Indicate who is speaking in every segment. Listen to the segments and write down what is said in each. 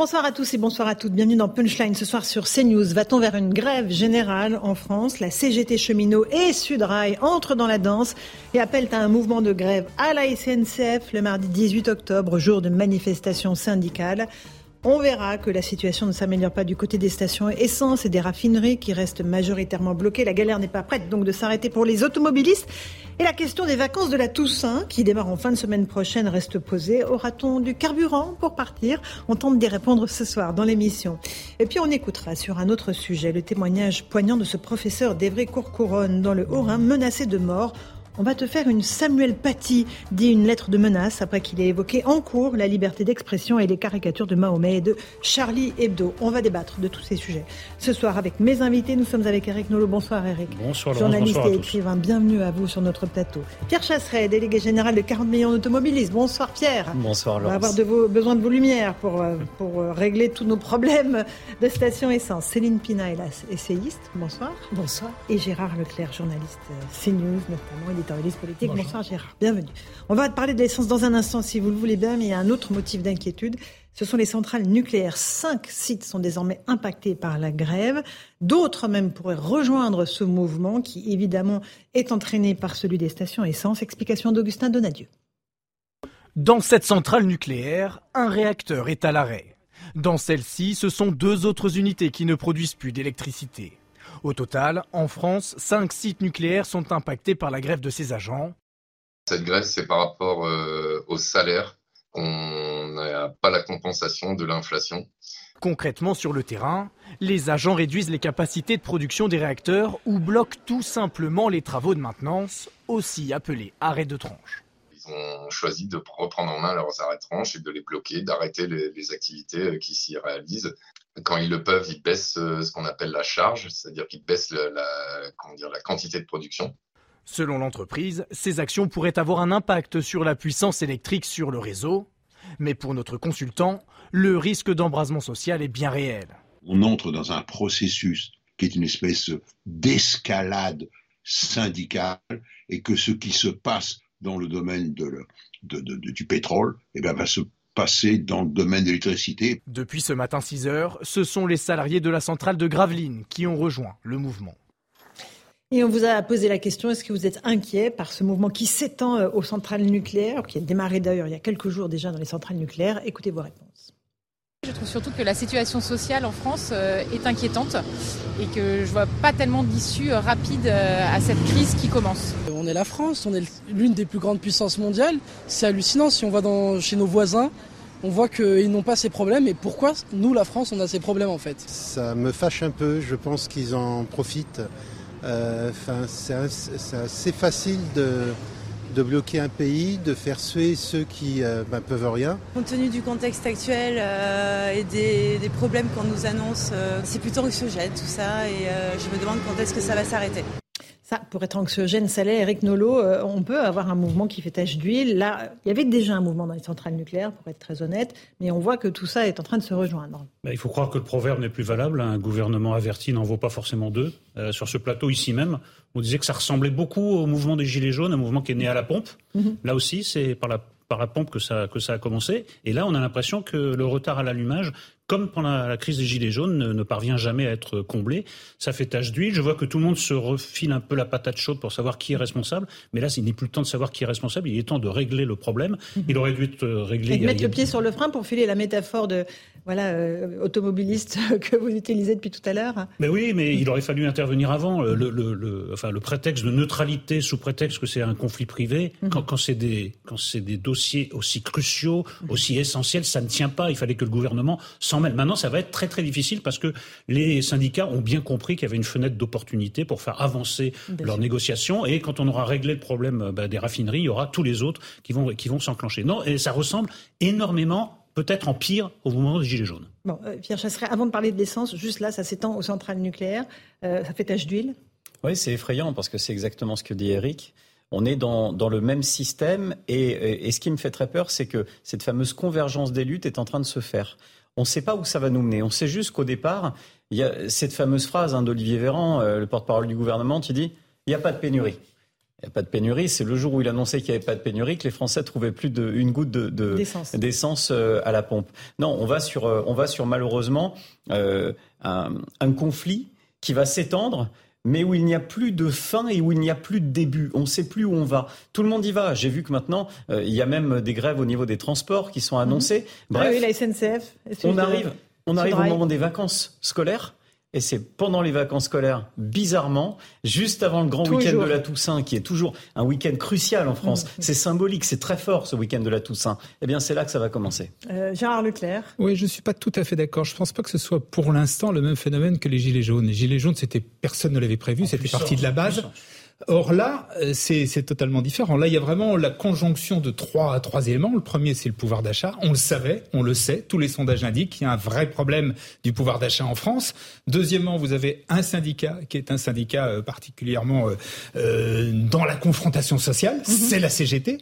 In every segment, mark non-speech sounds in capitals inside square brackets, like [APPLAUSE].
Speaker 1: Bonsoir à tous et bonsoir à toutes. Bienvenue dans Punchline ce soir sur CNews. Va-t-on vers une grève générale en France? La CGT Cheminot et Sudrail entrent dans la danse et appellent à un mouvement de grève à la SNCF le mardi 18 octobre, jour de manifestation syndicale. On verra que la situation ne s'améliore pas du côté des stations essence et des raffineries qui restent majoritairement bloquées. La galère n'est pas prête donc de s'arrêter pour les automobilistes. Et la question des vacances de la Toussaint, qui démarre en fin de semaine prochaine, reste posée. Aura-t-on du carburant pour partir? On tente d'y répondre ce soir dans l'émission. Et puis on écoutera sur un autre sujet le témoignage poignant de ce professeur d'Evry Courcouronne dans le Haut-Rhin menacé de mort on va te faire une Samuel Paty, dit une lettre de menace après qu'il ait évoqué en cours la liberté d'expression et les caricatures de Mahomet et de Charlie Hebdo. On va débattre de tous ces sujets. Ce soir, avec mes invités, nous sommes avec Eric Nolot. Bonsoir Eric.
Speaker 2: Bonsoir
Speaker 1: Journaliste
Speaker 2: et
Speaker 1: écrivain, bienvenue à vous sur notre plateau. Pierre Chasseret, délégué général de 40 millions d'automobilistes. Bonsoir Pierre.
Speaker 2: Bonsoir Laurence.
Speaker 1: On va avoir de vos, besoin de vos lumières pour, euh, pour euh, régler tous nos problèmes de station essence. Céline Pina, hélas, essayiste. Bonsoir.
Speaker 3: Bonsoir.
Speaker 1: Et Gérard Leclerc, journaliste euh, CNews notamment. Il est politique. Bonsoir Gérard, bienvenue. On va parler de l'essence dans un instant si vous le voulez bien, mais il y a un autre motif d'inquiétude. Ce sont les centrales nucléaires. Cinq sites sont désormais impactés par la grève. D'autres même pourraient rejoindre ce mouvement qui évidemment est entraîné par celui des stations essence. Explication d'Augustin Donadieu.
Speaker 4: Dans cette centrale nucléaire, un réacteur est à l'arrêt. Dans celle-ci, ce sont deux autres unités qui ne produisent plus d'électricité. Au total, en France, cinq sites nucléaires sont impactés par la grève de ces agents.
Speaker 5: Cette grève, c'est par rapport euh, au salaire. On n'a pas la compensation de l'inflation.
Speaker 4: Concrètement, sur le terrain, les agents réduisent les capacités de production des réacteurs ou bloquent tout simplement les travaux de maintenance, aussi appelés arrêts de tranche.
Speaker 5: Ils ont choisi de reprendre en main leurs arrêts de tranche et de les bloquer, d'arrêter les, les, activités euh, qui s'y réalisent quand ils le peuvent, ils baissent euh, ce qu'on appelle la charge, c'est-à-dire qu'ils baissent la, dire, la quantité de production.
Speaker 4: Selon l'entreprise, ces actions pourraient avoir un impact sur la puissance électrique sur le réseau. Mais pour notre consultant, le risque d'embrasement social est bien réel.
Speaker 6: On entre dans un processus qui est une espèce d'escalade syndicale et que ce qui se passe dans le domaine de, du pétrole eh bien, va se passer dans le domaine de l'électricité.
Speaker 4: Depuis ce matin 6 heures, ce sont les salariés de la centrale de Gravelines qui ont rejoint le mouvement.
Speaker 1: Et on vous a posé la question, est-ce que vous êtes inquiet par ce mouvement qui s'étend euh, aux centrales nucléaires, qui a démarré d'ailleurs il y a quelques jours déjà dans les centrales nucléaires? Écoutez vos réponses.
Speaker 7: Je trouve surtout que la situation sociale en France euh, est inquiétante et que je vois pas tellement d'issue euh, rapide euh, à cette crise qui commence.
Speaker 3: On est la France, on est l'une des plus grandes puissances mondiales. C'est hallucinant si on va dans, chez nos voisins. On voit qu'ils n'ont pas ces problèmes et pourquoi nous, la France, on a ces problèmes en fait?
Speaker 8: Ça me fâche un peu, je pense qu'ils en profitent. C'est assez facile de, de bloquer un pays, de faire suer ceux qui euh, ben, peuvent rien.
Speaker 9: Compte tenu du contexte actuel euh, et des, problèmes qu'on nous annonce, euh, c'est plutôt anxiogène tout ça et je me demande quand est-ce que ça va s'arrêter.
Speaker 1: Ça, pour être anxiogène, ça l'est. Eric Nolot, euh, on peut avoir un mouvement qui fait tache d'huile. Là, il y avait déjà un mouvement dans les centrales nucléaires, pour être très honnête, mais on voit que tout ça est en train de se rejoindre.
Speaker 2: Bah, il faut croire que le proverbe n'est plus valable. Un gouvernement averti n'en vaut pas forcément deux. Euh, sur ce plateau, ici même, on disait que ça ressemblait beaucoup au mouvement des Gilets jaunes, un mouvement qui est né à la pompe. Mhm. Là aussi, c'est par la par la pompe que ça, que ça a commencé. Et là, on a l'impression que le retard à l'allumage comme pendant la crise des Gilets jaunes, ne, parvient jamais à être comblé. Ça fait tache d'huile. Je vois que tout le monde se refile un peu la patate chaude pour savoir qui est responsable. Mais là, il n'est plus le temps de savoir qui est responsable. Il est temps de régler le problème. Il aurait dû être réglé.
Speaker 1: Et de mettre le pied sur le frein pour filer la métaphore de voilà euh, automobiliste [LAUGHS] que vous utilisez depuis tout à l'heure.
Speaker 2: Mais oui, mais il aurait fallu intervenir avant. Le, le, le, enfin, le prétexte de neutralité sous prétexte que c'est un conflit privé, mhm. quand, quand c'est des, dossiers aussi cruciaux, aussi essentiels, ça ne tient pas. Il fallait que le gouvernement s'en Maintenant, ça va être très très difficile parce que les syndicats ont bien compris qu'il y avait une fenêtre d'opportunité pour faire avancer leurs négociations. Et quand on aura réglé le problème bah, des raffineries, il y aura tous les autres qui vont, qui vont s'enclencher. Non, et ça ressemble énormément peut-être en pire au moment des Gilets jaunes.
Speaker 1: Bon, euh, Pierre Chasseret, avant de parler de l'essence, juste là, ça s'étend aux centrales nucléaires. Euh, ça fait tache d'huile
Speaker 10: Oui, c'est effrayant parce que c'est exactement ce que dit Eric. On est dans, dans le même système et, et, ce qui me fait très peur, c'est que cette fameuse convergence des luttes est en train de se faire. On ne sait pas où ça va nous mener. On sait juste qu'au départ, il y a cette fameuse phrase hein, d'Olivier Véran, euh, le porte-parole du gouvernement, qui dit il n'y a pas de pénurie. Il n'y a pas de pénurie. C'est le jour où il annonçait qu'il n'y avait pas de pénurie que les Français trouvaient plus d'une goutte de, d'essence euh, à la pompe. Non, on va sur, euh, on va sur malheureusement un, un conflit qui va s'étendre mais où il n'y a plus de fin et où il n'y a plus de début. On ne sait plus où on va. Tout le monde y va. J'ai vu que maintenant, euh, il y a même des grèves au niveau des transports qui sont annoncées.
Speaker 1: Bref, ah oui, la SNCF.
Speaker 10: On arrive, on arrive au moment des vacances scolaires. Et c'est pendant les vacances scolaires, bizarrement, juste avant le grand week-end de la Toussaint, qui est toujours un week-end crucial en France. Mmh. C'est symbolique, c'est très fort ce week-end de la Toussaint. Eh bien, c'est là que ça va commencer.
Speaker 1: Euh, Gérard Leclerc.
Speaker 11: Oui, je ne suis pas tout à fait d'accord. Je ne pense pas que ce soit pour l'instant le même phénomène que les Gilets jaunes. Les Gilets jaunes, c'était personne ne l'avait prévu, c'était parti de la base. Or là, euh, c'est totalement différent. Là, il y a vraiment la conjonction de trois, trois éléments. Le premier, c'est le pouvoir d'achat. On le savait, on le sait. Tous les sondages indiquent qu'il y a un vrai problème du pouvoir d'achat en France. Deuxièmement, vous avez un syndicat qui est un syndicat euh, particulièrement euh, dans la confrontation sociale. Mhm. C'est la CGT.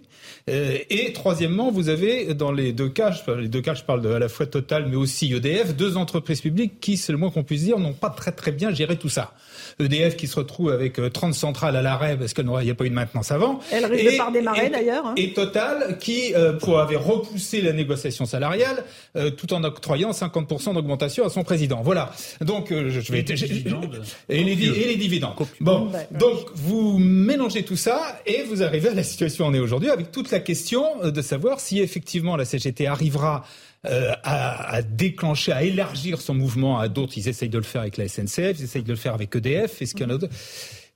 Speaker 11: et troisièmement, vous avez dans les deux cas, les deux cas, je parle de à la fois Total mais aussi EDF, deux entreprises publiques qui, c'est le moins qu'on puisse dire, n'ont pas très très bien géré tout ça. EDF qui se retrouve avec 30 centrales à l'arrêt parce qu'il n'y a pas eu de maintenance avant.
Speaker 1: Elle risque et, de pas redémarrer d'ailleurs. Hein.
Speaker 11: Et Total qui euh, pour, avait repoussé la négociation salariale euh, tout en octroyant 50% d'augmentation à son président. Voilà. Donc euh, je, vais... [LAUGHS] Et les dividendes. Et les, et les dividendes. Bon, donc vous mélangez tout ça et vous arrivez à la situation où on est aujourd'hui avec toute la question de savoir si effectivement la CGT arrivera euh, à, déclencher, à élargir son mouvement à d'autres. Ils essayent de le faire avec la SNCF, ils essayent de le faire avec EDF. Est-ce qu'il y en a d'autres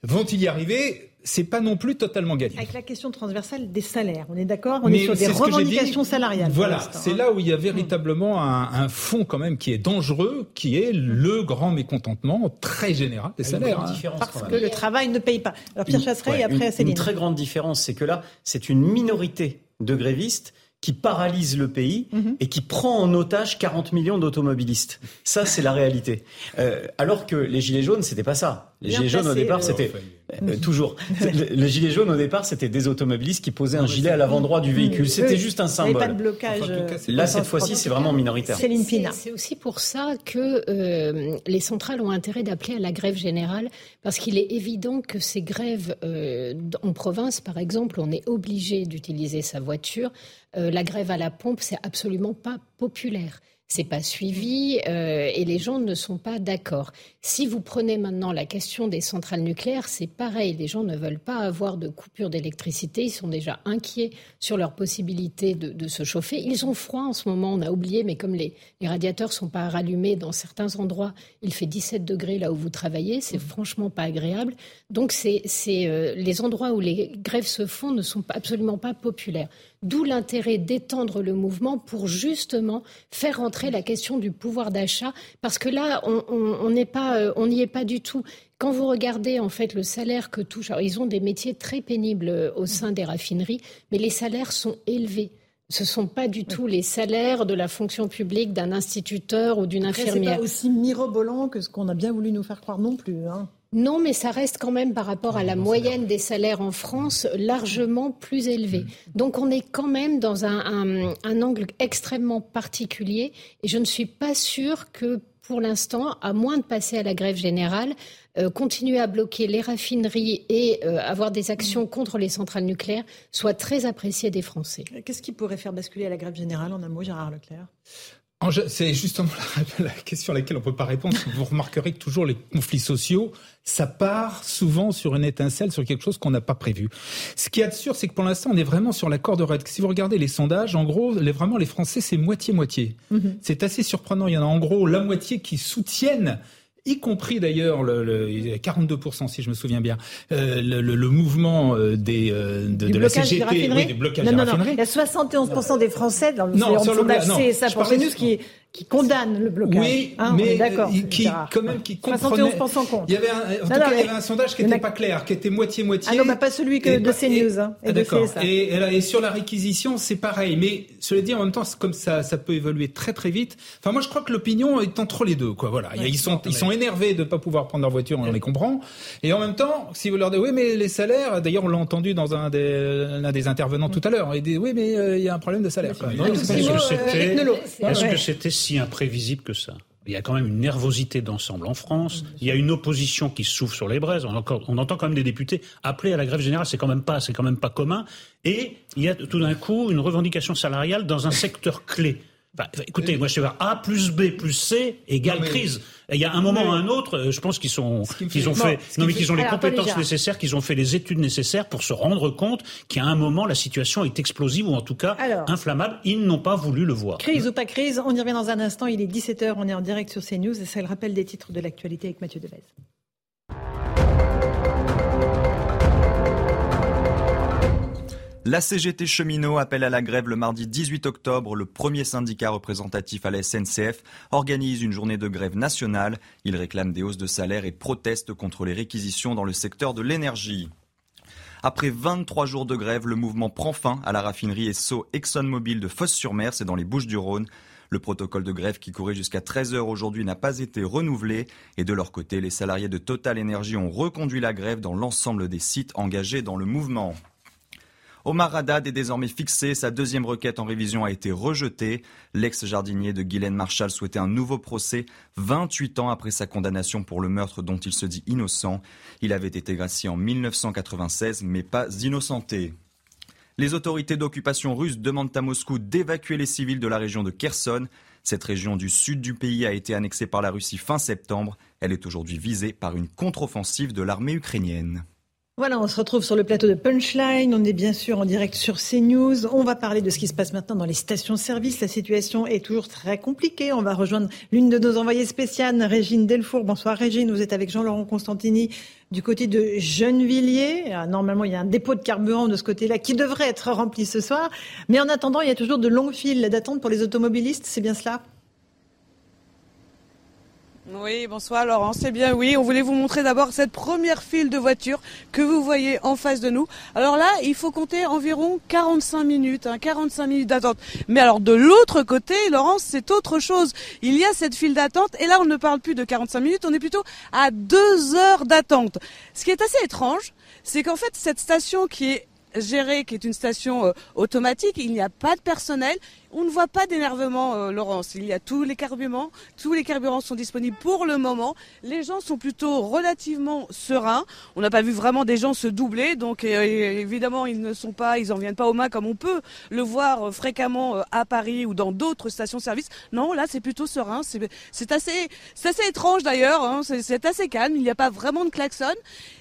Speaker 11: Vont-ils y arriver? C'est pas non plus totalement gagné.
Speaker 1: Avec la question transversale des salaires, on est d'accord? On est sur des revendications salariales.
Speaker 11: Voilà, c'est là où il y a véritablement un, un, fond quand même qui est dangereux, qui est le grand mécontentement très général des salaires. Hein.
Speaker 1: Parce que le travail ne paye pas. Alors Pierre Chasseret et après
Speaker 10: Céline. Une très grande différence, c'est que là, c'est une minorité de grévistes qui paralyse le pays mhm. et qui prend en otage 40 millions d'automobilistes. Ça, c'est la réalité. Euh, alors que les Gilets jaunes, c'était pas ça. Les Gilets jaunes, au départ, euh, c'était... Euh, toujours. Le, gilet jaune, au départ, c'était des automobilistes qui posaient un gilet à l'avant-droit du véhicule. C'était juste un symbole.
Speaker 1: pas de blocage.
Speaker 10: Là, cette fois-ci, c'est vraiment minoritaire.
Speaker 12: C'est aussi pour ça que euh, les centrales ont intérêt d'appeler à la grève générale, parce qu'il est évident que ces grèves euh, en province, par exemple, on est obligé d'utiliser sa voiture. la grève à la pompe, c'est absolument pas populaire c'est pas suivi euh, et les gens ne sont pas d'accord. Si vous prenez maintenant la question des centrales nucléaires, c'est pareil. Les gens ne veulent pas avoir de coupure d'électricité. Ils sont déjà inquiets sur leur possibilité de, se chauffer. Ils ont froid en ce moment. On a oublié, mais comme les, les radiateurs sont pas rallumés dans certains endroits, il fait 17 degrés là où vous travaillez. C'est mmh. franchement pas agréable. Donc c'est euh, les endroits où les grèves se font ne sont absolument pas populaires. D'où l'intérêt d'étendre le mouvement pour justement faire entrer la question du pouvoir d'achat, parce que là, on euh, on n'y est pas du tout. Quand vous regardez en fait le salaire que touchent, alors ils ont des métiers très pénibles euh, au sein des raffineries, mais les salaires sont élevés. Ce ne sont pas du tout les salaires de la fonction publique d'un instituteur ou d'une infirmière.
Speaker 1: C'est pas aussi mirobolant que ce qu'on a bien voulu nous faire croire non plus. Hein.
Speaker 12: Non, mais ça reste quand même par rapport à la moyenne des salaires en France largement plus élevé. Donc on est quand même dans un, angle extrêmement particulier et je ne suis pas sûre que pour l'instant, à moins de passer à la grève générale, euh, continuer à bloquer les raffineries et euh, avoir des actions contre les centrales nucléaires soit très apprécié des Français.
Speaker 1: Qu'est-ce qui pourrait faire basculer à la grève générale en un mot, Gérard Leclerc?
Speaker 11: C'est justement [LAUGHS] la, question à laquelle on ne peut pas répondre. Vous remarquerez que toujours les conflits sociaux, ça part souvent sur une étincelle, sur quelque chose qu'on n'a pas prévu. Ce qui est sûr, c'est que pour l'instant, on est vraiment sur la corde raide. Si vous regardez les sondages, en gros, les, vraiment, les Français, c'est moitié-moitié. Mm-hmm. C'est assez surprenant. Il y en a en gros la moitié qui soutiennent y compris d'ailleurs le, le 42% si je me souviens bien, euh, le, le, mouvement euh, des euh, de, de la CGT,
Speaker 1: oui, du blocage non, non, non. Il y a 71% des Français dans le non, sondage CSA pour nous qui qui condamne le blocage.
Speaker 11: Oui,
Speaker 1: hein,
Speaker 11: mais
Speaker 1: d'accord.
Speaker 11: qui, quand même, qui comprenait.
Speaker 1: 71% contre.
Speaker 11: Il y avait un, en tout cas, il y avait un sondage qui n'était pas clair, qui était moitié-moitié.
Speaker 1: Ah non, bah pas celui que de CNews. Hein, et,
Speaker 11: ah, d'accord. Et, et, sur la réquisition, c'est pareil. Mais cela dit, en même temps, comme ça, ça peut évoluer très très vite. Enfin, moi, je crois que l'opinion est entre les deux, quoi. Voilà. ils sont, ils sont énervés de ne pas pouvoir prendre leur voiture, on les comprend. Et en même temps, si vous leur dites, oui, mais les salaires, d'ailleurs, on l'a entendu dans un des, l'un des intervenants tout à l'heure, il dit, oui, mais euh, il y a un problème de salaire. Quand même.
Speaker 2: Est-ce que -ce c'était si imprévisible que ça il y a quand même une nervosité d'ensemble en France. Il y a une opposition qui souffle sur les braises. On, entend, on entend quand même des députés appeler à la grève générale. C'est quand même pas, c'est quand même pas commun. Et il y a tout d'un coup une revendication salariale dans un secteur clé. Enfin, écoutez, moi je sais pas, A plus B plus C égale
Speaker 11: Non, mais-
Speaker 2: crise. Et il y a un moment ou un autre, euh, je pense qu'ils sont, qu'ils
Speaker 11: fait-
Speaker 2: ont
Speaker 11: Non,
Speaker 2: fait, non mais qu'ils ont les
Speaker 1: Alors,
Speaker 2: compétences nécessaires, qu'ils ont fait les études nécessaires pour se rendre compte qu'à un moment la situation est explosive ou en tout cas
Speaker 1: Alors.
Speaker 2: inflammable. Ils n'ont pas voulu le voir.
Speaker 1: Crise ou pas crise, on y revient dans un instant. Il est 17h, on est en direct sur CNews et c'est le rappel des titres de l'actualité avec Mathieu Devez.
Speaker 13: La CGT cheminot appelle à la grève le mardi 18 octobre. Le premier syndicat représentatif à la SNCF organise une journée de grève nationale. Il réclame des hausses de salaire et proteste contre les réquisitions dans le secteur de l'énergie. Après 23 jours de grève, le mouvement prend fin à la raffinerie Esso ExxonMobil de Fosse-sur-Mer, c'est dans les Bouches-du-Rhône. Le protocole de grève qui courait jusqu'à 13 heures aujourd'hui n'a pas été renouvelé. Et de leur côté, les salariés de Total Energy ont reconduit la grève dans l'ensemble des sites engagés dans le mouvement. Omar Haddad est désormais fixé. Sa deuxième requête en révision a été rejetée. L'ex-jardinier de Guylaine Marshall souhaitait un nouveau procès 28 ans après sa condamnation pour le meurtre dont il se dit innocent. Il avait été gracié en 1996 mais pas innocenté. Les autorités d'occupation russe demandent à Moscou d'évacuer les civils de la région de Kherson. Cette région du sud du pays a été annexée par la Russie fin septembre. Elle est aujourd'hui visée par une contre-offensive de l'armée ukrainienne.
Speaker 1: Voilà, on se retrouve sur le plateau de Punchline. On est bien sûr en direct sur CNews. On va parler de ce qui se passe maintenant dans les stations-service. La situation est toujours très compliquée. On va rejoindre l'une de nos envoyées spéciales, Régine Delfour. Bonsoir Régine, vous êtes avec Jean-Laurent Constantini du côté de Gennevilliers. Ah, Normalement, il y a un dépôt de carburant de ce côté-là qui devrait être rempli ce soir. Mais en attendant, il y a toujours de longues files d'attente pour les automobilistes. C'est bien cela?
Speaker 14: Oui, bonsoir Laurent, c'est bien oui. On voulait vous montrer d'abord cette première file de voitures que vous voyez en face de nous. Alors là, il faut compter environ 45 minutes, hein, 45 minutes d'attente. Mais alors de l'autre côté, Laurent, c'est autre chose. Il y a cette file d'attente et là, on ne parle plus de 45 minutes, on est plutôt à deux heures d'attente. Ce qui est assez étrange, c'est qu'en fait, cette station qui est gérée, qui est une station euh, automatique, il n'y a pas de personnel. On ne voit pas d'énervement, euh, Laurence. Il y a tous les carburants. Tous les carburants sont disponibles pour le moment. Les gens sont plutôt relativement sereins. On n'a pas vu vraiment des gens se doubler. Donc, euh, évidemment, ils ne sont pas, ils en viennent pas aux mains comme on peut le voir euh, fréquemment euh, à Paris ou dans d'autres stations-service. Non, là, c'est plutôt serein. C'est assez, assez étrange d'ailleurs. Hein. C'est c'est assez calme. Il n'y a pas vraiment de klaxon.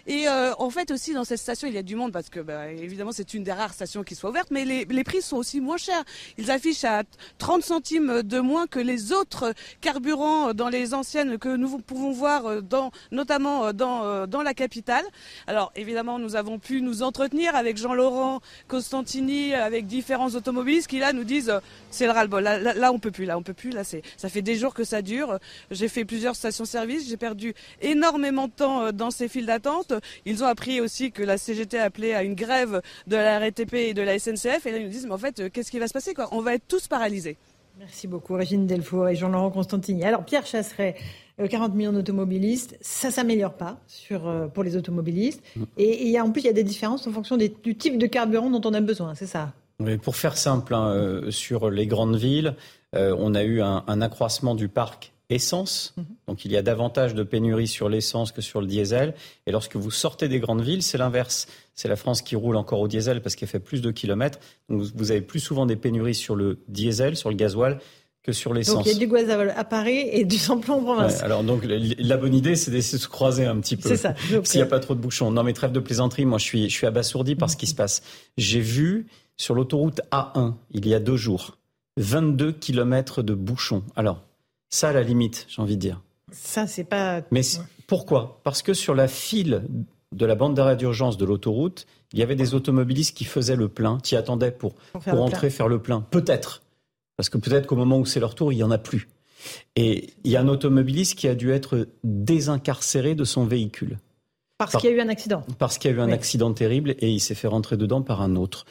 Speaker 14: Et euh, en fait aussi dans cette station, il y a du monde parce que bah, évidemment c'est une des rares stations qui soit ouverte, mais les, les prix sont aussi moins chers. Ils affichent à 30 centimes de moins que les autres carburants dans les anciennes que nous pouvons voir dans, notamment dans, dans la capitale. Alors évidemment, nous avons pu nous entretenir avec Jean-Laurent Costantini, avec différents automobilistes qui là nous disent euh, c'est le ras-le-bol. Là, là, là, on peut plus, là on peut plus. Là c'est, ça fait des jours que ça dure. J'ai fait plusieurs stations-service, j'ai perdu énormément de temps euh, dans ces files d'attente. Ils ont appris aussi que la CGT a appelé à une grève de la RATP et de la SNCF. Et là, ils nous disent, mais en fait, euh, qu'est-ce qui va se passer quoi? On va tous paralysés.
Speaker 1: Merci beaucoup, Régine Delfour et Jean-Laurent Constantini. Alors, Pierre Chasseret, euh, 40 millions d'automobilistes, ça s'améliore pas sur, euh, pour les automobilistes. Et, et il y a, en plus, il y a des différences en fonction des- du type de carburant dont on a besoin, c'est ça?
Speaker 10: Mais pour faire simple, hein, euh, sur les grandes villes, euh, on a eu un, un accroissement du parc essence. Donc il y a davantage de pénurie sur l'essence que sur le diesel. Et lorsque vous sortez des grandes villes, c'est l'inverse. C'est la France qui roule encore au diesel parce qu'elle fait plus de kilomètres. Donc vous- avez plus souvent des pénuries sur le diesel, sur le gasoil, que sur
Speaker 1: Donc,
Speaker 10: l'essence.
Speaker 1: il y a du gasoil à Paris et du samplon en province.
Speaker 10: Ouais, alors donc la bonne idée, c'est d'essayer de se croiser un petit peu.
Speaker 1: C'est ça. Donc, [LAUGHS]
Speaker 10: S'il n'y a pas trop de bouchons. Non, mais trêve de plaisanterie. Moi, je suis, je suis abasourdi par ce qui se passe. J'ai vu sur l'autoroute A1 il y a deux jours 22 kilomètres de bouchons. Alors ça, à la limite, j'ai envie de dire.
Speaker 1: Ça, c'est pas.
Speaker 10: Mais pourquoi? Parce que sur la file de la bande d'arrêt d'urgence de l'autoroute, il y avait des automobilistes qui faisaient le plein, qui attendaient pour,
Speaker 1: Pour
Speaker 10: pour, entrer faire le plein. Peut-être. Parce que peut-être qu'au moment où c'est leur tour, il n'y en a plus. Et il y a un automobiliste qui a dû être désincarcéré de son véhicule.
Speaker 1: Parce qu'il y a eu un accident.
Speaker 10: Parce qu'il y a eu un accident terrible et il s'est fait rentrer dedans par un autre.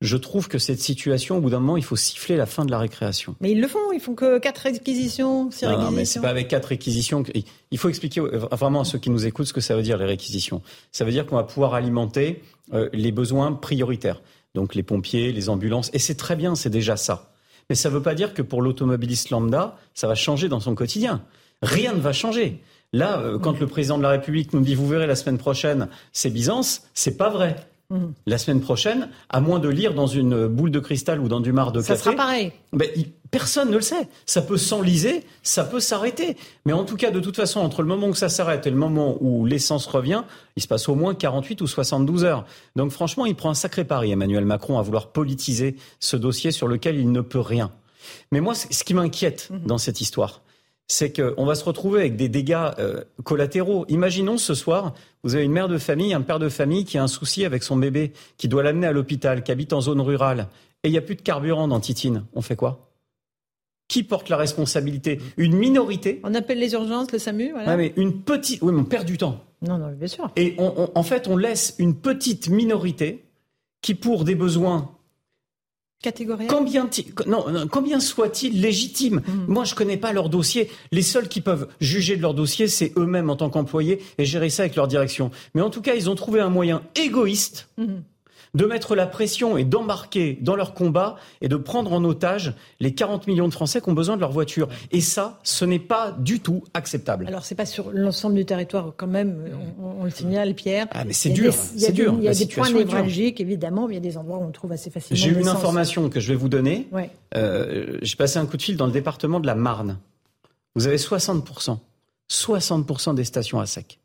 Speaker 10: Je trouve que cette situation, au bout d'un moment, il faut siffler la fin de la récréation.
Speaker 1: Mais ils le font, ils font que quatre réquisitions, six réquisitions.
Speaker 10: Non, mais c'est pas avec quatre réquisitions. Il faut expliquer vraiment à ceux qui nous écoutent ce que ça veut dire les réquisitions. Ça veut dire qu'on va pouvoir alimenter euh, les besoins prioritaires. Donc les pompiers, les ambulances, et c'est très bien, c'est déjà ça. Mais ça ne veut pas dire que pour l'automobiliste lambda, ça va changer dans son quotidien. Rien ne va changer. Là, euh, quand le président de la République nous dit vous verrez la semaine prochaine, c'est Byzance, c'est pas vrai. Mhm. La semaine prochaine, à moins de lire dans une boule de cristal ou dans du mar de
Speaker 1: ça
Speaker 10: café.
Speaker 1: Ça sera pareil.
Speaker 10: Ben, personne ne le sait. Ça peut s'enliser, ça peut s'arrêter. Mais en tout cas, de toute façon, entre le moment où ça s'arrête et le moment où l'essence revient, il se passe au moins 48 ou 72 heures. Donc franchement, il prend un sacré pari, Emmanuel Macron, à vouloir politiser ce dossier sur lequel il ne peut rien. Mais moi, ce qui m'inquiète mhm. dans cette histoire, c'est qu'on va se retrouver avec des dégâts euh, collatéraux. Imaginons ce soir, vous avez une mère de famille, un père de famille qui a un souci avec son bébé, qui doit l'amener à l'hôpital, qui habite en zone rurale, et il n'y a plus de carburant dans Titine. On fait quoi? Qui porte la responsabilité? Une minorité.
Speaker 1: On appelle les urgences, le SAMU, voilà.
Speaker 10: mais une petite. Oui, mais on perd du temps.
Speaker 1: Non, non, bien sûr.
Speaker 10: Et en fait, on laisse une petite minorité qui, pour des besoins Combien, non, combien soit-il légitime mm. Moi, je connais pas leur dossier. Les seuls qui peuvent juger de leur dossier, c'est eux-mêmes en tant qu'employés et gérer ça avec leur direction. Mais en tout cas, ils ont trouvé un moyen égoïste mm de mettre la pression et d'embarquer dans leur combat et de prendre en otage les 40 millions de Français qui ont besoin de leur voiture. Et ça, ce n'est pas du tout acceptable.
Speaker 1: Alors, c'est pas sur l'ensemble du territoire quand même, on, le signale, Pierre.
Speaker 10: Ah, mais c'est dur, c'est dur.
Speaker 1: Il y a des points névralgiques, évidemment, mais il y a des endroits où on trouve assez facilement.
Speaker 10: J'ai une information que je vais vous donner. Euh, j'ai passé un coup de fil dans le département de la Marne. Vous avez 60%. 60% des stations à sec.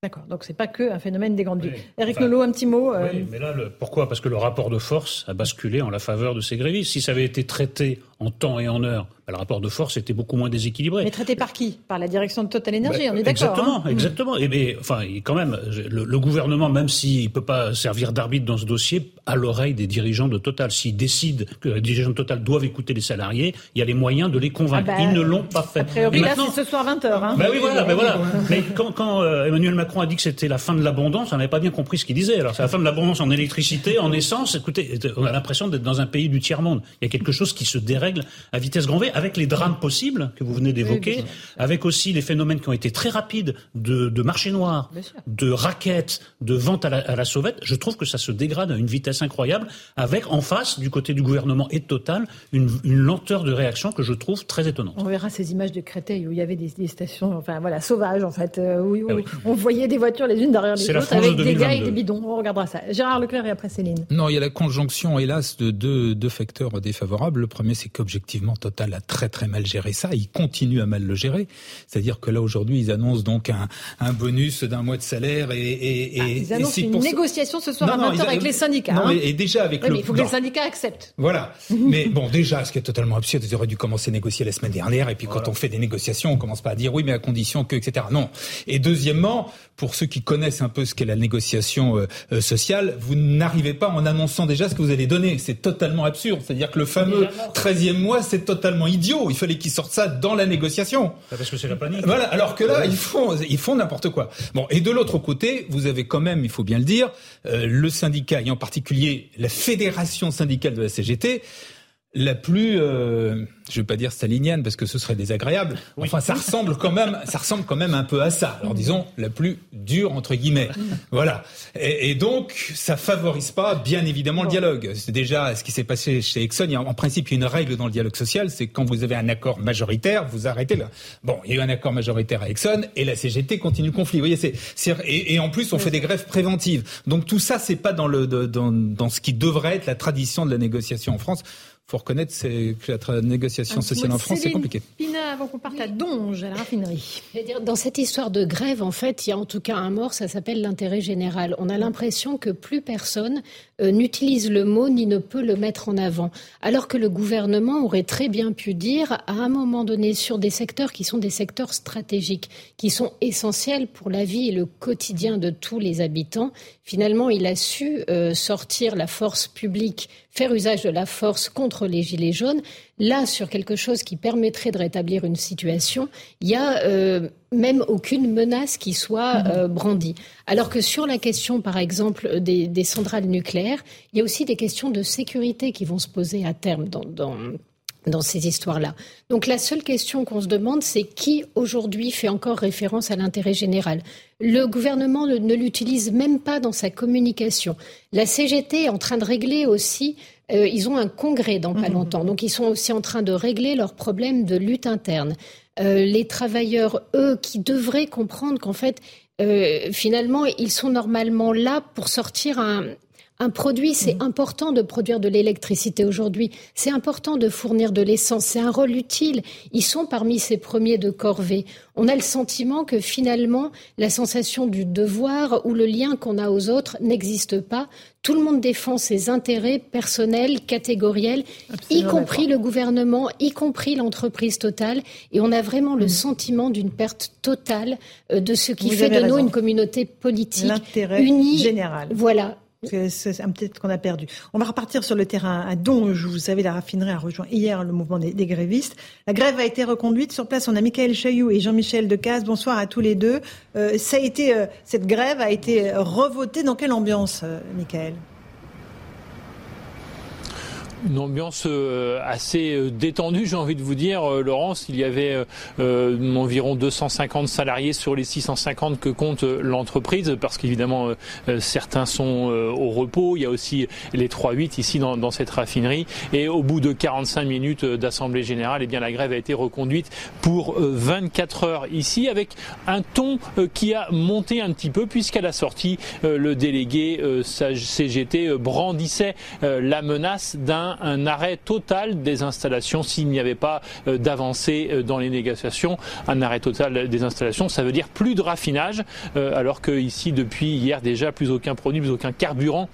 Speaker 1: D'accord, donc c'est pas que un phénomène des grandes villes. Eric Nolot, un petit mot.
Speaker 2: Euh, oui, mais là, pourquoi? Parce que le rapport de force a basculé en la faveur de ces grévistes. Si ça avait été traité en temps et en heure bah, le rapport de force était beaucoup moins déséquilibré.
Speaker 1: Mais traité par qui? Par la direction de Total Energy, bah, on est d'accord.
Speaker 2: Exactement,
Speaker 1: hein
Speaker 2: exactement. Et mais, enfin, quand même, le, gouvernement, même s'il ne peut pas servir d'arbitre dans ce dossier, à l'oreille des dirigeants de Total. S'il décide que les dirigeants de Total doivent écouter les salariés, il y a les moyens de les convaincre. Ah bah, Ils ne l'ont pas fait. A
Speaker 1: priori, là, c'est ce soir 20h. Hein.
Speaker 2: Bah oui, voilà. Mais, voilà. mais quand, quand euh, Emmanuel Macron a dit que c'était la fin de l'abondance, on n'avait pas bien compris ce qu'il disait. Alors, c'est la fin de l'abondance en électricité, en essence. Écoutez, on a l'impression d'être dans un pays du tiers-monde. Il y a quelque chose qui se dérègle à vitesse grand V, avec les drames possibles que vous venez d'évoquer, avec aussi les phénomènes qui ont été très rapides de, de marché noir, de raquettes, de vente à la, sauvette, je trouve que ça se dégrade à une vitesse incroyable, avec en face, du côté du gouvernement et de Total, une, lenteur de réaction que je trouve très étonnante.
Speaker 1: On verra ces images de Créteil où il y avait des, stations, enfin voilà, sauvages en fait, euh, où, ah on voyait des voitures les unes derrière les autres avec des gars et des bidons. On regardera ça. Gérard Leclerc et après Céline.
Speaker 11: Non, il y a la conjonction, hélas, de deux, deux facteurs défavorables. Le premier, c'est qu'objectivement, Total a très très mal géré ça, ils continuent à mal le gérer. C'est-à-dire que là, aujourd'hui, ils annoncent donc un, un bonus d'un mois de salaire et... et,
Speaker 1: ah, ils annoncent une négociation ce soir à 20h avec les syndicats. Non,
Speaker 11: hein. et déjà avec
Speaker 1: le... Mais il faut que les syndicats acceptent.
Speaker 11: Voilà. [LAUGHS] mais bon, déjà, ce qui est totalement absurde, ils auraient dû commencer à négocier la semaine dernière, et puis quand on fait des négociations, on commence pas à dire oui, mais à condition que, etc. Non. Et deuxièmement, pour ceux qui connaissent un peu ce qu'est la négociation euh, euh, sociale, vous n'arrivez pas en annonçant déjà ce que vous allez donner. C'est totalement absurde. C'est-à-dire que le fameux 13e mois, c'est totalement idiot. Il fallait qu'ils sortent ça dans la négociation.
Speaker 2: Parce que c'est la panique.
Speaker 11: Voilà. Alors que là, ils font, ils font n'importe quoi. Bon. Et de l'autre côté, vous avez quand même, il faut bien le dire, euh, le syndicat et en particulier la fédération syndicale de la CGT la plus, euh, je vais pas dire stalinienne parce que ce serait désagréable. Enfin, ça ressemble quand même, ça ressemble quand même un peu à ça. Alors disons la plus dure entre guillemets. Voilà. Et, donc, ça favorise pas, bien évidemment, le dialogue. C'est déjà ce qui s'est passé chez Exxon. Il y a, en principe, il y a une règle dans le dialogue social, c'est quand vous avez un accord majoritaire, vous arrêtez là. Bon, il y a eu un accord majoritaire à Exxon et la CGT continue le conflit. Vous voyez, c'est, et, et, en plus, on fait des grèves préventives. Donc tout ça, c'est pas dans le dans, dans ce qui devrait être la tradition de la négociation en France faut reconnaître c'est que la négociation sociale en France, c'est compliqué.
Speaker 1: Pina, avant qu'on parte à Donge, à la raffinerie.
Speaker 12: Dans cette histoire de grève, en fait, il y a en tout cas un mort, ça s'appelle l'intérêt général. On a l'impression que plus personne euh, n'utilise le mot ni ne peut le mettre en avant. Alors que le gouvernement aurait très bien pu dire, à un moment donné, sur des secteurs qui sont des secteurs stratégiques, qui sont essentiels pour la vie et le quotidien de tous les habitants, finalement, il a su euh, sortir la force publique faire usage de la force contre les Gilets jaunes, là, sur quelque chose qui permettrait de rétablir une situation, il y a euh, même aucune menace qui soit mhm. euh, brandie. Alors que sur la question, par exemple, des, des, centrales nucléaires, il y a aussi des questions de sécurité qui vont se poser à terme dans, dans dans ces histoires-là. Donc la seule question qu'on se demande, c'est qui aujourd'hui fait encore référence à l'intérêt général? Le gouvernement ne, l'utilise même pas dans sa communication. La CGT est en train de régler aussi, euh, ils ont un congrès dans pas mmh. longtemps, donc ils sont aussi en train de régler leurs problèmes de lutte interne. Euh, les travailleurs, eux, qui devraient comprendre qu'en fait, euh, finalement, ils sont normalement là pour sortir un, un produit, c'est mhm. important de produire de l'électricité aujourd'hui. C'est important de fournir de l'essence. C'est un rôle utile. Ils sont parmi ces premiers de corvée. On a le sentiment que finalement, la sensation du devoir ou le lien qu'on a aux autres n'existe pas. Tout le monde défend ses intérêts personnels, catégoriels, y compris le gouvernement, y compris l'entreprise totale. Et on a vraiment le mhm. sentiment d'une perte totale euh, de ce qui fait de nous une communauté politique unie.
Speaker 1: général.
Speaker 12: Voilà
Speaker 1: peut-être qu'on a perdu. On va repartir sur le terrain à. Vous savez, la raffinerie a rejoint hier le mouvement des, grévistes. La grève a été reconduite. Sur place, on a Michael Chailloux et Jean-Michel Decaze. Bonsoir à tous les deux. Euh, ça a été, euh, cette grève a été revotée. Dans quelle ambiance, euh,
Speaker 15: une ambiance euh, assez euh, détendue, j'ai envie de vous dire, euh, Laurence. Il y avait environ 250 salariés sur les 650 que compte l'entreprise, parce qu'évidemment, certains sont au repos. Il y a aussi les 3-8 ici dans, cette raffinerie. Et au bout de 45 minutes d'assemblée générale, eh bien, la grève a été reconduite pour 24 heures ici, avec un ton qui a monté un petit peu, puisqu'à la sortie, le délégué CGT brandissait la menace d'un un, arrêt total des installations s'il n'y avait pas euh, d'avancée euh, dans les négociations. Un arrêt total des installations, ça veut dire plus de raffinage, euh, alors que ici depuis hier déjà plus aucun produit, plus aucun carburant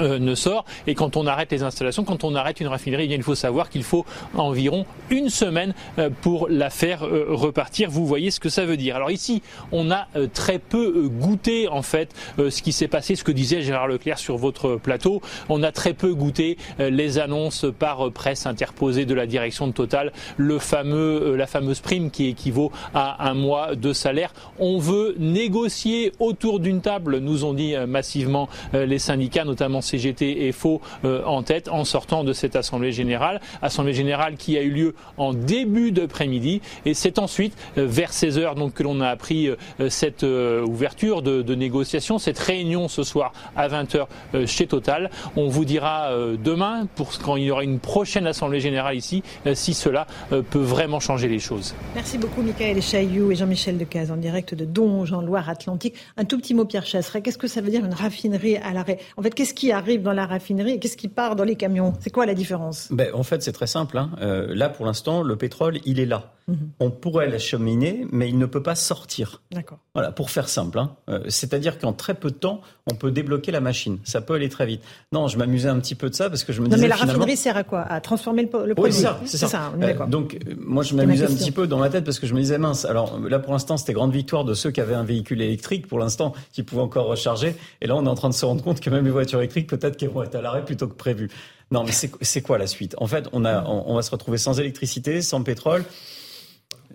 Speaker 15: euh, ne sort. Et quand on arrête les installations, quand on arrête une raffinerie, il faut savoir qu'il faut environ une semaine euh, pour la faire euh, repartir. Vous voyez ce que ça veut dire. Alors ici, on a très peu goûté en fait ce qui s'est passé, ce que disait Gérard Leclerc sur votre plateau. On a très peu goûté les annonces par presse interposée de la direction de Total, la fameuse prime qui équivaut à un mois de salaire. On veut négocier autour d'une table, nous ont dit massivement les syndicats, notamment CGT et FO euh, en tête en sortant de cette Assemblée générale. Assemblée générale qui a eu lieu en début d'après-midi et c'est ensuite euh, vers 16 heures donc que l'on a appris euh, cette ouverture de, de négociation, cette réunion ce soir à 20 heures chez Total. On vous dira demain pour quand il y aura une prochaine Assemblée générale ici si cela peut vraiment changer les choses.
Speaker 1: Merci beaucoup Michael Chailloux et Jean-Michel Decaze en direct de Donge Loire-Atlantique. Un tout petit mot Pierre Chasseret, qu'est-ce que ça veut dire une raffinerie à l'arrêt? En fait, qu'est-ce qui arrive dans la raffinerie et qu'est-ce qui part dans les camions? C'est quoi la différence?
Speaker 10: Ben, En fait, c'est très simple. Hein. Euh, là, pour l'instant, le pétrole, il est là. Mhm. On pourrait l'acheminer, mais il ne peut pas sortir.
Speaker 1: D'accord.
Speaker 10: Voilà, pour faire simple. Hein. Euh, c'est-à-dire qu'en très peu de temps, on peut débloquer la machine. Ça peut aller très vite. Non, je m'amusais un petit peu de ça parce que je me disais.
Speaker 1: Non, mais la raffinerie sert à quoi? À transformer le, produit.
Speaker 10: Oui, c'est ça. ça.
Speaker 1: Euh,
Speaker 10: donc, moi, je m'amusais un petit peu dans ma tête parce que je me disais mince. Alors là, pour l'instant, c'était grande victoire de ceux qui avaient un véhicule électrique, pour l'instant, qui pouvaient encore recharger. Et là, on est en train de se rendre compte que même les voitures électriques, peut-être qu'elles vont être à l'arrêt plutôt que prévu. Non, mais c'est quoi la suite? En fait, on, a, on va se retrouver sans électricité, sans pétrole.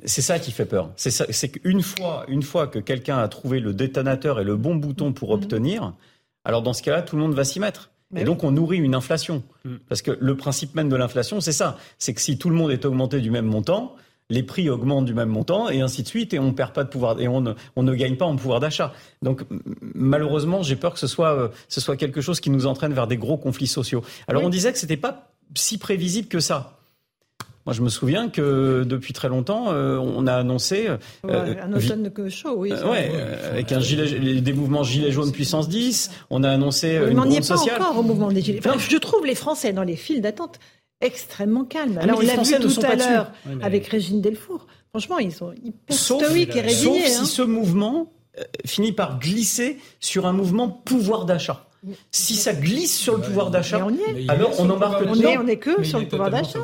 Speaker 10: C'est ça qui fait peur. C'est qu'une fois, une fois que quelqu'un a trouvé le détonateur et le bon bouton pour mhm. obtenir, alors dans ce cas-là, tout le monde va s'y mettre. et donc on nourrit une inflation. Mm. Parce que le principe même de l'inflation, c'est ça. C'est que si tout le monde est augmenté du même montant, les prix augmentent du même montant et ainsi de suite et on perd pas de pouvoir et on ne, on ne gagne pas en pouvoir d'achat. Donc malheureusement, j'ai peur que ce soit euh, ce soit quelque chose qui nous entraîne vers des gros conflits sociaux. Alors on disait que c'était pas si prévisible que ça. Moi, je me souviens que depuis très longtemps, euh, on a annoncé
Speaker 1: euh, un automne de chaud, oui.
Speaker 10: Euh, ouais, avec un gilet, des mouvements gilets jaunes puissance 10. On a annoncé une
Speaker 1: on
Speaker 10: n'y est pas
Speaker 1: encore au mouvement des gilets. je trouve les Français dans les files d'attente extrêmement calmes. Ah, on l'a vu tout à l'heure avec Régine Delfour. Franchement, ils sont hyper stoïques et résignés.
Speaker 10: Sauf si hein. ce mouvement finit par glisser sur un mouvement pouvoir d'achat. Si ça glisse sur le pouvoir d'achat, alors on embarque
Speaker 1: on est, on est que sur le pouvoir d'achat.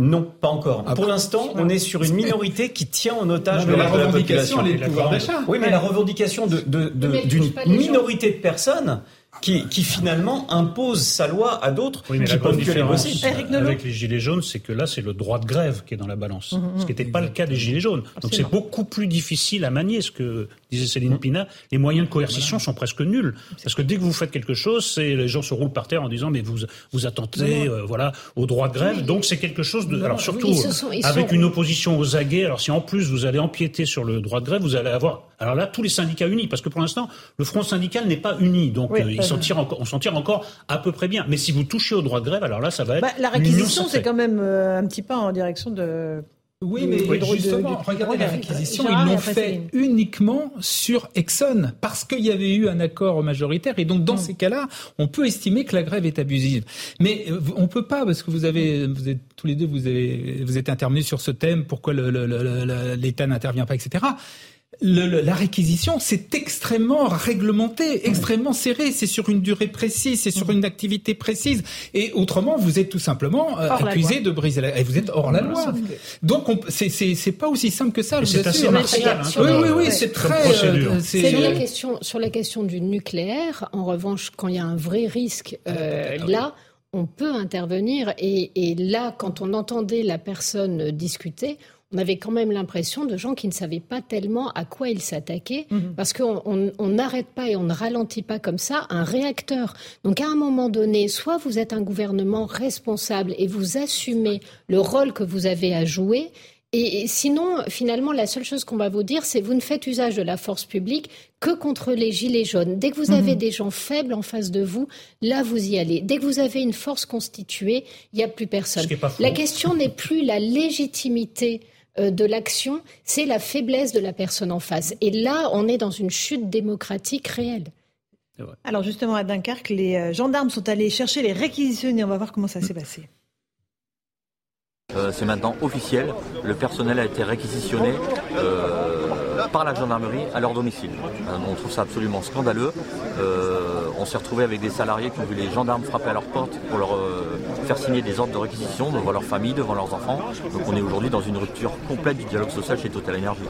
Speaker 10: Non, pas encore. Pour l'instant, on est sur une minorité qui tient en otage le reste de la population.
Speaker 11: Les pouvoirs d'achat.
Speaker 10: Oui, mais la revendication d'une de, de, minorité de personnes qui, qui finalement impose sa loi à d'autres
Speaker 2: Oui, mais
Speaker 10: qui
Speaker 2: la
Speaker 10: peuvent que les bosser.
Speaker 2: avec les gilets jaunes, c'est que là, c'est le droit de grève qui est dans la balance,
Speaker 1: Mhm,
Speaker 2: ce qui n'était pas le cas des gilets jaunes. Donc c'est beaucoup plus difficile à manier, ce que disait Céline Pina. Les moyens de coercition sont presque nuls, parce que dès que vous faites quelque chose, c'est les gens se roulent par terre en disant mais vous vous attentez, euh, voilà, au droit de grève. Donc c'est quelque chose de,
Speaker 12: Non,
Speaker 2: alors surtout
Speaker 12: ils se sont- ils
Speaker 2: avec
Speaker 12: sont-
Speaker 2: une opposition aux aguets. Alors si en plus vous allez empiéter sur le droit de grève, vous allez avoir alors là tous les syndicats unis, parce que pour l'instant le front syndical n'est pas uni, donc
Speaker 1: Oui,
Speaker 2: euh, s'en
Speaker 1: oui.
Speaker 2: tire encore, on s'en tire encore à peu près bien. Mais si vous touchez au droit de grève, alors là ça va être
Speaker 1: Bah, la réquisition, c'est quand même euh, un petit pas en direction de.
Speaker 11: Oui, mais
Speaker 1: de-
Speaker 11: justement, regardez la réquisition, ils l'ont fait uniquement sur Exxon, parce qu'il y avait eu un accord majoritaire, et donc dans ces cas-là, on peut estimer que la grève est abusive. Mais euh, on peut pas, parce que vous avez, vous êtes tous les deux, vous avez, vous êtes intervenus sur ce thème, pourquoi le- le- le- le- l'État n'intervient pas, etc. Le- le- la réquisition, c'est extrêmement réglementé, extrêmement serré. C'est sur une durée précise, c'est sur une activité précise. Et autrement, vous êtes tout simplement euh, accusé de briser la... Et vous êtes hors la loi. Donc, on- c'est c'est c'est pas aussi simple que ça. Je vous
Speaker 2: c'est assez
Speaker 11: assure.
Speaker 2: martial, hein,
Speaker 11: oui, oui, oui, c'est très. euh,
Speaker 12: Sur la, question, sur la question du nucléaire, en revanche, quand il y a un vrai risque, euh, là, on peut intervenir. Et, et là, quand on entendait la personne discuter, on avait quand même l'impression de gens qui ne savaient pas tellement à quoi ils s'attaquaient, parce qu'on on- on n'arrête pas et on ne ralentit pas comme ça un réacteur. Donc à un moment donné, soit vous êtes un gouvernement responsable et vous assumez le rôle que vous avez à jouer, et sinon, finalement, la seule chose qu'on va vous dire, c'est vous ne faites usage de la force publique que contre les gilets jaunes. Dès que vous avez des gens faibles en face de vous, là, vous y allez. Dès que vous avez une force constituée, il n'y a plus personne. La question n'est plus la légitimité de l'action, c'est la faiblesse de la personne en face. Et là, on est dans une chute démocratique réelle.
Speaker 1: Alors justement, à Dunkerque, les euh, gendarmes sont allés chercher les réquisitionnés. On va voir comment ça s'est passé.
Speaker 16: Euh, c'est maintenant officiel. Le personnel a été réquisitionné euh, par la gendarmerie à leur domicile. Euh, on trouve ça absolument scandaleux. Euh, on s'est retrouvé avec des salariés qui ont vu les gendarmes frapper à leur porte pour leur euh, faire signer des ordres de réquisition devant leur famille, devant leurs enfants. Donc on est aujourd'hui dans une rupture complète du dialogue social chez Total Energy.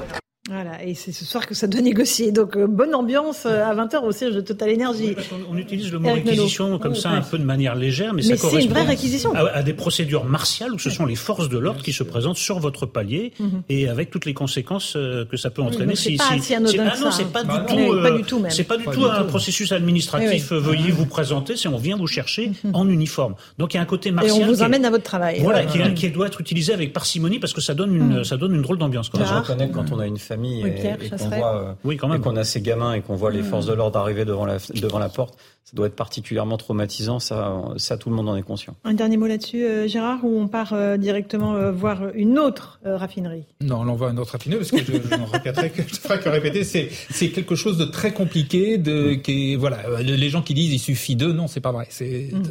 Speaker 1: Voilà, et c'est ce soir que ça doit négocier. Donc euh, bonne ambiance euh, à 20h au siège de Total Énergie.
Speaker 2: On utilise le mot réquisition comme
Speaker 1: Oui,
Speaker 2: ça
Speaker 1: oui.
Speaker 2: un peu de manière légère, mais,
Speaker 1: Mais
Speaker 2: ça
Speaker 1: c'est une
Speaker 2: correspond
Speaker 1: vraie réquisition.
Speaker 2: À, à des procédures martiales où ce sont les forces de l'ordre qui se présentent sur votre palier
Speaker 1: Mhm.
Speaker 2: et avec toutes les conséquences euh, que ça peut entraîner.
Speaker 1: c'est pas si anodin
Speaker 2: ah non, c'est pas
Speaker 1: Bah
Speaker 2: du tout,
Speaker 1: Oui,
Speaker 2: euh,
Speaker 1: pas du tout même.
Speaker 2: c'est pas du
Speaker 1: Pas
Speaker 2: tout
Speaker 1: du
Speaker 2: un
Speaker 1: tout.
Speaker 2: processus administratif.
Speaker 1: Oui, oui.
Speaker 2: Veuillez vous présenter, c'est on vient vous chercher en uniforme. Donc il y a un côté
Speaker 1: Et
Speaker 2: martial.
Speaker 1: on vous emmène à votre travail.
Speaker 2: Voilà, qui, est- qui doit être utilisé avec parcimonie parce que ça donne une,
Speaker 1: Mhm.
Speaker 2: ça donne une drôle d'ambiance.
Speaker 10: que quand on a une famille
Speaker 1: Oui,
Speaker 10: et-
Speaker 1: Pierre
Speaker 10: et, qu'on voit, euh,
Speaker 2: Oui, quand
Speaker 10: et
Speaker 2: même.
Speaker 10: qu'on a ces gamins et qu'on voit les
Speaker 1: Mhm.
Speaker 10: forces de l'ordre arriver devant la, devant la porte, ça doit être particulièrement traumatisant. Ça, ça tout le monde en est conscient.
Speaker 1: Un dernier mot là-dessus, euh, Gérard, ou on part euh, directement euh, voir une autre euh, raffinerie?
Speaker 11: Non, on l'envoie à un autre raffineur parce que je, je n'en répéterai que [LAUGHS] je ferai que répéter. C'est c'est quelque chose de très compliqué. De qui voilà, les gens qui disent il suffit d'eux, non, c'est pas vrai. C'est
Speaker 1: Mhm.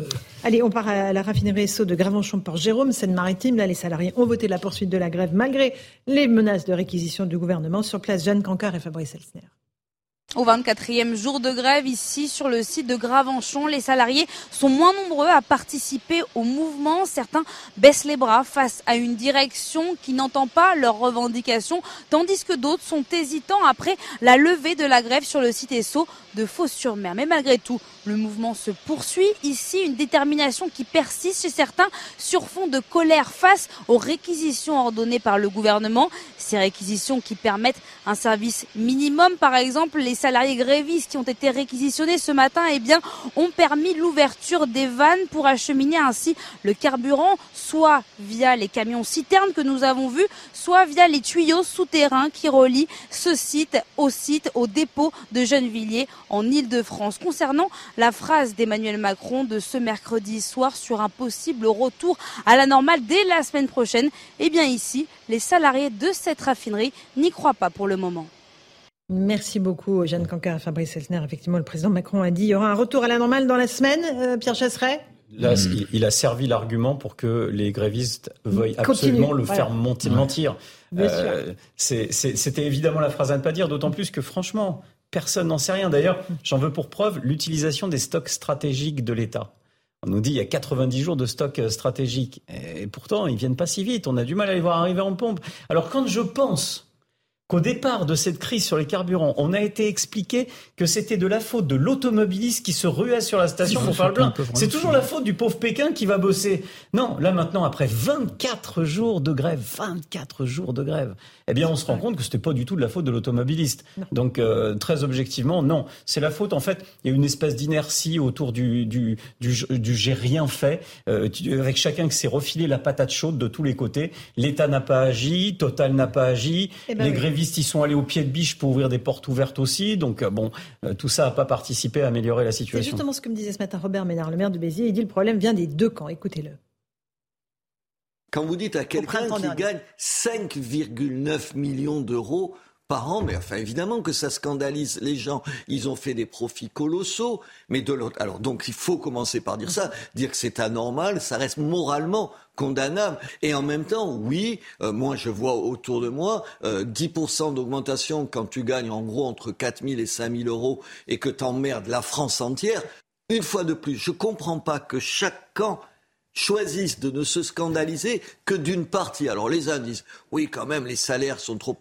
Speaker 1: Allez, on part à la raffinerie Esso de Gravenchon-Port-Jérôme, Seine-Maritime. Là, les salariés ont voté la poursuite de la grève malgré les menaces de réquisition du gouvernement. Sur place, Jeanne Cancard et Fabrice Elsner.
Speaker 17: Au 24e jour de grève ici sur le site de Gravenchon, les salariés sont moins nombreux à participer au mouvement. Certains baissent les bras face à une direction qui n'entend pas leurs revendications, tandis que d'autres sont hésitants après la levée de la grève sur le site Esso de Fos-sur-Mer. Mais malgré tout, le mouvement se poursuit. Ici, une détermination qui persiste chez certains sur fond de colère face aux réquisitions ordonnées par le gouvernement. Ces réquisitions qui permettent un service minimum, par exemple, les salariés grévistes qui ont été réquisitionnés ce matin, eh bien, ont permis l'ouverture des vannes pour acheminer ainsi le carburant, soit via les camions citernes que nous avons vus, soit via les tuyaux souterrains qui relient ce site au site, au dépôt de Gennevilliers en Ile-de-France. Concernant la phrase d'Emmanuel Macron de ce mercredi soir sur un possible retour à la normale dès la semaine prochaine, eh bien ici, les salariés de cette raffinerie n'y croient pas pour le moment.
Speaker 1: Merci beaucoup, Jeanne Cancard et Fabrice Elsner. Effectivement, le président Macron a dit qu'il y aura un retour à la normale dans la semaine. Euh, Pierre Chasseret?
Speaker 10: Là, il, il a servi l'argument pour que les grévistes veuillent
Speaker 1: Continue,
Speaker 10: absolument le
Speaker 1: voilà.
Speaker 10: faire monter,
Speaker 2: Ouais.
Speaker 10: mentir. Euh, C'était évidemment la phrase à ne pas dire, d'autant plus que franchement, personne n'en sait rien. D'ailleurs, j'en veux pour preuve l'utilisation des stocks stratégiques de l'État. On nous dit il y a 90 jours de stocks euh, stratégiques. Et pourtant, ils viennent pas si vite. On a du mal à les voir arriver en pompe. Alors quand je pense qu'au départ de cette crise sur les carburants, on a été expliqué que c'était de la faute de l'automobiliste qui se ruait sur la station pour faire le plein. C'est toujours la faute du pauvre Pékin qui va bosser. Non, là maintenant, après 24 jours de grève, 24 jours de grève, eh bien on se rend compte que c'était pas du tout de la faute de l'automobiliste. Donc euh, très objectivement, non. C'est la faute, en fait, il y a une espèce d'inertie autour du, du, du, du j'ai rien fait, euh, avec chacun qui s'est refilé la patate chaude de tous les côtés. L'État n'a pas agi, Total n'a pas agi,
Speaker 1: Eh ben
Speaker 10: les
Speaker 1: oui.
Speaker 10: grévistes y sont allés au pied de biche pour ouvrir des portes ouvertes aussi. Donc euh, bon, euh, tout ça n'a pas participé à améliorer la
Speaker 1: C'est
Speaker 10: situation.
Speaker 1: justement ce que me disait ce matin Robert Ménard, le maire de Béziers. Il dit le problème vient des deux camps. Écoutez-le.
Speaker 18: Quand vous dites à quelqu'un qui
Speaker 1: dernier.
Speaker 18: gagne 5,9 millions d'euros par an, mais enfin évidemment que ça scandalise les gens. Ils ont fait des profits colossaux, mais de l'autre. Alors donc il faut commencer par dire ça, dire que c'est anormal, ça reste moralement condamnable. Et en même temps, oui, euh, moi je vois autour de moi euh, 10% d'augmentation quand tu gagnes en gros entre 4 000 et 5 000 euros et que t'emmerdes la France entière. Une fois de plus, je comprends pas que chaque camp choisissent de ne se scandaliser que d'une partie. Alors les uns disent oui quand même les salaires sont trop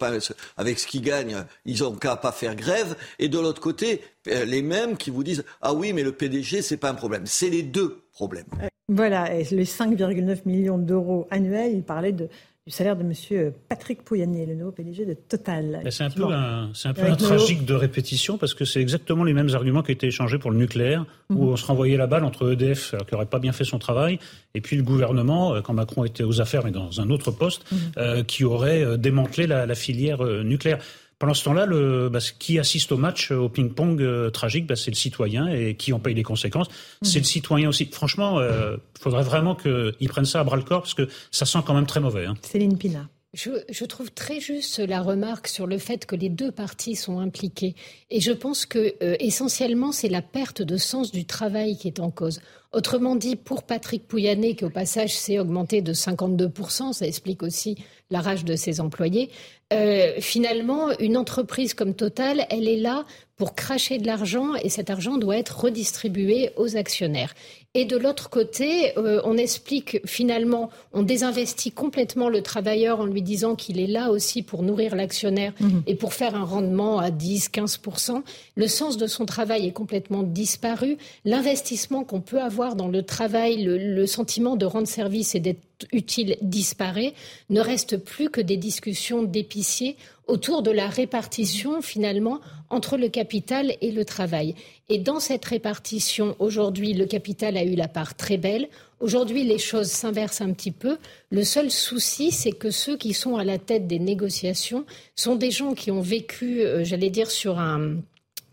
Speaker 18: avec ce qu'ils gagnent, ils ont qu'à pas faire grève et de l'autre côté euh, les mêmes qui vous disent ah oui mais le PDG c'est pas un problème. C'est les deux problèmes.
Speaker 1: Voilà, et les 5,9 millions d'euros annuels, il parlait de, du salaire de M. Patrick Pouyanné, le nouveau PDG de Total.
Speaker 2: C'est un peu un, peu tragique de répétition parce que c'est exactement les mêmes arguments qui étaient échangés pour le nucléaire, où
Speaker 1: Mhm.
Speaker 2: on se renvoyait la balle entre EDF, alors qui n'aurait pas bien fait son travail, et puis le gouvernement, euh, quand Macron était aux affaires, mais dans un autre poste, euh, qui aurait euh, démantelé la, la filière nucléaire. Pendant ce temps-là, le, bah, qui assiste au match, euh, au ping-pong euh, tragique, bah, c'est le citoyen et qui en paye les conséquences. C'est le citoyen aussi. Franchement, il faudrait vraiment qu'ils prennent ça à bras le corps parce que ça sent quand même très mauvais. Hein.
Speaker 1: Céline Pina.
Speaker 12: Je, je trouve très juste la remarque sur le fait que les deux parties sont impliquées. Et je pense que euh, essentiellement, c'est la perte de sens du travail qui est en cause. Autrement dit, pour Patrick Pouyanné, qui au passage s'est augmenté de 52%, ça explique aussi la rage de ses employés, euh, finalement, une entreprise comme Total, elle est là pour cracher de l'argent et cet argent doit être redistribué aux actionnaires. Et de l'autre côté, euh, on explique finalement, on désinvestit complètement le travailleur en lui disant qu'il est là aussi pour nourrir l'actionnaire et pour faire un rendement à 10-15%. Le sens de son travail est complètement disparu. L'investissement qu'on peut avoir dans le travail, le, le sentiment de rendre service et d'être utile disparaît. Ne reste plus que des discussions d'épiciers autour de la répartition finalement entre le capital et le travail. Et dans cette répartition, aujourd'hui, le capital a eu la part très belle. Aujourd'hui, les choses s'inversent un petit peu. Le seul souci, c'est que ceux qui sont à la tête des négociations sont des gens qui ont vécu, euh, j'allais dire, sur un...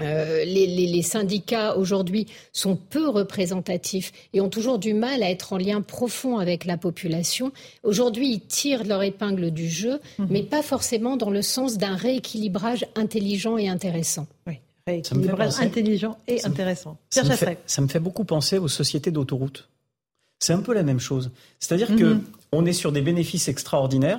Speaker 12: Euh, les, les- les syndicats aujourd'hui sont peu représentatifs et ont toujours du mal à être en lien profond avec la population. Aujourd'hui, ils tirent leur épingle du jeu, mais pas forcément dans le sens d'un rééquilibrage intelligent et intéressant.
Speaker 1: Oui,
Speaker 10: Ça me fait
Speaker 1: rééquilibrage
Speaker 10: penser-
Speaker 1: intelligent et
Speaker 10: ça me-
Speaker 1: intéressant.
Speaker 10: Ça me, fait, ça me fait beaucoup penser aux sociétés d'autoroutes. C'est un peu la même chose. C'est-à-dire que
Speaker 1: Mhm.
Speaker 10: on est sur des bénéfices extraordinaires,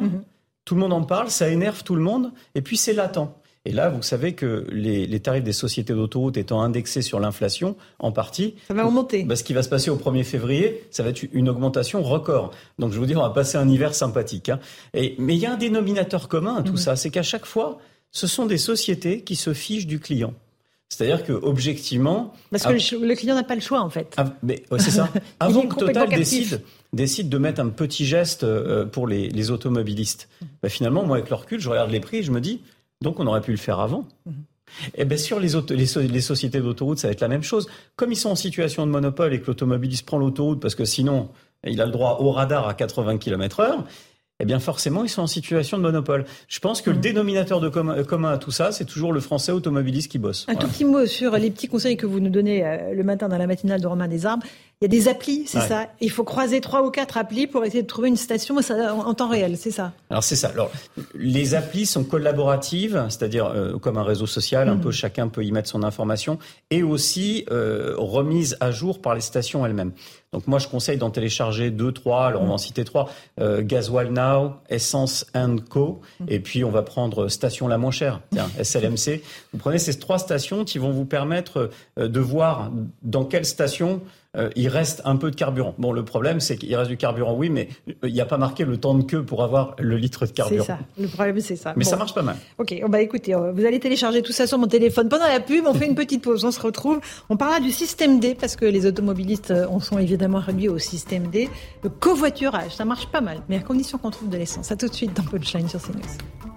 Speaker 10: tout le monde en parle, ça énerve tout le monde, et puis c'est latent. Et là, vous savez que les, les tarifs des sociétés d'autoroutes étant indexés sur l'inflation, en partie,
Speaker 1: Ça va remonter.
Speaker 10: bah, ce qui va se passer au 1er février, ça va être une augmentation record. Donc je vous dis, on va passer un hiver sympathique. hein. Et, mais il y a un dénominateur commun à tout
Speaker 1: Mhm.
Speaker 10: ça, c'est qu'à chaque fois, ce sont des sociétés qui se fichent du client. C'est-à-dire que objectivement,
Speaker 1: Parce que le client n'a pas le choix, en fait.
Speaker 10: mais c'est ça. [LAUGHS] Avant que Total décide, décide de mettre un petit geste euh, pour les, les automobilistes, bah, finalement, moi, avec le recul, je regarde les prix, je me dis, donc on aurait pu le faire avant. Et bien sur les, auto- les, so- les sociétés d'autoroute, ça va être la même chose. Comme ils sont en situation de monopole et que l'automobiliste prend l'autoroute parce que sinon, il a le droit au radar à 80 km heure, eh bien forcément, ils sont en situation de monopole. Je pense que le dénominateur de commun, commun à tout ça, c'est toujours le français automobiliste qui bosse.
Speaker 1: Un
Speaker 10: Voilà.
Speaker 1: tout petit mot sur les petits conseils que vous nous donnez euh, le matin dans la matinale de Romain des Arbres. Il y a des applis, c'est
Speaker 10: Ouais.
Speaker 1: ça? Il faut croiser trois ou quatre applis pour essayer de trouver une station en, temps réel, c'est ça?
Speaker 10: Alors c'est ça. Alors les applis sont collaboratives, c'est-à-dire euh, comme un réseau social, un
Speaker 1: Mhm.
Speaker 10: peu chacun peut y mettre son information, et aussi euh, remise à jour par les stations elles-mêmes. Donc moi je conseille d'en télécharger deux, trois. Alors on va en citer trois euh, Gasoil Now, Essence Co. Et puis on va prendre station la moins chère, tiens, [LAUGHS] SLMC. Vous prenez ces trois stations qui vont vous permettre euh, de voir dans quelle station euh, il reste un peu de carburant. Bon, le problème, c'est qu'il reste du carburant, oui, mais il n'y a pas marqué le temps de queue pour avoir le litre de carburant.
Speaker 1: C'est ça. Le problème, c'est ça.
Speaker 10: Mais ça marche pas mal.
Speaker 1: Ok, on va écouter. Vous allez télécharger tout ça sur mon téléphone. Pendant la pub, on fait une petite pause. On se retrouve. On parlera du système D parce que les automobilistes en sont évidemment réduits au système D. Le covoiturage, ça marche pas mal, mais à condition qu'on trouve de l'essence. À tout de suite dans Punchline sur CNews.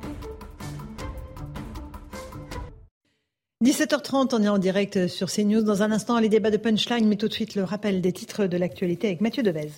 Speaker 1: 17h30, on est en direct sur CNews. Dans un instant, les débats de Punchline, mais tout de suite le rappel des titres de l'actualité avec Mathieu Devez.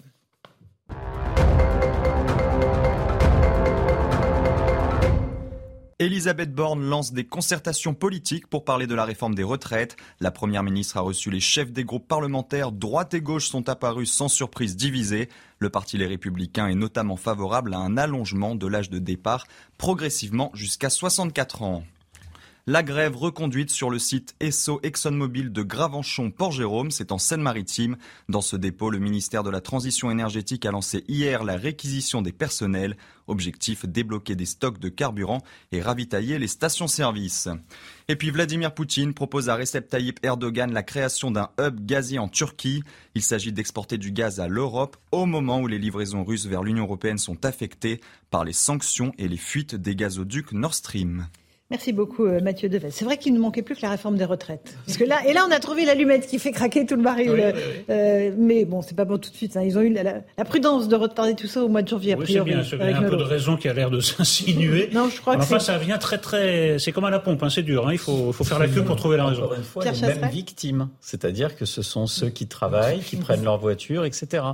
Speaker 13: Elisabeth Borne lance des concertations politiques pour parler de la réforme des retraites. La Première ministre a reçu les chefs des groupes parlementaires. Droite et gauche sont apparus sans surprise divisés. Le Parti Les Républicains est notamment favorable à un allongement de l'âge de départ progressivement jusqu'à 64 ans. La grève reconduite sur le site Esso ExxonMobil de Gravenchon-Port-Jérôme, c'est en Seine-Maritime. Dans ce dépôt, le ministère de la Transition énergétique a lancé hier la réquisition des personnels. Objectif débloquer des stocks de carburant et ravitailler les stations-service. Et puis Vladimir Poutine propose à Recep Tayyip Erdogan la création d'un hub gazier en Turquie. Il s'agit d'exporter du gaz à l'Europe au moment où les livraisons russes vers l'Union européenne sont affectées par les sanctions et les fuites des gazoducs Nord Stream.
Speaker 1: Merci beaucoup euh, Mathieu Deves. C'est vrai qu'il ne manquait plus que la réforme des retraites. Parce que là, et là, on a trouvé l'allumette qui fait craquer tout le baril. Euh, mais bon, c'est pas bon tout de suite. Hein. Ils ont eu la, prudence de retarder tout ça au mois de janvier. A
Speaker 2: oui, c'est bien. Il y a un peu de raison qui a l'air de [LAUGHS] s'insinuer.
Speaker 1: non, je crois que
Speaker 2: enfin, ça vient très très. C'est comme à la pompe. Hein, c'est dur. Hein. Il faut, faut faire la queue pour trouver la raison.
Speaker 10: Encore une fois, les mêmes victimes. C'est-à-dire que ce sont ceux qui travaillent, qui prennent leur voiture, etc.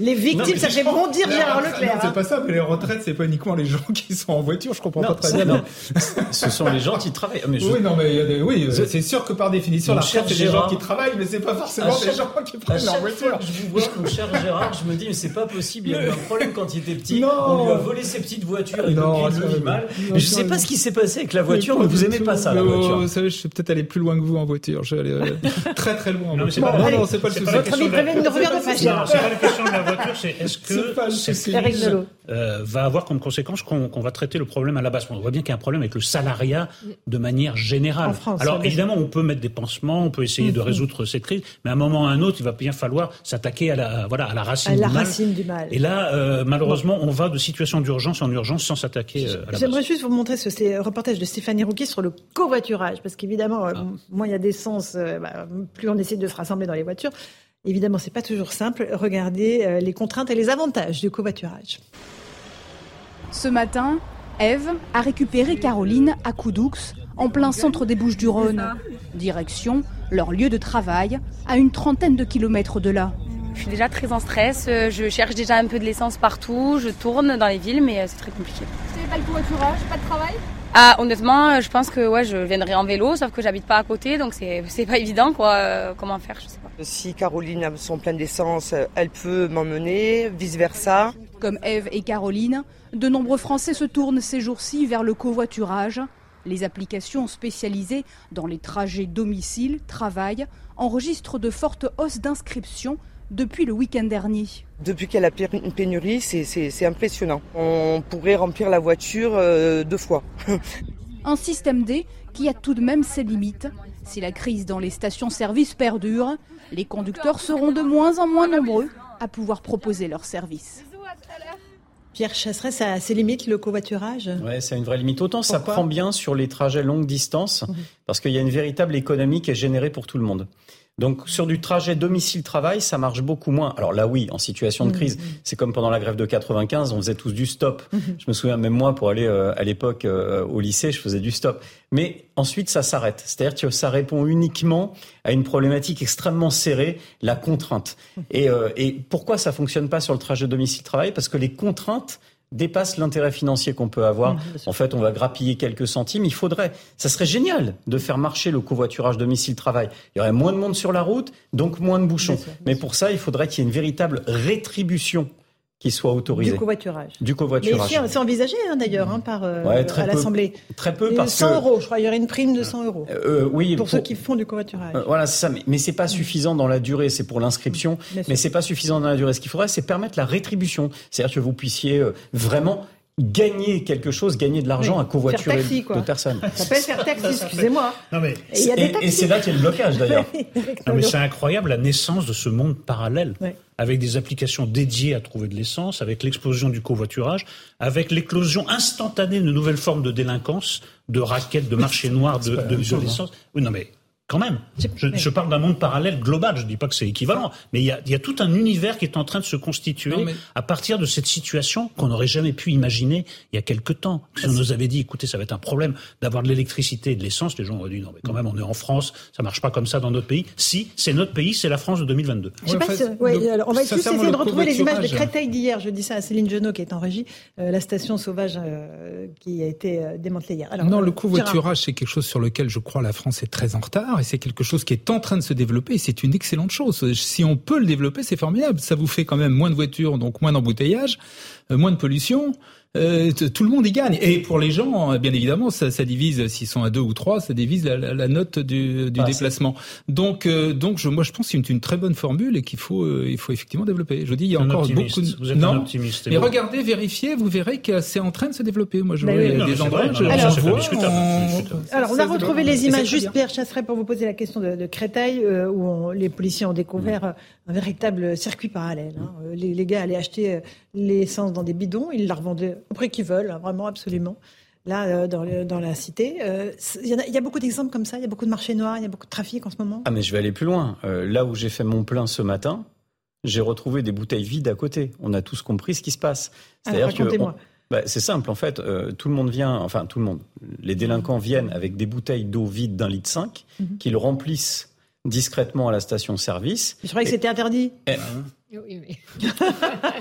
Speaker 1: les victimes, ça fait bondir Gérard Leclerc.
Speaker 11: C'est pas ça. Mais les retraites, c'est pas uniquement les gens qui sont en voiture. Je comprends pas très bien. [LAUGHS] [LAUGHS]
Speaker 10: Ce sont les gens qui travaillent.
Speaker 11: Mais Oui, non, mais il y a des... oui, c'est sûr que par définition, la retraite, c'est des gens qui travaillent, mais c'est pas forcément des gens qui prennent leur voiture.
Speaker 10: je vous vois, mon cher Gérard, je me dis, mais c'est pas possible. Il y a eu un problème quand il était petit. On lui a volé ses petites voitures et donc il le vit mal. Mais je sais pas ce qui s'est passé avec la voiture, mais vous aimez pas ça, la voiture.
Speaker 11: Vous savez, je suis peut-être aller plus loin que vous en voiture. Je vais aller euh, [LAUGHS] très très loin en voiture.
Speaker 1: Non, non, c'est pas le souci. Votre ami prévient ne regarde
Speaker 2: pas. C'est pas la question de la voiture, c'est est-ce que cette crise va avoir comme conséquence qu'on va traiter le problème à la base. On voit bien qu'il y a un problème avec le salariat de manière générale. Alors évidemment, on peut mettre des pansements, on peut essayer de mm-hmm. résoudre cette crise, mais à un moment ou à un autre, il va bien falloir s'attaquer à la, voilà, à la racine,
Speaker 1: à
Speaker 2: la
Speaker 1: du, racine mal. du mal.
Speaker 2: Et là, euh, malheureusement, on va de situation d'urgence en urgence sans s'attaquer euh, à la
Speaker 1: J'aimerais juste vous montrer ce reportage de Stéphanie Rouquet sur le covoiturage, parce qu'évidemment, euh, ah. moins il y a d'essence, bah, plus on essaie de se rassembler dans les voitures. Évidemment, c'est pas toujours simple. Regardez les contraintes et les avantages du covoiturage.
Speaker 19: Ce matin, Eve a récupéré Caroline à Coudoux, en plein centre des Bouches-du-Rhône. Direction leur lieu de travail, à une trentaine de kilomètres de là.
Speaker 20: Je suis déjà très en stress, euh, je cherche déjà un peu de l'essence partout, je tourne dans les villes, mais euh, c'est très compliqué.
Speaker 19: Vous n'avez pas le covoiturage, pas de travail?
Speaker 20: Ah, honnêtement, euh, je pense que ouais, je viendrai en vélo, sauf que j'habite pas à côté, donc c'est [LAUGHS] pas évident, quoi. comment faire, je sais pas.
Speaker 21: Si Caroline a son plein d'essence, elle peut m'emmener, vice versa.
Speaker 19: Comme Eve et Caroline, de nombreux Français se tournent ces jours-ci vers le covoiturage. Les applications spécialisées dans les trajets domicile-travail enregistrent de fortes hausses d'inscriptions depuis le week-end dernier.
Speaker 21: Depuis qu'il y a la pénurie, c'est impressionnant. On pourrait remplir la voiture euh, deux fois. [LAUGHS]
Speaker 19: Un système D qui a tout de même ses limites. Si la crise dans les stations-service perdure, les conducteurs seront de moins en moins nombreux à pouvoir proposer leurs services.
Speaker 1: Pierre Chasseret, ça a ses limites, le covoiturage?
Speaker 10: Oui, c'est une vraie limite. Autant ça prend bien sur les trajets longue distance, mhm. parce qu'il y a une véritable économie qui est générée pour tout le monde. Donc sur du trajet domicile-travail, ça marche beaucoup moins. Alors là, oui, en situation de mhm. crise, c'est comme pendant la grève de 95, on faisait tous du stop. Mhm. Je me souviens même moi, pour aller euh, à l'époque euh, au lycée, je faisais du stop. Mais ensuite, ça s'arrête. C'est-à-dire que ça répond uniquement à une problématique extrêmement serrée, la contrainte. Mhm. Et, euh, et pourquoi ça fonctionne pas sur le trajet domicile-travail? Parce que les contraintes dépasse l'intérêt financier qu'on peut avoir. Mmh, en fait, on va grappiller quelques centimes. Il faudrait, ça serait génial de faire marcher le covoiturage domicile-travail. Il y aurait moins de monde sur la route, donc moins de bouchons. Mais pour ça, il faudrait qu'il y ait une véritable rétribution qui soit autorisé.
Speaker 1: Du covoiturage.
Speaker 10: Du covoiturage.
Speaker 1: c'est envisagé hein, d'ailleurs hein, par euh, à l'Assemblée.
Speaker 10: Très peu parce
Speaker 1: 100 euros, je crois. Il y aurait une prime de 100 euros.
Speaker 10: Euh, euh, oui.
Speaker 1: Pour, ceux qui font du covoiturage.
Speaker 10: voilà, c'est ça. Mais, mais c'est pas suffisant dans la durée. C'est pour l'inscription, mais c'est pas suffisant dans la durée. Ce qu'il faudrait, c'est permettre la rétribution. C'est-à-dire que vous puissiez vraiment gagner quelque chose, gagner de l'argent
Speaker 1: Oui,
Speaker 10: à covoiturer
Speaker 1: faire taxi, quoi.
Speaker 10: de personnes.
Speaker 1: Ça s'appelle faire taxi, excusez-moi.
Speaker 2: Mais-
Speaker 1: Et
Speaker 10: c'est là qu'il y a le blocage d'ailleurs. [LAUGHS]
Speaker 2: Non, mais c'est incroyable la naissance de ce monde parallèle,
Speaker 1: Ouais.
Speaker 2: avec des applications dédiées à trouver de l'essence, avec l'explosion du covoiturage, avec l'éclosion instantanée de nouvelles formes de délinquance, de raquettes, de [LAUGHS] marché noir, de, de, de
Speaker 11: hein.
Speaker 2: l'essence. Oui, non mais quand même. Je, je parle d'un monde parallèle global. Je dis pas que c'est équivalent, mais il y a, il y a tout un univers qui est en train de se constituer
Speaker 11: Non, mais-
Speaker 2: à partir de cette situation qu'on n'aurait jamais pu imaginer il y a quelque temps. Si on nous avait dit, écoutez, ça va être un problème d'avoir de l'électricité et de l'essence, les gens auraient dit, non, mais quand même, on est en France, ça marche pas comme ça dans notre pays. Si, c'est notre pays, c'est la France de 2022.
Speaker 1: Je sais pas si- ouais,
Speaker 11: le-
Speaker 1: alors on va juste essayer de retrouver les images de. Créteil d'hier. Je dis ça à Céline Genot qui est en régie, euh, la station sauvage euh, qui a été euh, démantelée hier. Alors,
Speaker 11: non,
Speaker 1: euh,
Speaker 11: le covoiturage, c'est quelque chose sur lequel je crois la France est très en retard et c'est quelque chose qui est en train de se développer et c'est une excellente chose. Si on peut le développer, c'est formidable. Ça vous fait quand même moins de voitures, donc moins d'embouteillage, euh, moins de pollution. Euh, tout le monde y gagne. Et pour les gens, euh, bien évidemment, ça, ça divise, s'ils sont à deux ou trois, ça divise la, la- la note du, du
Speaker 10: Ah,
Speaker 11: déplacement. Donc, euh, donc je, moi, je pense que c'est une, une très bonne formule et qu'il faut, euh, il faut effectivement développer. Je vous dis, il y a
Speaker 2: Un
Speaker 11: encore
Speaker 2: optimiste.
Speaker 11: beaucoup de...
Speaker 2: Vous êtes
Speaker 11: non,
Speaker 2: un optimiste. et
Speaker 11: mais
Speaker 2: bon.
Speaker 11: regardez, vérifiez, vous verrez que c'est en train de se développer. Moi, je
Speaker 1: Bah
Speaker 11: vois
Speaker 1: oui.
Speaker 11: des endroits, je, je vois,
Speaker 2: discutable,
Speaker 11: on-.
Speaker 1: Alors, on a retrouvé les images, juste. Pierre Chasseret, pour vous poser la question de, de Créteil, euh, où on- les policiers ont découvert euh, un véritable circuit parallèle. hein. Les, les gars allaient acheter l'essence dans des bidons, ils la revendaient au prix qu'ils veulent, hein, vraiment, absolument. Là, euh, dans, le- dans la cité, Euh, il y, a- il y a beaucoup d'exemples comme ça, il y a beaucoup de marchés noirs, il y a beaucoup de trafic en ce moment.
Speaker 10: Ah mais je vais aller plus loin. Euh, là où j'ai fait mon plein ce matin, j'ai retrouvé des bouteilles vides à côté. On a tous compris ce qui se passe. Que
Speaker 1: racontez-moi.
Speaker 10: on- bah, c'est simple en fait. euh, tout le monde vient, enfin tout le monde. Les délinquants viennent avec des bouteilles d'eau vides d'un litre 5
Speaker 1: Mhm.
Speaker 10: qu'ils remplissent discrètement à la station-service.
Speaker 1: Je croyais que c'était interdit.
Speaker 10: Et-
Speaker 12: Oui, mais... [LAUGHS]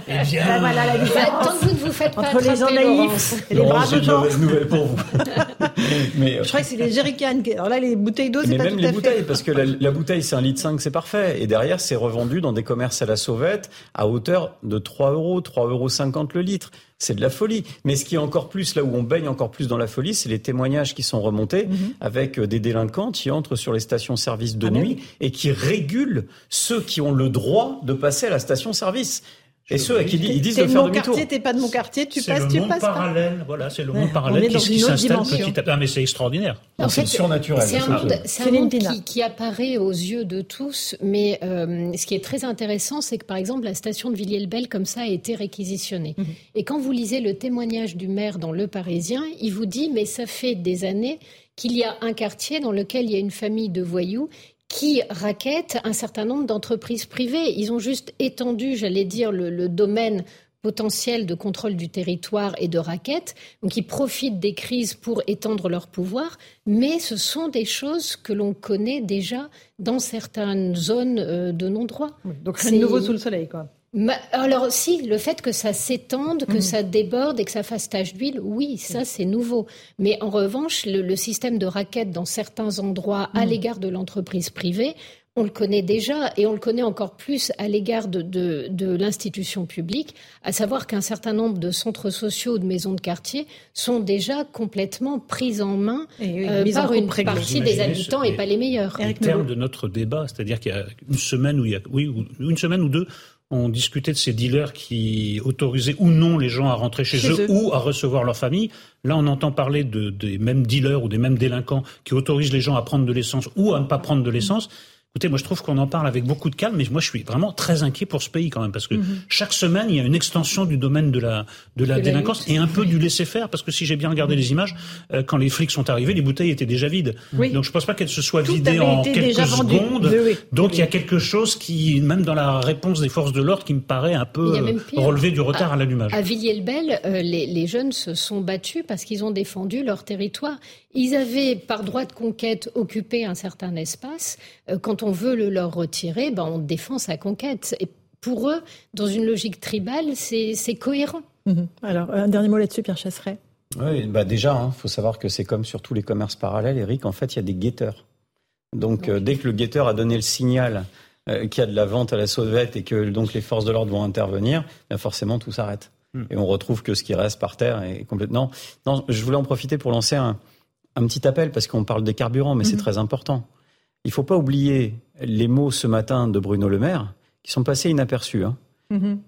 Speaker 2: Eh bien,
Speaker 1: Ben voilà la différence.
Speaker 12: Tant que vous ne vous faites pas
Speaker 1: Entre les gens naïfs et les braves
Speaker 10: j'ai de
Speaker 1: gens.
Speaker 10: mauvaises nouvelles pour vous. [LAUGHS] mais, euh,
Speaker 1: Je crois que c'est les jerrycans. Alors là, les bouteilles d'eau, c'est
Speaker 10: mais
Speaker 1: pas
Speaker 10: même
Speaker 1: tout
Speaker 10: les
Speaker 1: à
Speaker 10: bouteilles,
Speaker 1: fait.
Speaker 10: parce que la, la bouteille c'est un litre 5, c'est parfait. Et derrière, c'est revendu dans des commerces à la sauvette à hauteur de 3 euros, 3,50 euros le litre. C'est de la folie. Mais ce qui est encore plus, là où on baigne encore plus dans la folie, c'est les témoignages qui sont remontés
Speaker 1: Mhm.
Speaker 10: avec euh, des délinquants qui entrent sur les stations-service de
Speaker 1: Ah ben
Speaker 10: nuit et qui régulent ceux qui ont le droit de passer à la station-service. Et ceux à qui ils disent de faire
Speaker 1: mon
Speaker 10: demi-tour.
Speaker 1: quartier, t'es pas de mon quartier, tu
Speaker 2: C'est
Speaker 1: passes,
Speaker 2: le
Speaker 1: tu
Speaker 2: monde
Speaker 1: passes pas.
Speaker 2: parallèle, voilà, c'est le monde
Speaker 1: on
Speaker 2: parallèle qui, s'installe petit à petit. Ah, mais c'est extraordinaire.
Speaker 10: C'est surnaturel,
Speaker 12: C'est
Speaker 10: la
Speaker 12: un
Speaker 10: chose.
Speaker 12: monde, c'est monde qui apparaît aux yeux de tous, mais euh, ce qui est très intéressant, c'est que par exemple la station de Villiers-le-Bel comme ça a été réquisitionnée.
Speaker 1: Mhm.
Speaker 12: Et quand vous lisez le témoignage du maire dans Le Parisien, il vous dit mais ça fait des années qu'il y a un quartier dans lequel il y a une famille de voyous qui raquettent un certain nombre d'entreprises privées. Ils ont juste étendu, j'allais dire, le, le domaine potentiel de contrôle du territoire et de raquettes. Donc ils profitent des crises pour étendre leur pouvoir, mais ce sont des choses que l'on connaît déjà dans certaines zones euh, de non-droit.
Speaker 1: Donc
Speaker 12: C'est-
Speaker 1: c'est nouveau sous le soleil, quoi.
Speaker 12: Alors si, le fait que ça s'étende, que
Speaker 1: Mhm.
Speaker 12: ça déborde et que ça fasse tache d'huile, oui, ça c'est nouveau. Mais en revanche, le, le système de raquettes dans certains endroits à
Speaker 1: Mhm.
Speaker 12: l'égard de l'entreprise privée, on le connaît déjà et on le connaît encore plus à l'égard de, de, de l'institution publique, à savoir qu'un certain nombre de centres sociaux, de maisons de quartier sont déjà complètement pris en main
Speaker 1: Et
Speaker 12: euh,
Speaker 1: en
Speaker 12: par une partie des habitants
Speaker 2: ce-
Speaker 12: et pas les meilleurs.
Speaker 2: Au terme de notre débat, c'est-à-dire qu'il y a une semaine où il y a, oui, ou- une semaine ou deux, on discutait de ces dealers qui autorisaient ou non les gens à rentrer chez,
Speaker 1: Chez
Speaker 2: eux,
Speaker 1: eux.
Speaker 2: ou à recevoir leur famille. Là, on entend parler de, des mêmes dealers ou des mêmes délinquants qui autorisent les gens à prendre de l'essence ou à ne pas prendre de l'essence. Écoutez, moi je trouve qu'on en parle avec beaucoup de calme, mais moi je suis vraiment très inquiet pour ce pays quand même, parce que
Speaker 1: Mhm.
Speaker 2: chaque semaine il y a une extension du domaine de la de la
Speaker 12: De
Speaker 2: délinquance et un peu du laisser faire, parce que si j'ai bien regardé les images, euh, quand les flics sont arrivés, les bouteilles étaient déjà vides.
Speaker 1: Oui.
Speaker 2: Donc je pense pas qu'elles se soient
Speaker 1: Tout
Speaker 2: vidées en quelques secondes. Donc il y a quelque chose qui, même dans la réponse des forces de l'ordre, qui me paraît un peu euh, relevé du retard à, l'allumage.
Speaker 12: À Villiers-le-Bel, euh, les, les jeunes se sont battus parce qu'ils ont défendu leur territoire. Ils avaient, par droit de conquête, occupé un certain espace. Euh, quand on veut le leur retirer, ben, on défend sa conquête. Et pour eux, dans une logique tribale, c'est cohérent.
Speaker 1: Mhm. Alors, un dernier mot là-dessus, Pierre Chasseret.
Speaker 10: Oui, bah déjà, il faut savoir que c'est comme sur tous les commerces parallèles, Eric, en fait, il y a des guetteurs. Donc, euh, dès que le guetteur a donné le signal euh, qu'il y a de la vente à la sauvette et que donc les forces de l'ordre vont intervenir, ben forcément tout s'arrête.
Speaker 2: Hmm.
Speaker 10: Et on retrouve que ce qui reste par terre est complètement. Non, je voulais en profiter pour lancer un, un petit appel parce qu'on parle des carburants, mais c'est
Speaker 1: Mhm.
Speaker 10: très important. Il faut pas oublier les mots ce matin de Bruno Le Maire qui sont passés inaperçus. hein. Mhm.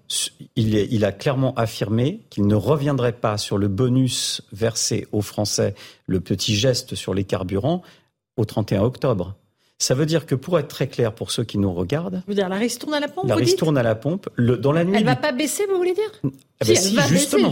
Speaker 10: il, a clairement affirmé qu'il ne reviendrait pas sur le bonus versé aux Français, le petit geste sur les carburants, au 31 octobre. Ça veut dire que pour être très clair pour ceux qui nous regardent,
Speaker 1: vous dire la ristourne à la pompe.
Speaker 10: La ristourne à la pompe, le, dans la nuit.
Speaker 1: Elle ne va pas baisser, vous voulez dire
Speaker 10: eh ben si, justement.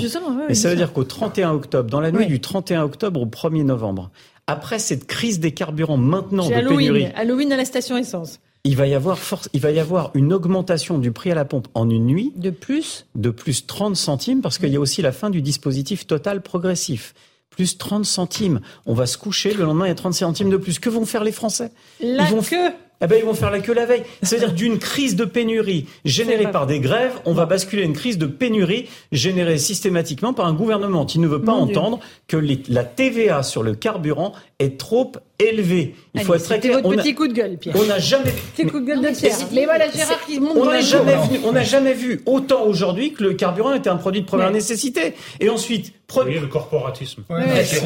Speaker 10: Mais ça veut dire qu'au 31 octobre, dans la nuit du 31 octobre au 1er novembre, après cette crise des carburants maintenant de
Speaker 1: Halloween,
Speaker 10: pénurie,
Speaker 1: Halloween à la station essence
Speaker 10: il va y avoir force, il va y avoir une augmentation du prix à la pompe en une nuit
Speaker 1: de plus?
Speaker 10: De plus 30 centimes parce qu'il y a aussi la fin du dispositif total progressif. Plus 30 centimes. On va se coucher, le lendemain, il y a 30 centimes de plus. Que vont faire les Français?
Speaker 1: La
Speaker 10: ils vont
Speaker 1: queue
Speaker 10: eh ben, ils vont faire la queue la veille. [LAUGHS] C'est-à-dire d'une crise de pénurie générée par des grèves, on va basculer une crise de pénurie générée systématiquement par un gouvernement qui ne veut pas entendre que la TVA sur le carburant est trop élevé.
Speaker 1: Il faut être très clair.
Speaker 10: Votre
Speaker 1: petit coup de gueule, Pierre.
Speaker 10: On n'a jamais.
Speaker 1: Petit coup de gueule de Pierre. Mais voilà, Gérard qui monte
Speaker 10: on
Speaker 1: n'a
Speaker 10: jamais vu, On jamais vu autant aujourd'hui que le carburant était un produit de première nécessité. Et ensuite.
Speaker 2: Vous voyez le corporatisme.
Speaker 1: Ouais.
Speaker 10: C'est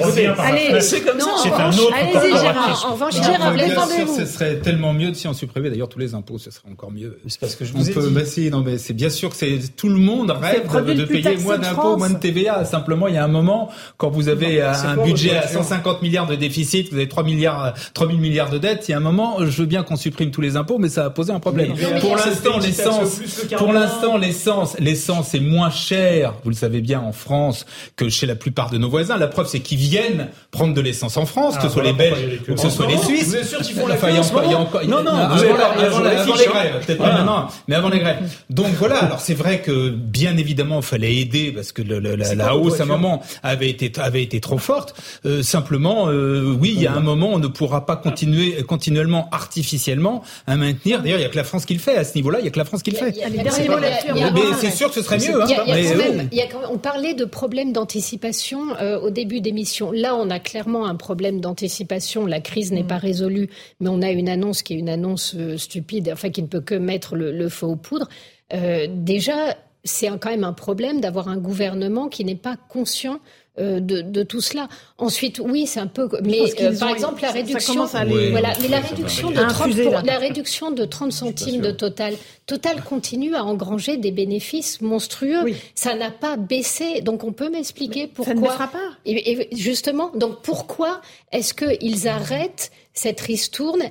Speaker 10: comme ça.
Speaker 2: C'est un autre
Speaker 1: Allez-y, Gérard. En revanche, Gérard, défendez-vous.
Speaker 11: Ce serait tellement mieux si on supprimait d'ailleurs tous les impôts. Ce serait encore mieux.
Speaker 10: C'est parce que je
Speaker 11: on
Speaker 10: vous ai
Speaker 11: peut,
Speaker 10: dit.
Speaker 11: Bah si, non, mais c'est bien sûr que c'est tout le monde rêve de, de payer moins d'impôts, moins de TVA. Simplement, il y a un moment quand vous avez un budget à 150 milliards de déficit, vous avez 3 milliards, 3 000 milliards de dettes. Il y a un moment, je veux bien qu'on supprime tous les impôts, mais ça va poser un problème. pour l'instant, l'essence, pour l'instant, l'essence, l'essence est moins chère. Vous le savez bien en France que chez la plupart de nos voisins. La preuve, c'est qu'ils viennent prendre de l'essence en France, que ce soit les Belges ou que ce soit les Suisses.
Speaker 2: Vous êtes sûr qu'ils font la
Speaker 11: Enfin, a encore, a
Speaker 10: Non, non,
Speaker 11: avant, les grèves, peut-être pas
Speaker 10: Voilà.
Speaker 11: maintenant, mais avant les grèves. Donc voilà. [LAUGHS] Alors c'est vrai que bien évidemment, il fallait aider parce que la, hausse à un moment avait été avait été trop forte. Euh, simplement, euh, oui, il y a un moment, on ne pourra pas continuer continuellement artificiellement à maintenir. D'ailleurs, il y a que la France qui le fait à ce niveau-là. Il y a que la France qui le fait. Mais
Speaker 1: va-
Speaker 11: c'est sûr que ce serait mieux. Hein, euh,
Speaker 12: on parlait de problème d'anticipation euh, au début d'émission. Là, on a clairement un problème d'anticipation. La crise n'est pas résolue, mais on a une annonce qui est une annonce euh, stupide, enfin qui ne peut que mettre le, le feu aux poudres. Euh, déjà, c'est quand même un problème d'avoir un gouvernement qui n'est pas conscient euh, de, de tout cela. Ensuite, oui, c'est un peu. Mais euh, par
Speaker 1: ont-
Speaker 12: exemple, la
Speaker 1: ça- ça
Speaker 12: réduction.
Speaker 1: commence à aller-
Speaker 12: voilà, mais la réduction de
Speaker 1: À
Speaker 12: 30
Speaker 1: infuser,
Speaker 12: pour-
Speaker 1: là.
Speaker 12: la réduction de 30 centimes de Total. Total continue à engranger des bénéfices monstrueux.
Speaker 1: Oui.
Speaker 12: Ça n'a pas baissé. Donc on peut m'expliquer pourquoi.
Speaker 1: Ça ne baissera pas.
Speaker 12: Et, et justement, donc pourquoi est-ce qu'ils arrêtent cette ristourne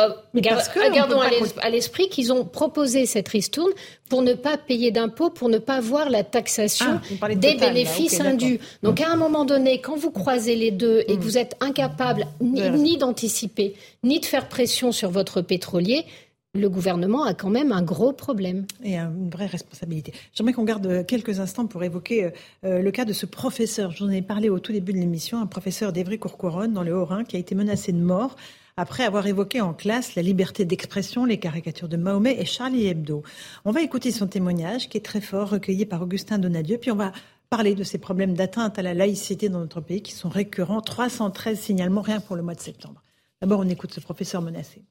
Speaker 12: Euh, gar- gardons à l'esprit qu'ils ont proposé cette ristourne pour ne pas payer d'impôts, pour ne pas voir la taxation
Speaker 1: Ah, de
Speaker 12: des
Speaker 1: Total,
Speaker 12: bénéfices
Speaker 1: ok,
Speaker 12: indus. Donc à un moment donné, quand vous croisez les deux et que vous êtes incapable ni, ni d'anticiper, ni de faire pression sur votre pétrolier, le gouvernement a quand même un gros problème.
Speaker 1: et une vraie responsabilité. J'aimerais qu'on garde quelques instants pour évoquer euh, euh, le cas de ce professeur. J'en ai parlé au tout début de l'émission, un professeur d'Evry-Courcouronne dans le Haut-Rhin qui a été menacé de mort après avoir évoqué en classe la liberté d'expression, les caricatures de Mahomet et Charlie Hebdo. On va écouter son témoignage qui est très fort, recueilli par Augustin Donadieu, puis on va parler de ces problèmes d'atteinte à la laïcité dans notre pays qui sont récurrents. 313 signalements rien pour le mois de septembre. D'abord, on écoute ce professeur menacé.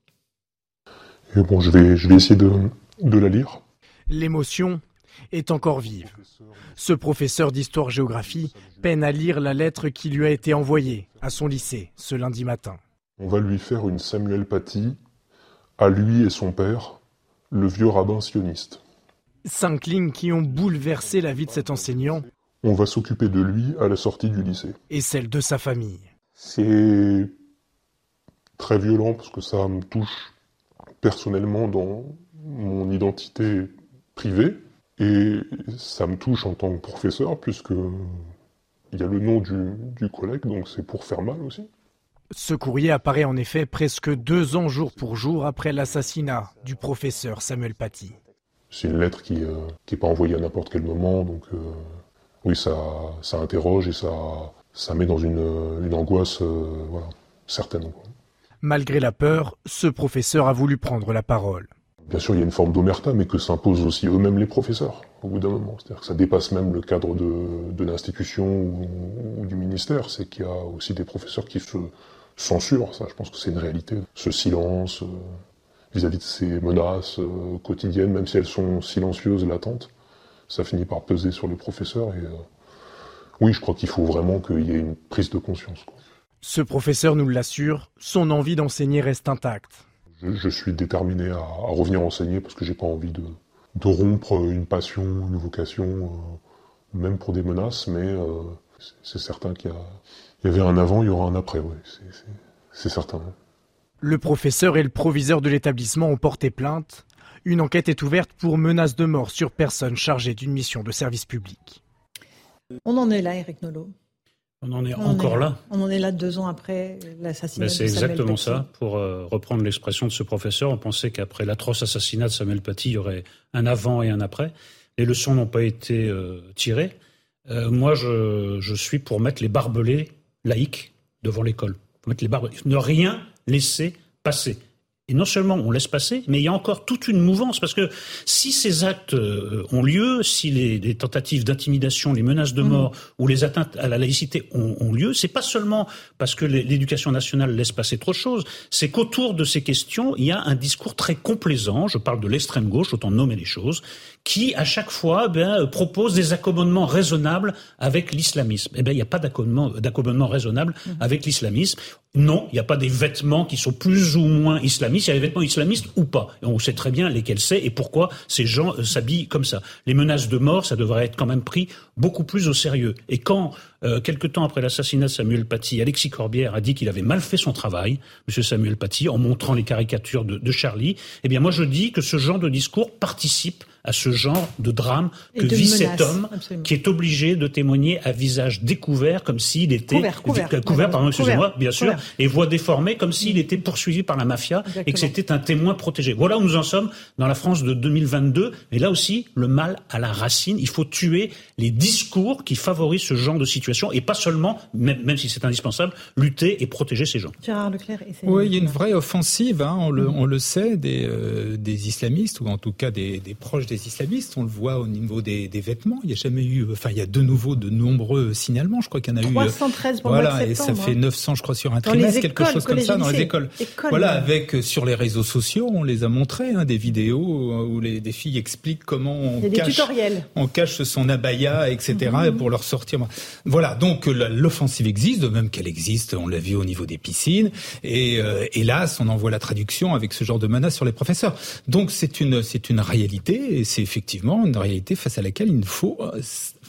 Speaker 22: Et bon, je vais, je vais essayer de, de la lire.
Speaker 4: L'émotion est encore vive. Ce professeur d'histoire-géographie peine à lire la lettre qui lui a été envoyée à son lycée ce lundi matin.
Speaker 22: On va lui faire une Samuel Paty à lui et son père, le vieux rabbin sioniste.
Speaker 4: Cinq lignes qui ont bouleversé la vie de cet enseignant
Speaker 22: On va s'occuper de lui à la sortie du lycée.
Speaker 4: et celle de sa famille.
Speaker 22: C'est très violent parce que ça me touche personnellement dans mon identité privée et ça me touche en tant que professeur puisque il y a le nom du, du collègue donc c'est pour faire mal aussi.
Speaker 4: Ce courrier apparaît en effet presque deux ans jour pour jour après l'assassinat du professeur Samuel Paty.
Speaker 22: C'est une lettre qui n'est qui est pas envoyée à n'importe quel moment, donc euh, oui, ça, ça interroge et ça, ça met dans une, une angoisse euh, voilà, certaine. quoi.
Speaker 4: Malgré la peur, ce professeur a voulu prendre la parole.
Speaker 22: Bien sûr, il y a une forme d'omerta, mais que s'imposent aussi eux-mêmes les professeurs, au bout d'un moment. C'est-à-dire que ça dépasse même le cadre de, de l'institution ou, ou du ministère. C'est qu'il y a aussi des professeurs qui se censurent, ça je pense que c'est une réalité. Ce silence euh, vis-à-vis de ces menaces euh, quotidiennes, même si elles sont silencieuses, latentes, ça finit par peser sur les professeurs. Et euh, oui, je crois qu'il faut vraiment qu'il y ait une prise de conscience. quoi.
Speaker 4: Ce professeur nous l'assure, son envie d'enseigner reste intacte.
Speaker 22: Je, je suis déterminé à, à revenir enseigner parce que j'ai pas envie de, de rompre une passion, une vocation, même pour des menaces, mais c'est certain qu'il y, y, avait un avant, il y aura un après, oui, c'est certain.
Speaker 4: Le professeur et le proviseur de l'établissement ont porté plainte. Une enquête est ouverte pour menace de mort sur personne chargée d'une mission de service public.
Speaker 1: On en est là, Eric Nolot.
Speaker 2: On en est encore là.
Speaker 1: On en est là deux ans après l'assassinat
Speaker 2: ben,
Speaker 1: de
Speaker 2: Samuel C'est exactement ça. Pour euh, reprendre l'expression de ce professeur, on pensait qu'après l'atroce assassinat de Samuel Paty, il y aurait un avant et un après. Les leçons n'ont pas été euh, tirées. Euh, moi, je, je, suis pour mettre les barbelés laïcs devant l'école. Mettre les barbelés. Ne rien laisser passer. Et non seulement on laisse passer, mais il y a encore toute une mouvance, parce que si ces actes euh, ont lieu, si les, tentatives d'intimidation, les menaces de mmh. mort ou les atteintes à la laïcité ont, ont lieu, c'est pas seulement parce que l'éducation nationale laisse passer trop de choses, c'est qu'autour de ces questions, il y a un discours très complaisant, je parle de l'extrême gauche, autant nommer les choses, qui à chaque fois ben, propose des accommodements raisonnables avec l'islamisme. Eh bien, il n'y a pas d'accommodement raisonnable mmh. avec l'islamisme. Non, il n'y a pas des vêtements qui sont plus ou moins islamistes. Il y a des vêtements islamistes ou pas. On sait très bien lesquels c'est et pourquoi ces gens euh, s'habillent comme ça. Les menaces de mort, ça devrait être quand même pris beaucoup plus au sérieux. Et quand, euh, quelque temps après l'assassinat de Samuel Paty, Alexis Corbière a dit qu'il avait mal fait son travail, M. Samuel Paty, en montrant les caricatures de Charlie, eh bien moi je dis que ce genre de discours participe à ce genre de drame que vit cet homme qui est obligé de témoigner à visage découvert comme s'il était
Speaker 1: couvert,
Speaker 2: couvert, pardon, excusez-moi, bien sûr, et voix déformée comme s'il était poursuivi par la mafia et que c'était un témoin protégé. Voilà où nous en sommes dans la France de 2022. Mais là aussi, le mal à la racine. Il faut tuer les discours qui favorisent ce genre de situation et pas seulement, même, si c'est indispensable, lutter et protéger ces gens.
Speaker 1: Gérard Leclerc.
Speaker 11: Oui, il y a une vraie offensive, hein, on, le, on, le, sait, des, euh, des islamistes ou en tout cas des, des proches des islamistes. On le voit au niveau des, vêtements. Il y a jamais eu, enfin, il y a de nouveau de nombreux signalements. Je crois qu'il y en a
Speaker 1: eu. 313 pour
Speaker 11: Voilà, et ça fait 900, hein. je crois, sur un trimestre, quelque chose comme ça dans les écoles. Voilà, avec euh, sur les réseaux sociaux, on les a montrés, hein, des vidéos euh, où les des filles expliquent comment on cache, on cache son abaya, etc. Mhm. pour leur sortir. Voilà, donc euh, l'offensive existe, de même qu'elle existe. On l'a vu au niveau des piscines. Et hélas, on en voit la traduction avec ce genre de menaces sur les professeurs. Donc c'est une c'est une réalité c'est effectivement une réalité face à laquelle il ne faut euh,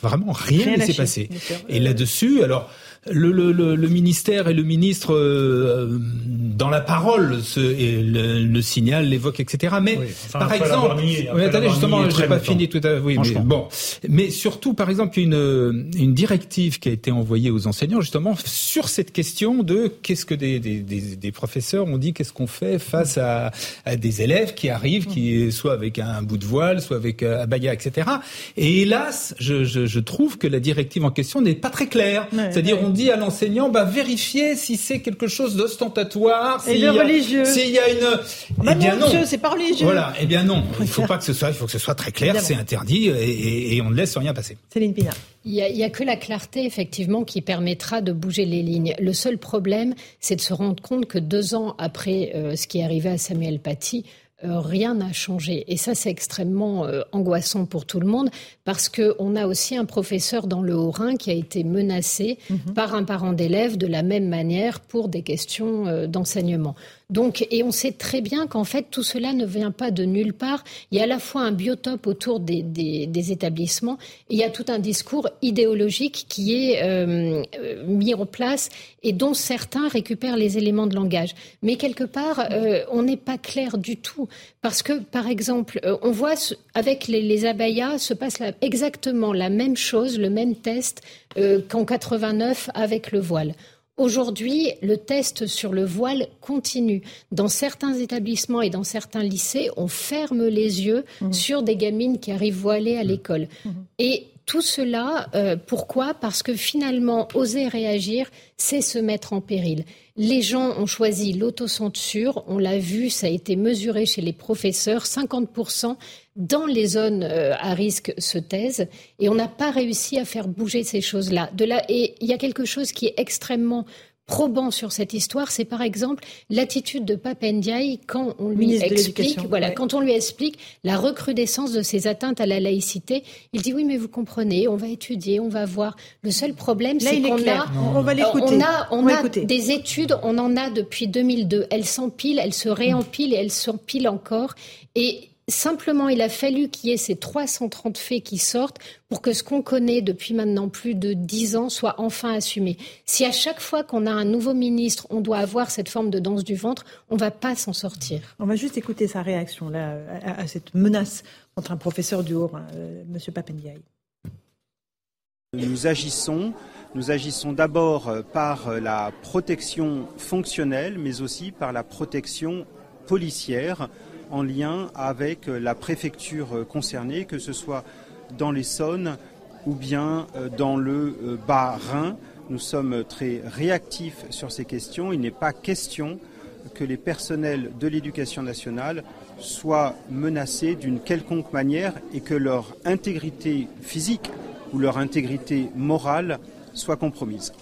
Speaker 11: vraiment rien, laisser passer. Et là-dessus, alors le, le, le, ministère et le ministre, euh, dans la parole, ce, et le, le signal, l'évoque, etc. Mais par exemple, attendez, justement, je n'ai pas fini tout à. Oui, mais bon, mais surtout, par exemple, une, une directive qui a été envoyée aux enseignants justement sur cette question de qu'est-ce que des, des, des, des professeurs ont dit, qu'est-ce qu'on fait face à, à, des élèves qui arrivent, qui soit avec un bout de voile, soit avec un euh, baya, etc. Et hélas, je, je, je, trouve que la directive en question n'est pas très claire. C'est-à-dire, on dit à l'enseignant, bah, vérifier si c'est quelque chose d'ostentatoire.
Speaker 1: Et de religieux.
Speaker 11: S'il y a une.
Speaker 1: Bah eh bien non. C'est pas religieux.
Speaker 11: Voilà. Eh bien non. Il faut pas que ce soit, il faut que ce soit très clair, c'est interdit et, et, on ne laisse rien passer.
Speaker 1: Céline Pina.
Speaker 12: Il n'y a, a, que la clarté, effectivement, qui permettra de bouger les lignes. Le seul problème, c'est de se rendre compte que deux ans après euh, ce qui est arrivé à Samuel Paty, rien n'a changé. Et ça, c'est extrêmement euh, angoissant pour tout le monde parce qu'on a aussi un professeur dans le Haut-Rhin qui a été menacé mhm. par un parent d'élève de la même manière pour des questions euh, d'enseignement. Donc, et on sait très bien qu'en fait, tout cela ne vient pas de nulle part. Il y a à la fois un biotope autour des, des, établissements et il y a tout un discours idéologique qui est euh, euh, mis en place et dont certains récupèrent les éléments de langage. Mais quelque part, euh, on n'est pas clair du tout. Parce que, par exemple, on voit avec les, les se passe exactement la même chose, le même test qu'en 89 avec le voile. Aujourd'hui, le test sur le voile continue. Dans certains établissements et dans certains lycées, on ferme les yeux mmh. sur des gamines qui arrivent voilées à mmh. l'école. Mmh. Et tout cela, euh, pourquoi? Parce que finalement, oser réagir, c'est se mettre en péril. Les gens ont choisi l'autocensure, on l'a vu, ça a été mesuré chez les professeurs, 50% dans les zones euh, à risque se taisent, et on n'a pas réussi à faire bouger ces choses-là. De là, et il y a quelque chose qui est extrêmement probant sur cette histoire, c'est par exemple l'attitude de Papendiaï quand on lui explique, voilà, quand on lui explique la recrudescence de ces atteintes à la laïcité. Il dit oui, mais vous comprenez, on va étudier, on va voir. Le seul problème, c'est qu'on a,
Speaker 1: on va.
Speaker 12: On a, on a des études, on en a depuis 2002. Elles s'empilent, elles se réempilent et elles s'empilent encore. Et Simplement, il a fallu qu'il y ait ces 330 faits qui sortent pour que ce qu'on connaît depuis maintenant plus de 10 ans soit enfin assumé. Si à chaque fois qu'on a un nouveau ministre, on doit avoir cette forme de danse du ventre, on ne va pas s'en sortir.
Speaker 1: On va juste écouter sa réaction là, à, cette menace contre un professeur du Haut, euh, M. Papendiaï.
Speaker 23: Nous agissons nous agissons d'abord par la protection fonctionnelle, mais aussi par la protection policière en lien avec euh, la préfecture euh, concernée, que ce soit dans l'Essonne ou bien euh, dans le Bas-Rhin. Nous sommes très réactifs sur ces questions. Il n'est pas question que les personnels de l'éducation nationale soient menacés d'une quelconque manière et que leur intégrité physique ou leur intégrité morale soit compromise.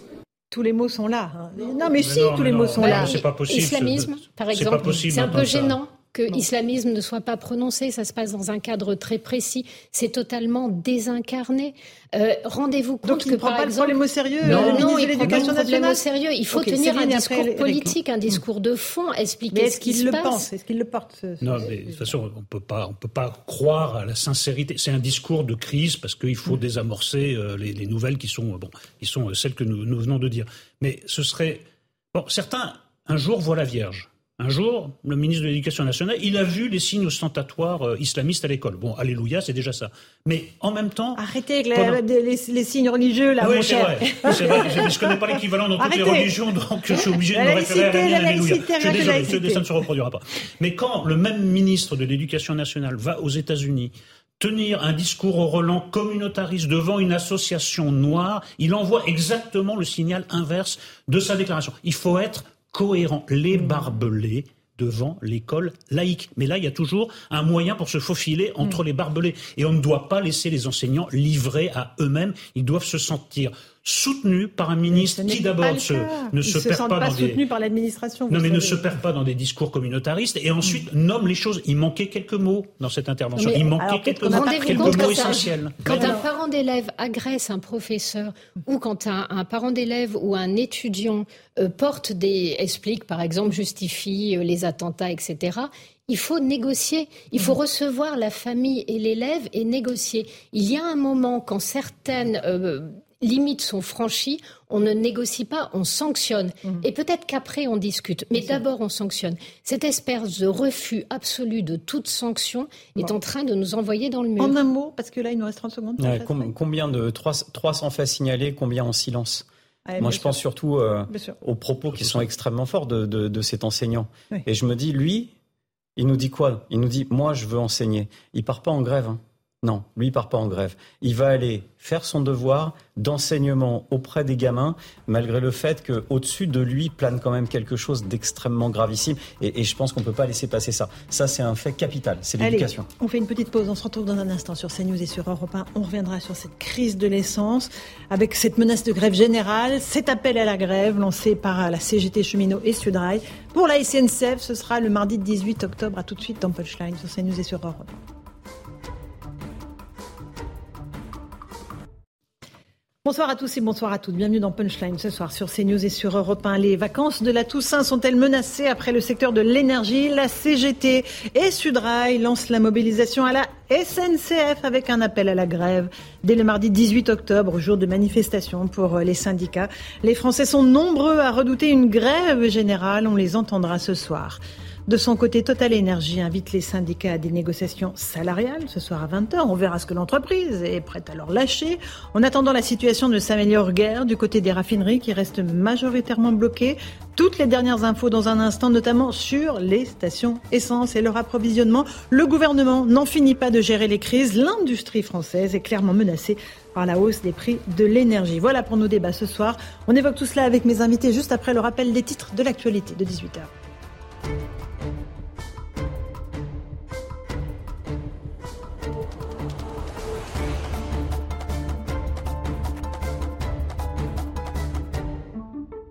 Speaker 1: Tous les mots sont là. Hein. Non, mais, si, tous les mots sont là.
Speaker 2: C'est pas possible.
Speaker 12: Islamisme, par exemple, c'est un peu gênant que l'islamisme ne soit pas prononcé, ça se passe dans un cadre très précis, c'est totalement désincarné. Euh, rendez-vous compte
Speaker 1: Donc,
Speaker 12: que
Speaker 1: par
Speaker 12: pas
Speaker 1: exemple, les mots sérieux,
Speaker 12: non, non, il l'éducation nationale. sérieux. Il faut tenir un discours politique, un discours de fond, expliquer
Speaker 1: ce
Speaker 12: qui
Speaker 1: se passe. Pense? Est-ce qu'il le porte
Speaker 2: Non, mais de toute façon, on peut pas, on peut pas croire à la sincérité. C'est un discours de crise parce qu'il faut mm. désamorcer euh, les, les, nouvelles qui sont bon, qui sont euh, celles que nous, nous venons de dire. Mais ce serait bon. Certains un jour voient la Vierge. Un jour, le ministre de l'Éducation nationale, il a vu les signes ostentatoires euh, islamistes à l'école. Bon, alléluia, c'est déjà ça. Mais en même temps...
Speaker 1: Arrêtez avec les, signes religieux, là,
Speaker 2: oui,
Speaker 1: mon cher.
Speaker 2: Vrai, c'est vrai. Je ne connais pas l'équivalent dans toutes les religions, donc je suis obligé de me référer à la alléluia. Je suis désolé, ça ne se reproduira pas. Mais quand le même ministre de l'Éducation nationale va aux États-Unis tenir un discours au relent communautariste devant une association noire, il envoie exactement le signal inverse de sa déclaration. Il faut être cohérent, les barbelés devant l'école laïque. Mais là, il y a toujours un moyen pour se faufiler entre hmm. les barbelés. Et on ne doit pas laisser les enseignants livrés à eux-mêmes. Ils doivent se sentir soutenu par un ministre qui d'abord se, ne se, se perd pas, dans
Speaker 1: soutenu par l'administration.
Speaker 2: Non, mais ne se perd pas dans des discours communautaristes et ensuite mm. nomme les choses. Il manquait quelques mots dans cette intervention. il manquait quelques, mots, quelques mots essentiels.
Speaker 12: Quand un parent d'élève agresse un professeur ou quand un, un parent d'élève ou un étudiant euh, porte des explique, par exemple, justifie euh, les attentats, etc. Il faut négocier. Il faut mm. recevoir la famille et l'élève et négocier. Il y a un moment quand certaines euh, limites sont franchies, on ne négocie pas, on sanctionne. Mhm. Et peut-être qu'après, on discute. Mais d'abord, on sanctionne. Cette espèce de refus absolu de toute sanction est en train de nous envoyer dans le mur.
Speaker 1: En un mot, parce que là, il nous reste 30 secondes.
Speaker 10: combien de 300 faits signalés, combien en silence Moi, je pense surtout euh, aux propos qui sont extrêmement forts de, cet enseignant. Et je me dis, lui, il nous dit quoi? Il nous dit, moi, je veux enseigner. Il part pas en grève. Hein. Non, lui, il part pas en grève. Il va aller faire son devoir d'enseignement auprès des gamins, malgré le fait qu'au-dessus de lui plane quand même quelque chose d'extrêmement gravissime. Et, je pense qu'on ne peut pas laisser passer ça. Ça, c'est un fait capital, c'est l'éducation.
Speaker 1: On fait une petite pause, on se retrouve dans un instant sur CNews et sur Europe 1. On reviendra sur cette crise de l'essence, avec cette menace de grève générale, cet appel à la grève lancé par la CGT Cheminot et Sudrail. Pour la SNCF, ce sera le mardi 18 octobre. À tout de suite dans Punchline sur CNews et sur Europe 1. Bonsoir à tous et bonsoir à toutes. Bienvenue dans Punchline ce soir sur CNews et sur Europe 1. Les vacances de la Toussaint sont-elles menacées après le secteur de l'énergie? La CGT et Sudrail lancent la mobilisation à la SNCF avec un appel à la grève dès le mardi 18 octobre, jour de manifestation pour les syndicats. Les Français sont nombreux à redouter une grève générale. On les entendra ce soir. De son côté, Total Énergie invite les syndicats à des négociations salariales ce soir à 20h. On verra ce que l'entreprise est prête à leur lâcher. En attendant, la situation ne s'améliore guère du côté des raffineries qui restent majoritairement bloquées. Toutes les dernières infos dans un instant, notamment sur les stations essence et leur approvisionnement. Le gouvernement n'en finit pas de gérer les crises. L'industrie française est clairement menacée par la hausse des prix de l'énergie. Voilà pour nos débats ce soir. On évoque tout cela avec mes invités juste après le rappel des titres de l'actualité de 18h.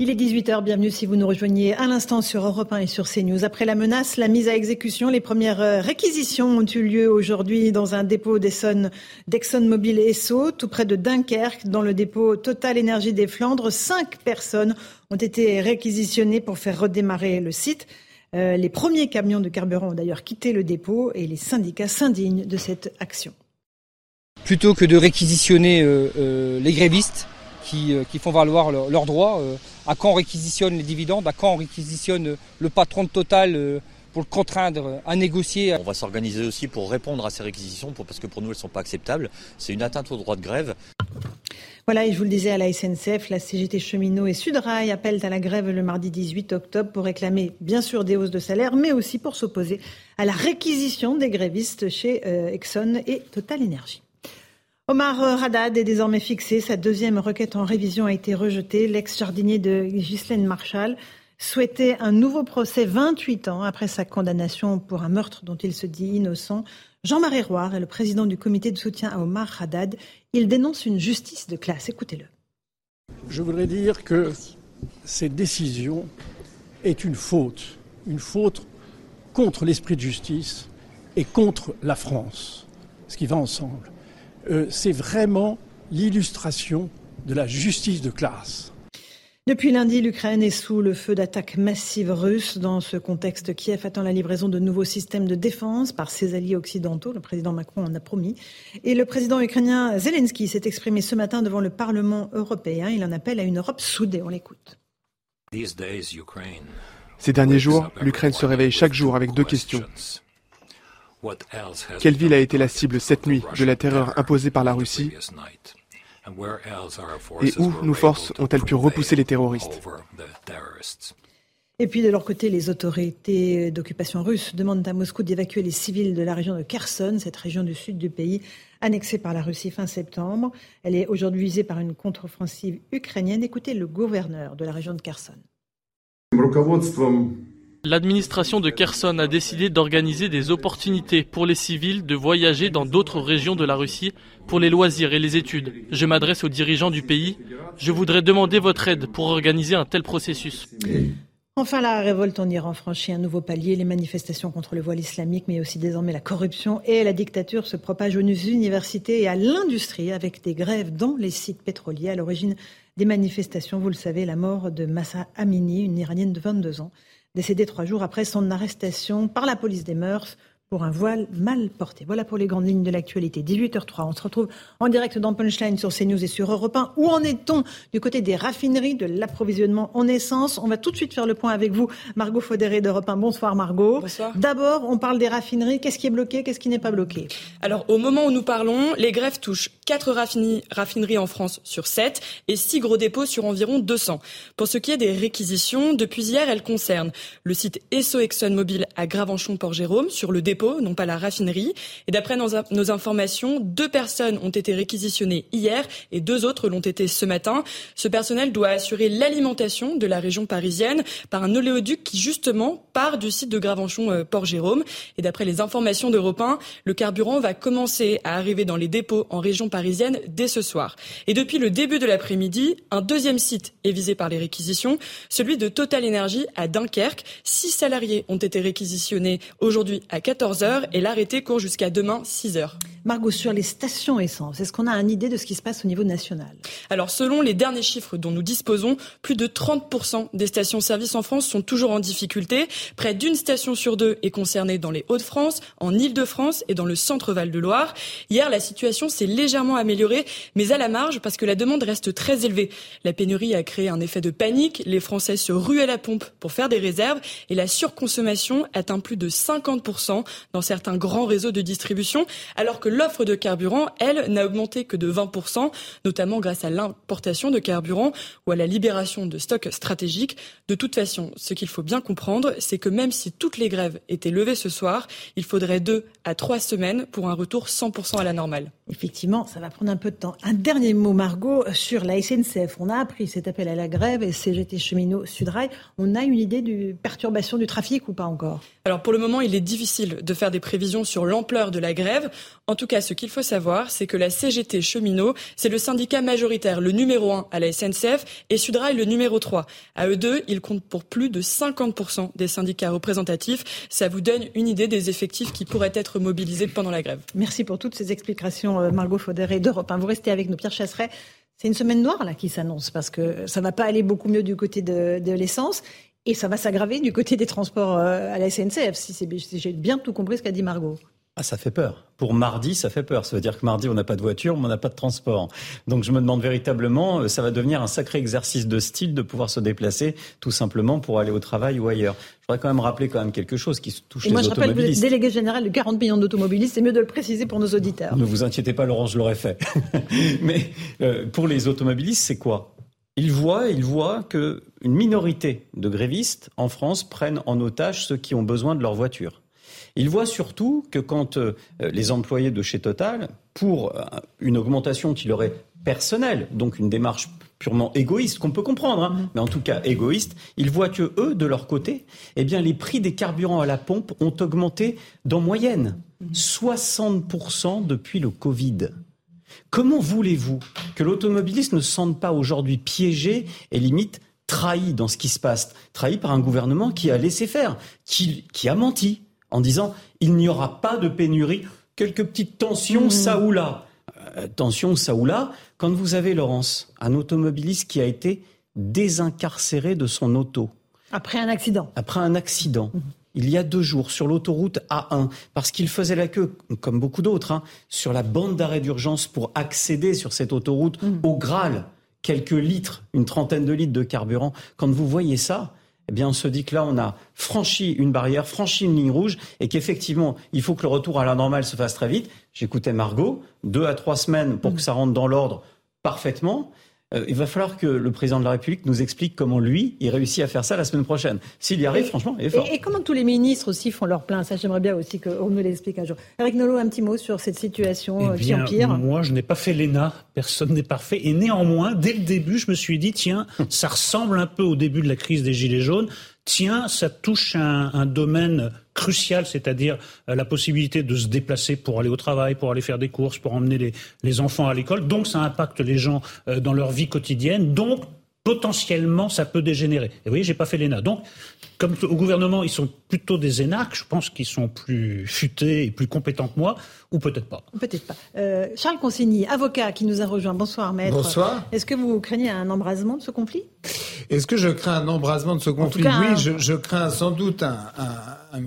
Speaker 1: Il est 18h, bienvenue si vous nous rejoignez à l'instant sur Europe 1 et sur CNews. Après la menace, la mise à exécution, les premières euh, réquisitions ont eu lieu aujourd'hui dans un dépôt d'ExxonMobil Esso, tout près de Dunkerque, dans le dépôt Total Énergie des Flandres. Cinq personnes ont été réquisitionnées pour faire redémarrer le site. Euh, les premiers camions de carburant ont d'ailleurs quitté le dépôt et les syndicats s'indignent de cette action.
Speaker 24: Plutôt que de réquisitionner euh, les grévistes qui, font valoir leurs droits, à quand on réquisitionne les dividendes, à quand on réquisitionne le patron de Total pour le contraindre à négocier?
Speaker 16: On va s'organiser aussi pour répondre à ces réquisitions, parce que pour nous, elles ne sont pas acceptables. C'est une atteinte au droit de grève.
Speaker 1: Voilà, et je vous le disais à la SNCF, la CGT Cheminot et Sudrail appellent à la grève le mardi 18 octobre pour réclamer bien sûr des hausses de salaire, mais aussi pour s'opposer à la réquisition des grévistes chez euh, Exxon et Total Energy. Omar Haddad est désormais fixé. Sa deuxième requête en révision a été rejetée. L'ex-jardinier de Ghislaine Marshall souhaitait un nouveau procès 28 ans après sa condamnation pour un meurtre dont il se dit innocent. Jean-Marie Roire est le président du comité de soutien à Omar Haddad. Il dénonce une justice de classe. Écoutez-le.
Speaker 25: Je voudrais dire que cette décision est une faute, une faute contre l'esprit de justice et contre la France, ce qui va ensemble. Euh, c'est vraiment l'illustration de la justice de classe.
Speaker 1: Depuis lundi, l'Ukraine est sous le feu d'attaques massives russes. Dans ce contexte, Kiev attend la livraison de nouveaux systèmes de défense par ses alliés occidentaux. Le président Macron en a promis. Et le président ukrainien Zelensky s'est exprimé ce matin devant le Parlement européen. Il en appelle à une Europe soudée. On l'écoute.
Speaker 26: Ces derniers jours, l'Ukraine se réveille chaque jour avec deux questions. Quelle ville a été la cible cette nuit de la terreur imposée par la Russie et où nos forces ont-elles pu repousser les terroristes
Speaker 1: et puis de leur côté, les autorités d'occupation russe demandent à Moscou d'évacuer les civils de la région de Kherson, cette région du sud du pays, annexée par la Russie fin septembre. Elle est aujourd'hui visée par une contre-offensive ukrainienne. Écoutez le gouverneur de la région de Kherson.
Speaker 27: L'administration de Kherson a décidé d'organiser des opportunités pour les civils de voyager dans d'autres régions de la Russie pour les loisirs et les études. Je m'adresse aux dirigeants du pays. Je voudrais demander votre aide pour organiser un tel processus.
Speaker 1: Enfin, la révolte en Iran franchit un nouveau palier. Les manifestations contre le voile islamique, mais aussi désormais la corruption et la dictature se propagent aux universités et à l'industrie avec des grèves dans les sites pétroliers. À l'origine des manifestations, vous le savez, la mort de Massa Amini, une Iranienne de 22 ans décédé trois jours après son arrestation par la police des mœurs pour un voile mal porté. Voilà pour les grandes lignes de l'actualité. 18h03, on se retrouve en direct dans Punchline sur CNews et sur Europe 1. Où en est-on du côté des raffineries, de l'approvisionnement en essence? On va tout de suite faire le point avec vous, Margot Faudéré d'Europe 1. Bonsoir Margot.
Speaker 28: Bonsoir.
Speaker 1: D'abord, on parle des raffineries. Qu'est-ce qui est bloqué? Qu'est-ce qui n'est pas bloqué?
Speaker 28: Alors, au moment où nous parlons, les grèves touchent 4 raffineries en France sur 7 et 6 gros dépôts sur environ 200. Pour ce qui est des réquisitions, depuis hier, elles concernent le site Esso ExxonMobil à Gravenchon-Port-Jérôme sur le dépôt non pas la raffinerie. Et d'après nos, informations, deux personnes ont été réquisitionnées hier et deux autres l'ont été ce matin. Ce personnel doit assurer l'alimentation de la région parisienne par un oléoduc qui justement part du site de Gravenchon-Port-Jérôme. Euh, et d'après les informations d'Europe 1, le carburant va commencer à arriver dans les dépôts en région parisienne dès ce soir. Et depuis le début de l'après-midi, un deuxième site est visé par les réquisitions, celui de Total Energy à Dunkerque. Six salariés ont été réquisitionnés aujourd'hui à 14 heures et l'arrêté court jusqu'à demain 6 heures.
Speaker 1: Margot, sur les stations essence, est-ce qu'on a une idée de ce qui se passe au niveau national?
Speaker 28: Alors, selon les derniers chiffres dont nous disposons, plus de 30% des stations-service en France sont toujours en difficulté. Près d'une station sur deux est concernée dans les Hauts-de-France, en Île-de-France et dans le centre-Val de Loire. Hier, la situation s'est légèrement améliorée, mais à la marge parce que la demande reste très élevée. La pénurie a créé un effet de panique. Les Français se ruent à la pompe pour faire des réserves et la surconsommation atteint plus de 50% dans certains grands réseaux de distribution, alors que l'offre de carburant, elle, n'a augmenté que de 20%, notamment grâce à l'importation de carburant ou à la libération de stocks stratégiques. De toute façon, ce qu'il faut bien comprendre, c'est que même si toutes les grèves étaient levées ce soir, il faudrait deux à trois semaines pour un retour 100% à la normale.
Speaker 1: Effectivement, ça va prendre un peu de temps. Un dernier mot, Margot, sur la SNCF. On a appris cet appel à la grève et CGT cheminot Sudrail. On a une idée de perturbation du trafic ou pas encore?
Speaker 28: Alors pour le moment, il est difficile de faire des prévisions sur l'ampleur de la grève. En tout cas, ce qu'il faut savoir, c'est que la CGT cheminot, c'est le syndicat majoritaire, le numéro 1 à la SNCF, et Sudrail le numéro 3. À eux deux, ils comptent pour plus de 50% des syndicats représentatifs. Ça vous donne une idée des effectifs qui pourraient être mobilisés pendant la grève.
Speaker 1: Merci pour toutes ces explications, euh, Margot Faudéré d'Europe Vous restez avec nous, Pierre Chasseret. C'est une semaine noire là qui s'annonce parce que ça va pas aller beaucoup mieux du côté de, de l'essence. Et ça va s'aggraver du côté des transports à la SNCF, si, si j'ai bien tout compris ce qu'a dit Margot.
Speaker 10: Ah, ça fait peur. Pour mardi, ça fait peur. Ça veut dire que mardi, on n'a pas de voiture, mais on n'a pas de transport. Donc je me demande véritablement, euh, ça va devenir un sacré exercice de style de pouvoir se déplacer tout simplement pour aller au travail ou ailleurs. Je voudrais quand même rappeler quand même quelque chose qui touche les automobilistes. Moi, je rappelle que vous êtes
Speaker 1: délégué général de 40 millions d'automobilistes. C'est mieux de le préciser pour nos auditeurs.
Speaker 10: Ne vous inquiétez pas, Laurent, je l'aurais fait. [LAUGHS] mais euh, pour les automobilistes, c'est quoi? Ils voient, ils voient qu'une minorité de grévistes en France prennent en otage ceux qui ont besoin de leur voiture. Il voit surtout que quand euh, les employés de chez Total, pour euh, une augmentation qui leur est personnelle, donc une démarche purement égoïste, qu'on peut comprendre, hein, mais en tout cas égoïste, ils voient que eux, de leur côté, eh bien, les prix des carburants à la pompe ont augmenté d'en moyenne 60% depuis le Covid. Comment voulez-vous que l'automobiliste ne se sente pas aujourd'hui piégé et limite trahi dans ce qui se passe, trahi par un gouvernement qui a laissé faire, qui a menti, en disant il n'y aura pas de pénurie, quelques petites tensions mmh. ça ou là. Euh, tensions ça ou là, quand vous avez, Laurence, un automobiliste qui a été désincarcéré de son auto.
Speaker 1: Après un accident.
Speaker 10: Après un accident. Mmh. Il y a deux jours, sur l'autoroute A1, parce qu'il faisait la queue, comme beaucoup d'autres, hein, sur la bande d'arrêt d'urgence pour accéder sur cette autoroute mmh. au Graal, quelques litres, une trentaine de litres de carburant. Quand vous voyez ça, eh bien, on se dit que là, on a franchi une barrière, franchi une ligne rouge, et qu'effectivement, il faut que le retour à la normale se fasse très vite. J'écoutais Margot, deux à trois semaines pour que ça rentre dans l'ordre parfaitement. Euh, il va falloir que le président de la République nous explique comment lui, il réussit à faire ça la semaine prochaine. S'il y arrive, franchement, il est fort.
Speaker 1: Et, comment tous les ministres aussi font leur plein Ça, j'aimerais bien aussi qu'on nous l'explique un jour. Eric Nolot, un petit mot sur cette situation
Speaker 2: eh
Speaker 1: euh, qui empire
Speaker 2: Moi, je n'ai pas fait l'ENA. Personne n'est parfait. Et néanmoins, dès le début, je me suis dit, tiens, [LAUGHS] ça ressemble un peu au début de la crise des Gilets jaunes tiens, ça touche un, un domaine crucial, c'est-à-dire euh, la possibilité de se déplacer pour aller au travail, pour aller faire des courses, pour emmener les, enfants à l'école. Donc ça impacte les gens euh, dans leur vie quotidienne. Donc potentiellement, ça peut dégénérer. Et vous voyez, j'ai pas fait l'ENA. Donc, comme au gouvernement, ils sont plutôt des énarques, je pense qu'ils sont plus futés et plus compétents que moi, ou peut-être pas.
Speaker 1: Peut-être pas. Euh, Charles Consigny, avocat qui nous a rejoint. Bonsoir, maître.
Speaker 29: Bonsoir.
Speaker 1: Est-ce que vous craignez un embrasement de ce conflit?
Speaker 29: Est-ce que je crains un embrasement de ce conflit? Oui, je, je, crains sans doute un, un, un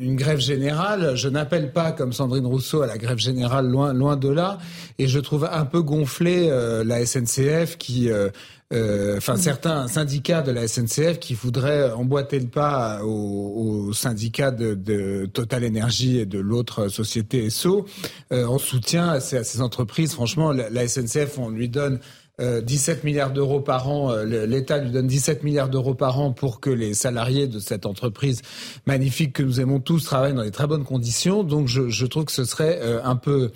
Speaker 29: une grève générale. Je n'appelle pas, comme Sandrine Rousseau, à la grève générale, loin, loin de là. Et je trouve un peu gonflé euh, la SNCF qui... Euh, euh, enfin, certains syndicats de la SNCF qui voudraient emboîter le pas aux, syndicats de, Total Energy et de l'autre société SO en soutien à ces, à ces, entreprises. Franchement, la, la SNCF, on lui donne 17 euh, milliards d'euros par an. Euh, L'État lui donne 17 milliards d'euros par an pour que les salariés de cette entreprise magnifique que nous aimons tous travaillent dans des très bonnes conditions. Donc je, je trouve que ce serait euh, un peu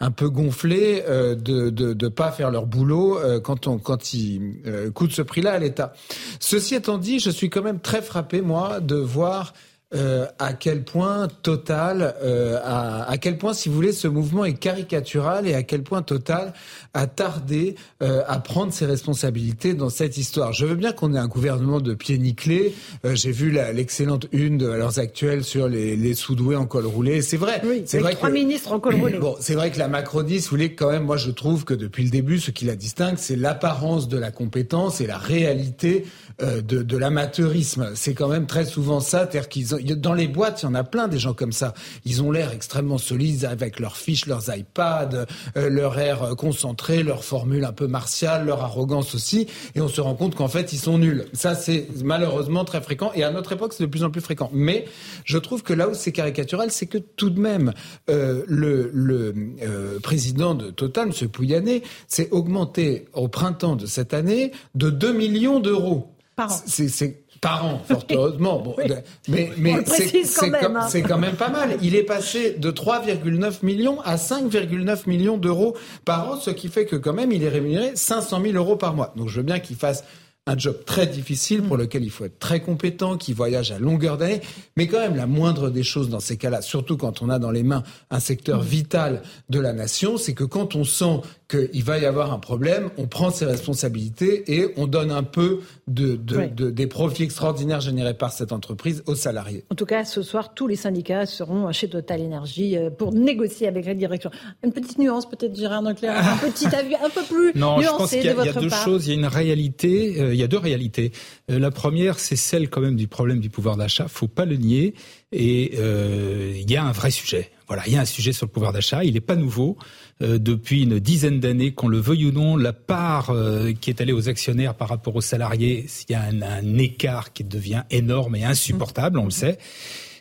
Speaker 29: un peu gonflé de de de pas faire leur boulot quand on quand ils coûtent ce prix-là à l'État. Ceci étant dit, je suis quand même très frappé moi de voir euh, à quel point Total, euh, à, à, quel point, si vous voulez, ce mouvement est caricatural et à quel point Total a tardé euh, à prendre ses responsabilités dans cette histoire. Je veux bien qu'on ait un gouvernement de pieds nickelés. Euh, j'ai vu l'excellente une de l'heure actuelle sur les, les sous-doués en col roulé. C'est vrai.
Speaker 1: Oui, c'est vrai trois ministres en col [COUGHS] roulé.
Speaker 29: Bon, c'est vrai que la Macronie, si vous voulez, quand même, moi je trouve que depuis le début, ce qui la distingue, c'est l'apparence de la compétence et la réalité euh, de, de l'amateurisme. C'est quand même très souvent ça, c'est-à-dire qu'ils dans les boîtes, il y en a plein des gens comme ça. Ils ont l'air extrêmement solides avec leurs fiches, leurs iPads, euh, leur air concentré, leur formule un peu martiale, leur arrogance aussi, et on se rend compte qu'en fait ils sont nuls. Ça c'est malheureusement très fréquent, et à notre époque c'est de plus en plus fréquent. Mais je trouve que là où c'est caricatural, c'est que tout de même euh, le, le euh, président de Total, M. Pouyanné, s'est augmenté au printemps de cette année de 2 millions d'euros. C'est par an, fort heureusement. [LAUGHS] Bon, Mais, mais hein. c'est quand, même pas mal. Il est passé de 3,9 millions à 5,9 millions d'euros par an, ce qui fait que quand même il est rémunéré 500 000 euros par mois. Donc je veux bien qu'il fasse un job très difficile pour mm. lequel il faut être très compétent, qui voyage à longueur d'année. Mais quand même, la moindre des choses dans ces cas-là, surtout quand on a dans les mains un secteur mm. vital de la nation, c'est que quand on sent qu'il va y avoir un problème, on prend ses responsabilités et on donne un peu de, de, des profits extraordinaires générés par cette entreprise aux salariés.
Speaker 1: En tout cas, ce soir, tous les syndicats seront chez Total Energy euh, pour négocier avec la direction. Une petite nuance, peut-être, Gérard Leclerc, un [LAUGHS] petit avis un peu plus
Speaker 11: non,
Speaker 1: nuancé
Speaker 11: je pense qu'il y a,
Speaker 1: de votre
Speaker 11: y a deux choses. Il y a une réalité. Euh, y a deux réalités. la première, c'est celle quand même du problème du pouvoir d'achat. Faut pas le nier. Et il y a un vrai sujet. Voilà, il y a un sujet sur le pouvoir d'achat. Il n'est pas nouveau. depuis une dizaine d'années, qu'on le veuille ou non, la part qui est allée aux actionnaires par rapport aux salariés, il y a un, un écart qui devient énorme et insupportable, on le sait.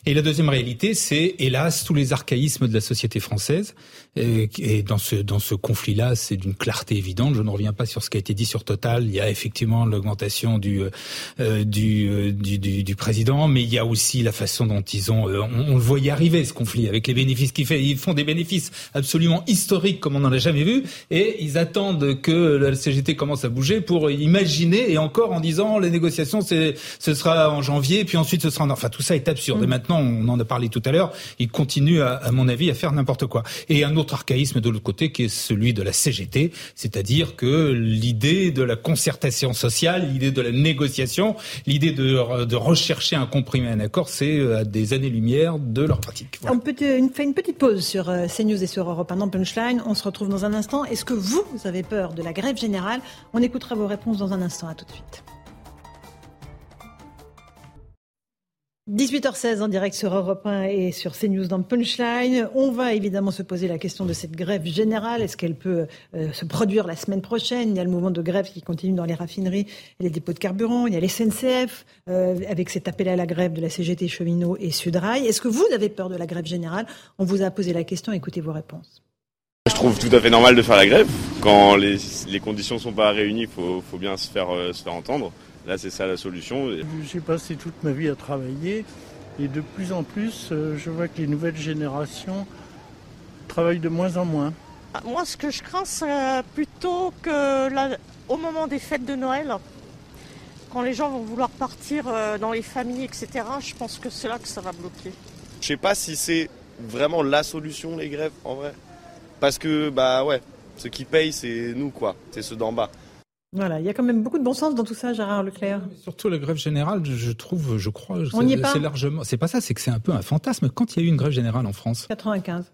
Speaker 11: Et la deuxième réalité, c'est hélas tous les archaïsmes de la société française. Et dans ce dans ce conflit-là, c'est d'une clarté évidente. Je ne reviens pas sur ce qui a été dit sur Total. Il y a effectivement l'augmentation du, euh, euh, du, du, du président, mais il y a aussi la façon dont ils ont euh, on, le voyait arriver ce conflit avec les bénéfices qu'ils font. Ils font des bénéfices absolument historiques comme on n'en a jamais vu, et ils attendent que la CGT commence à bouger pour imaginer et encore en disant les négociations c'est ce sera en janvier, puis ensuite ce sera en... enfin tout ça est absurde. Et mm. On en a parlé tout à l'heure, ils continuent à, à mon avis à faire n'importe quoi. Et un autre archaïsme de l'autre côté qui est celui de la CGT, c'est-à-dire que l'idée de la concertation sociale, l'idée de la négociation, l'idée de, rechercher un compromis, un accord, c'est à euh, des années-lumière de leur pratique.
Speaker 1: On peut fait une petite pause sur euh, CNews et sur Europe 1 dans Punchline. On se retrouve dans un instant. Est-ce que vous avez peur de la grève générale? On écoutera vos réponses dans un instant. À tout de suite. 18h16 en direct sur Europe 1 et sur CNews dans Punchline. On va évidemment se poser la question de cette grève générale. Est-ce qu'elle peut euh, se produire la semaine prochaine? Il y a le mouvement de grève qui continue dans les raffineries et les dépôts de carburant. Il y a les SNCF euh, avec cet appel à la grève de la CGT Cheminot et Sudrail. Est-ce que vous avez peur de la grève générale? On vous a posé la question. Écoutez vos réponses.
Speaker 30: Je trouve tout à fait normal de faire la grève. Quand les, conditions ne sont pas réunies, il faut, bien se faire, euh, se faire entendre. Là, c'est ça la solution.
Speaker 31: J'ai passé toute ma vie à travailler et de plus en plus, euh, je vois que les nouvelles générations travaillent de moins en moins.
Speaker 32: Ah, moi, ce que je crains, c'est plutôt que au moment des fêtes de Noël, quand les gens vont vouloir partir euh, dans les familles, etc., je pense que c'est là que ça va bloquer.
Speaker 30: Je sais pas si c'est vraiment la solution, les grèves, en vrai. Parce que, bah ouais, ceux qui payent, c'est nous, quoi. C'est ceux d'en bas.
Speaker 1: Voilà, il y a quand même beaucoup de bon sens dans tout ça, Gérard Leclerc.
Speaker 11: surtout la grève générale, je trouve, je crois, c'est largement. C'est pas ça, c'est que c'est un peu un fantasme. Quand il y a eu une grève générale en France
Speaker 1: 95.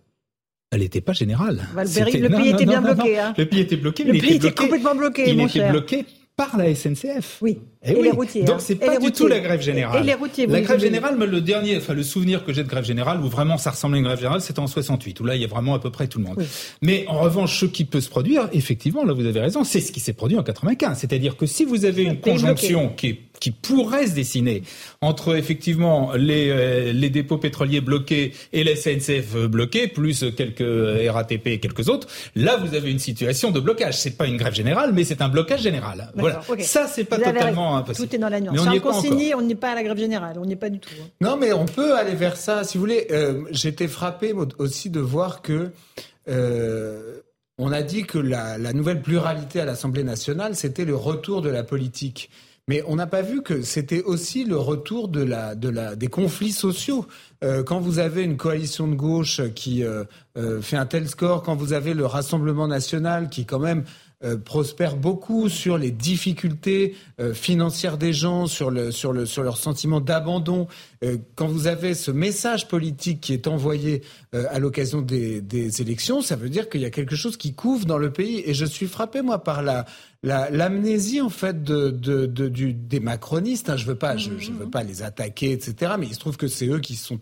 Speaker 11: Elle n'était pas générale.
Speaker 1: Le, pays était bien bloqué. Hein.
Speaker 11: Le pays était bloqué.
Speaker 1: Le pays était, complètement bloqué.
Speaker 11: Il
Speaker 1: était
Speaker 11: bloqué par la SNCF.
Speaker 1: Oui.
Speaker 11: Et,
Speaker 1: et les routiers.
Speaker 11: Donc c'est pas du tout la grève générale.
Speaker 1: Et les routiers.
Speaker 11: La grève générale, le dernier, enfin le souvenir que j'ai de grève générale où vraiment ça ressemblait à une grève générale, c'était en 68 où là il y a vraiment à peu près tout le monde. Mais en revanche, ce qui peut se produire, effectivement, là vous avez raison, c'est ce qui s'est produit en 95. C'est-à-dire que si vous avez une conjonction qui, qui pourrait se dessiner entre effectivement les, euh, les dépôts pétroliers bloqués et la SNCF bloquée, plus quelques RATP et quelques autres, là vous avez une situation de blocage. C'est pas une grève générale, mais c'est un blocage général. Voilà. Ça c'est pas totalement
Speaker 1: tout est dans la nuance. on consigné, on n'est pas à la grève générale, on n'est pas du tout. Hein.
Speaker 29: Non, mais on peut aller vers ça. Si vous voulez, euh, j'étais frappé aussi de voir que euh, on a dit que la, nouvelle pluralité à l'Assemblée nationale, c'était le retour de la politique. Mais on n'a pas vu que c'était aussi le retour de la, de la, des conflits sociaux. Euh, quand vous avez une coalition de gauche qui fait un tel score, quand vous avez le Rassemblement national qui quand même euh, prospère beaucoup sur les difficultés euh, financières des gens, sur, le, sur, le, sur leur sentiment d'abandon. Euh, quand vous avez ce message politique qui est envoyé à l'occasion des, élections, ça veut dire qu'il y a quelque chose qui couvre dans le pays. Et je suis frappé, moi, par la, l'amnésie en fait du, des macronistes. Hein. Je veux pas, je, veux pas les attaquer, etc. Mais il se trouve que c'est eux qui sont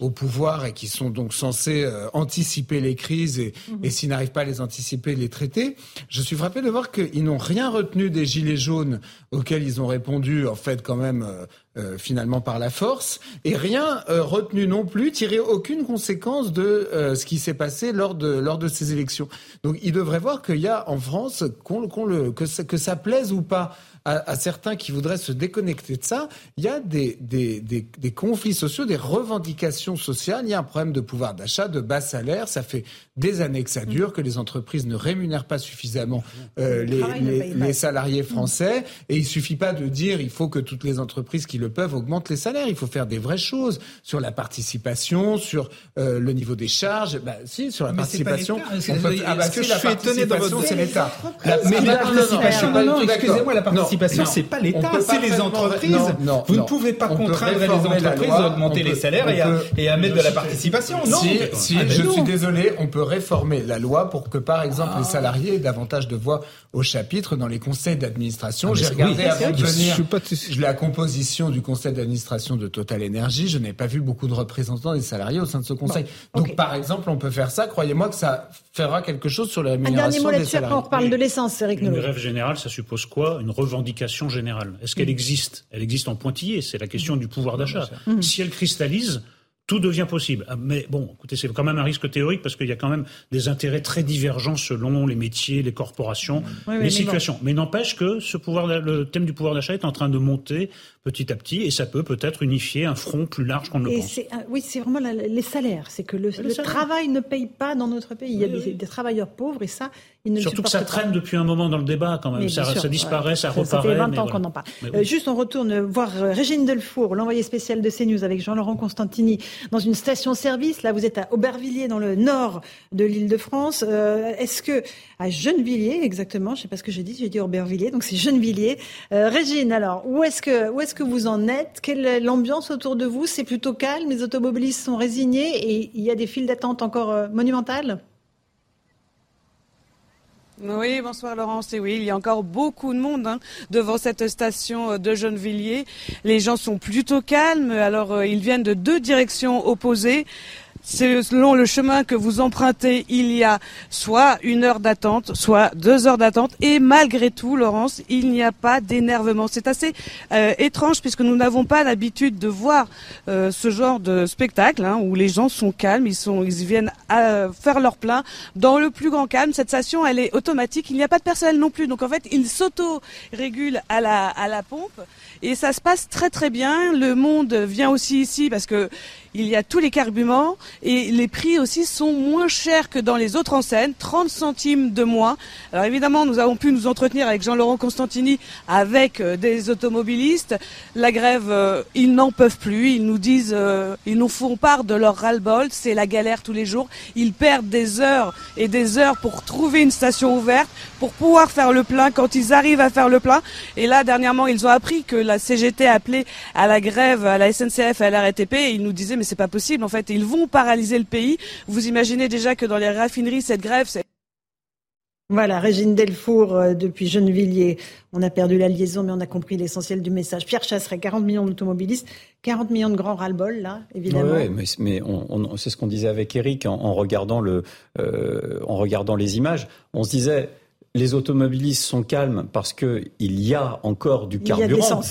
Speaker 29: au, pouvoir et qui sont donc censés euh, anticiper les crises et, s'ils n'arrivent pas à les anticiper, les traiter. Je suis frappé de voir qu'ils n'ont rien retenu des gilets jaunes auxquels ils ont répondu en fait quand même euh, euh, finalement par la force, et rien euh, retenu non plus, tiré aucune conséquence de euh, ce qui s'est passé lors de lors de ces élections. Donc il devrait voir qu'il y a en France qu'on, le que ça, que ça plaise ou pas à, certains qui voudraient se déconnecter de ça, il y a des, des, des, des, conflits sociaux, des revendications sociales, il y a un problème de pouvoir d'achat, de bas salaire, ça fait des années que ça dure, que les entreprises ne rémunèrent pas suffisamment euh, les, les, les, salariés français, et il suffit pas de dire il faut que toutes les entreprises qui le peuvent augmentent les salaires, il faut faire des vraies choses sur la participation, sur euh, le niveau des charges, bah, si, sur la participation.
Speaker 11: ah bah, si, la participation, c'est l'État. Mais la participation, non, excusez-moi, la participation participation, c'est pas l'État, c'est les entreprises. vous ne pouvez pas contraindre les entreprises à augmenter les salaires et, à, mettre de la participation. Non.
Speaker 29: Si, ah, ben je suis désolé, on peut réformer la loi pour que, par exemple, les ah. salariés aient davantage de voix au chapitre dans les conseils d'administration. Ah, J'ai regardé avant de venir la composition du conseil d'administration de Total Energy. Je n'ai pas vu beaucoup de représentants des salariés au sein de ce conseil. Donc, par exemple, on peut faire ça. Croyez-moi que ça fera quelque chose sur la rémunération Un dernier mot là-dessus,
Speaker 1: on reparle de l'essence, Eric
Speaker 2: Une grève générale, ça suppose quoi? Une revendication générale. Est-ce qu'elle mm. existe? Elle existe en pointillé, c'est la question du pouvoir d'achat. Mm. Si elle cristallise, tout devient possible. Ah, mais bon, écoutez, c'est quand même un risque théorique parce qu'il y a quand même des intérêts très divergents selon les métiers, les corporations, les situations. Mais n'empêche que ce pouvoir, le thème du pouvoir d'achat est en train de monter petit à petit et ça peut peut-être unifier un front plus large qu'on ne le pense.
Speaker 1: Oui, c'est vraiment les salaires. C'est que le, travail ne paye pas dans notre pays. Il y a des, travailleurs pauvres et ça, ils ne
Speaker 2: Surtout que ça traîne depuis un moment dans le débat quand même. Ça, disparaît, ça, reparaît. Ça
Speaker 1: fait 20 ans qu'on en parle. Euh, juste, on retourne voir euh, Régine Delfour, l'envoyé spécial de CNews avec Jean-Laurent Constantini dans une station-service. Là, vous êtes à Aubervilliers, dans le nord de l'île de France. Euh, est-ce que, à Gennevilliers, exactement, je ne sais pas ce que j'ai dit, j'ai dit Aubervilliers, donc c'est Gennevilliers. Régine, alors, où est-ce que, où que vous en êtes? Quelle est l'ambiance autour de vous? C'est plutôt calme, les automobilistes sont résignés et il y a des files d'attente encore euh, monumentales?
Speaker 14: Oui, bonsoir Laurence. Et oui, il y a encore beaucoup de monde hein, devant cette station euh, de Gennevilliers. Les gens sont plutôt calmes. Alors, euh, ils viennent de deux directions opposées. Selon le chemin que vous empruntez, il y a soit une heure d'attente, soit deux heures d'attente. Et malgré tout, Laurence, il n'y a pas d'énervement. C'est assez euh, étrange puisque nous n'avons pas l'habitude de voir euh, ce genre de spectacle hein, où les gens sont calmes, ils, sont, ils viennent à faire leur plein dans le plus grand calme. Cette station, elle est automatique. Il n'y a pas de personnel non plus. Donc en fait, ils s'auto-régulent à la, à la pompe. Et ça se passe très très bien. Le monde vient aussi ici parce que il y a tous les carburants et les prix aussi sont moins chers que dans les autres enseignes, 30 centimes de moins. Alors évidemment, nous avons pu nous entretenir avec Jean-Laurent Constantini, avec euh, des automobilistes. La grève, euh, ils n'en peuvent plus. Ils nous disent, euh, ils nous font part de leur ras-le-bol. C'est la galère tous les jours. Ils perdent des heures et des heures pour trouver une station ouverte, pour pouvoir faire le plein quand ils arrivent à faire le plein. Et là, dernièrement, ils ont appris que la CGT appelait à la grève à la SNCF et à la RATP et ils nous disaient mais c'est pas possible en fait, ils vont paralyser le pays. Vous imaginez déjà que dans les raffineries cette grève c'est
Speaker 1: voilà, Régine Delfour euh, depuis Gennevilliers. On a perdu la liaison, mais on a compris l'essentiel du message. Pierre Chasseret, 40 millions d'automobilistes, 40 millions de grands ras-le-bol, là, évidemment.
Speaker 10: Oui, mais, c'est ce qu'on disait avec Eric en, regardant le, euh, en regardant les images. On se disait, les automobilistes sont calmes parce qu'il y a encore du carburant.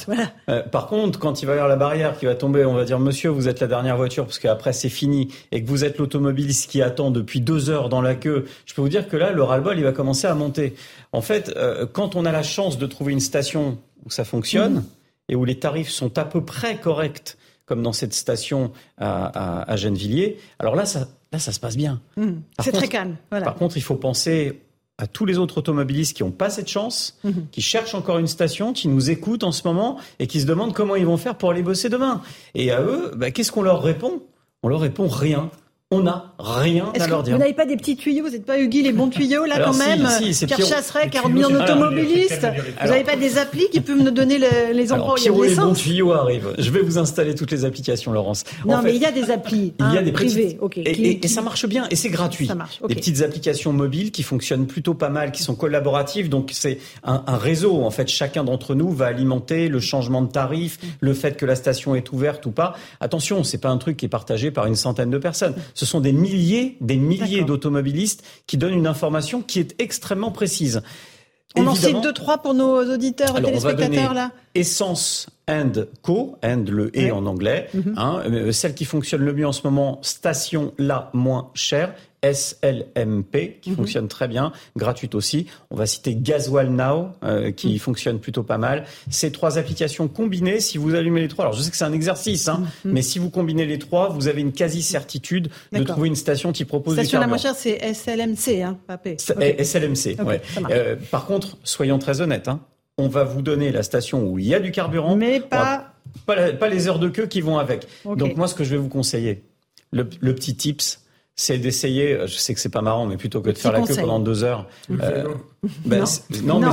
Speaker 10: Euh, par contre, quand il va y avoir la barrière qui va tomber, on va dire Monsieur, vous êtes la dernière voiture parce qu'après c'est fini et que vous êtes l'automobiliste qui attend depuis deux heures dans la queue. Je peux vous dire que là, le ras-le-bol, il va commencer à monter. En fait, euh, quand on a la chance de trouver une station où ça fonctionne mhm. et où les tarifs sont à peu près corrects, comme dans cette station à, à, Gennevilliers, alors là, ça, là, ça se passe bien.
Speaker 1: Mhm. C'est très calme.
Speaker 10: Par contre, il faut penser à tous les autres automobilistes qui n'ont pas cette chance, mhm. qui cherchent encore une station, qui nous écoutent en ce moment et qui se demandent comment ils vont faire pour aller bosser demain. Et à eux, bah, qu'est-ce qu'on leur répond? On leur répond rien on n'a rien à leur dire.
Speaker 1: Vous n'avez pas des petits tuyaux? Vous n'êtes pas Hugui les bons tuyaux là quand même? si, Pierre Chasseret, 40 millions d'automobilistes? Vous n'avez pas des applis qui peuvent nous donner les, endroits où il y a
Speaker 10: les bons tuyaux arrivent. Je vais vous installer toutes les applications, Laurence.
Speaker 1: Non, mais il y a des applis il y a hein, des privées.
Speaker 10: Et, ça marche bien et c'est gratuit. Ça marche. Des petites applications mobiles qui fonctionnent plutôt pas mal, qui sont collaboratives. Donc c'est un, réseau. En fait, chacun d'entre nous va alimenter le changement de tarif, le fait que la station est ouverte ou pas. Attention, c'est pas un truc qui est partagé par une centaine de personnes ce sont des milliers, des milliers d'automobilistes qui donnent une information qui est extrêmement précise.
Speaker 1: On en cite deux, trois pour nos auditeurs, et téléspectateurs là.
Speaker 10: Essence and Co, and le et en anglais, mhm. hein, euh, celle qui fonctionne le mieux en ce moment, station la moins chère, SLMP qui mhm. fonctionne très bien, gratuite aussi. On va citer Gasoil Now euh, qui mhm. fonctionne plutôt pas mal. Ces trois applications combinées, si vous allumez les trois, alors je sais que c'est un exercice, hein, mhm. mais si vous combinez les trois, vous avez une quasi certitude de trouver une station qui propose
Speaker 1: station
Speaker 10: du
Speaker 1: carburant. la moins chère, c'est SLMC, hein, pas P.
Speaker 10: SLMC, ouais. Euh, par contre, soyons très honnêtes, hein, on va vous donner la station où il y a du carburant,
Speaker 1: mais pas
Speaker 10: pas, les heures de queue qui vont avec. Donc moi, ce que je vais vous conseiller, le, le petit tips, c'est d'essayer, je sais que c'est pas marrant, mais plutôt que de faire la queue pendant deux heures. Euh, ben, non. mais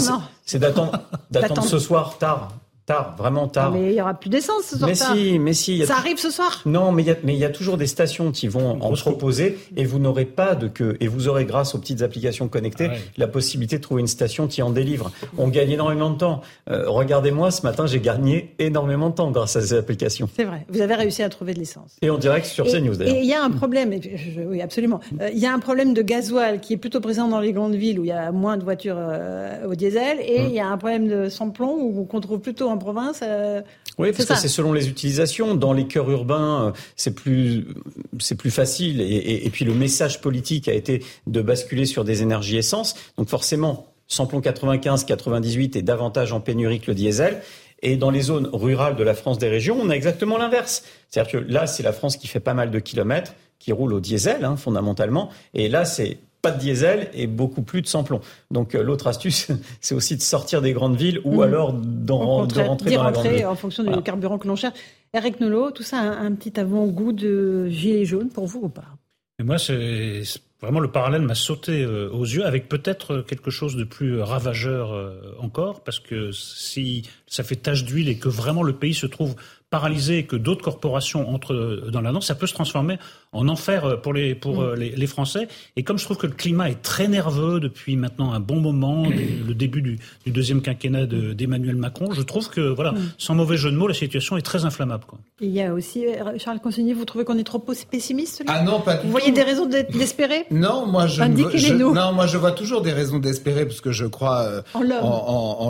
Speaker 10: c'est d'attendre, d'attendre ce soir tard tard, vraiment tard.
Speaker 1: mais il y aura plus d'essence ce soir.
Speaker 10: Mais si, mais si.
Speaker 1: Ça arrive ce soir?
Speaker 10: Non, mais il y a, y toujours des stations qui vont en proposer et vous n'aurez pas de queue et vous aurez grâce aux petites applications connectées ah la possibilité de trouver une station qui en délivre. On gagne énormément de temps. Euh, regardez-moi, ce matin, j'ai gagné énormément de temps grâce à ces applications.
Speaker 1: C'est vrai. Vous avez réussi à trouver de l'essence.
Speaker 10: Et en direct sur CNews d'ailleurs.
Speaker 1: Et il y a un problème. oui, absolument. Euh, il y a un problème de gasoil qui est plutôt présent dans les grandes villes où il y a moins de voitures euh, au diesel et hum. il y a un problème de sans-plomb qu'on trouve plutôt en province.
Speaker 10: Oui, parce que c'est selon les utilisations. Dans les cœurs urbains, euh, c'est plus c'est plus facile. Et, puis le message politique a été de basculer sur des énergies essence. Donc forcément, samplon 95, 98 est davantage en pénurie que le diesel. Et dans les zones rurales de la France des régions, on a exactement l'inverse. C'est-à-dire que là, c'est la France qui fait pas mal de kilomètres, qui roule au diesel, hein, fondamentalement. Et là, c'est pas de diesel et beaucoup plus de sans-plomb. Donc euh, l'autre astuce, [LAUGHS] c'est aussi de sortir des grandes villes ou mhm. alors de rentrer dans la grande ville.
Speaker 1: en fonction du carburant que l'on cherche. Eric Nolot, tout ça a un, petit avant-goût de gilet jaune pour vous ou pas?
Speaker 2: Et Moi, c'est vraiment le parallèle m'a sauté euh, aux yeux avec peut-être quelque chose de plus ravageur euh, encore, parce que si ça fait tache d'huile et que vraiment le pays se trouve paralysé et que d'autres corporations entrent dans la danse, ça peut se transformer en enfer pour les pour mm. les, les, Français. Et comme je trouve que le climat est très nerveux depuis maintenant un bon moment, [COUGHS] le début du, du deuxième quinquennat d'Emmanuel Macron, je trouve que voilà, mm. sans mauvais jeu de mots, la situation est très inflammable. Quoi.
Speaker 1: Il y a aussi euh, Charles Consigny, vous trouvez qu'on est trop pessimiste
Speaker 29: Ah non, pas du
Speaker 1: Vous voyez des raisons d'espérer? [LAUGHS]
Speaker 29: Non, moi je, je non, moi je vois toujours des raisons d'espérer parce que je crois euh, en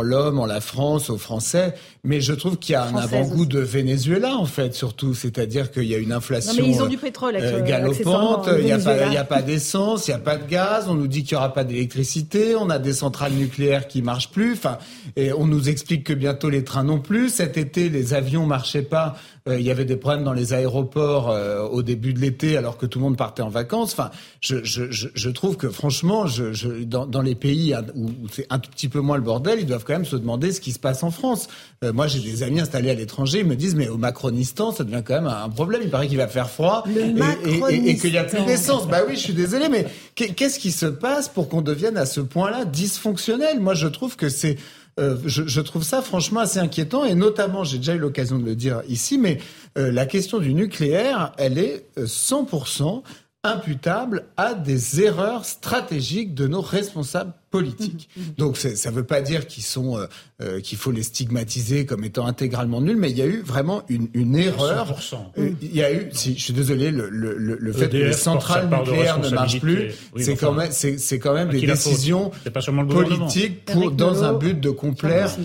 Speaker 29: l'homme, en, en, la France, aux Français. Mais je trouve qu'il y a un avant-goût de Venezuela en fait, surtout, c'est-à-dire qu'il y a une inflation.
Speaker 1: Non, mais ils ont du pétrole.
Speaker 29: Euh, galopante, il n'y a, a, pas d'essence, il n'y a pas de gaz, on nous dit qu'il n'y aura pas d'électricité, on a des centrales nucléaires qui marchent plus, enfin, et on nous explique que bientôt les trains non plus. Cet été, les avions marchaient pas euh, il y avait des problèmes dans les aéroports euh, au début de l'été alors que tout le monde partait en vacances. Enfin, je, je, je, je trouve que franchement, je, je, dans, dans les pays où, c'est un tout petit peu moins le bordel, ils doivent quand même se demander ce qui se passe en France. Euh, moi, j'ai des amis installés à l'étranger, ils me disent mais au Macronistan, ça devient quand même un problème. Il paraît qu'il va faire froid et, et, et, qu'il y a plus d'essence. Bah oui, je suis désolé, mais qu'est-ce qui se passe pour qu'on devienne à ce point-là dysfonctionnel? Moi, je trouve que c'est euh, je, trouve ça franchement assez inquiétant et notamment, j'ai déjà eu l'occasion de le dire ici, mais euh, la question du nucléaire, elle est 100% euh, imputable à des erreurs stratégiques de nos responsables politique. Mmh, mmh. Donc ça ne veut pas dire qu'ils sont euh, euh, qu'il faut les stigmatiser comme étant intégralement nuls, mais il y a eu vraiment une, une erreur. Euh, il y a eu, si, je suis désolé, le, le, le fait que les centrales nucléaires ne marchent plus, c'est quand même c'est quand même des décisions politiques pour dans un but de complaire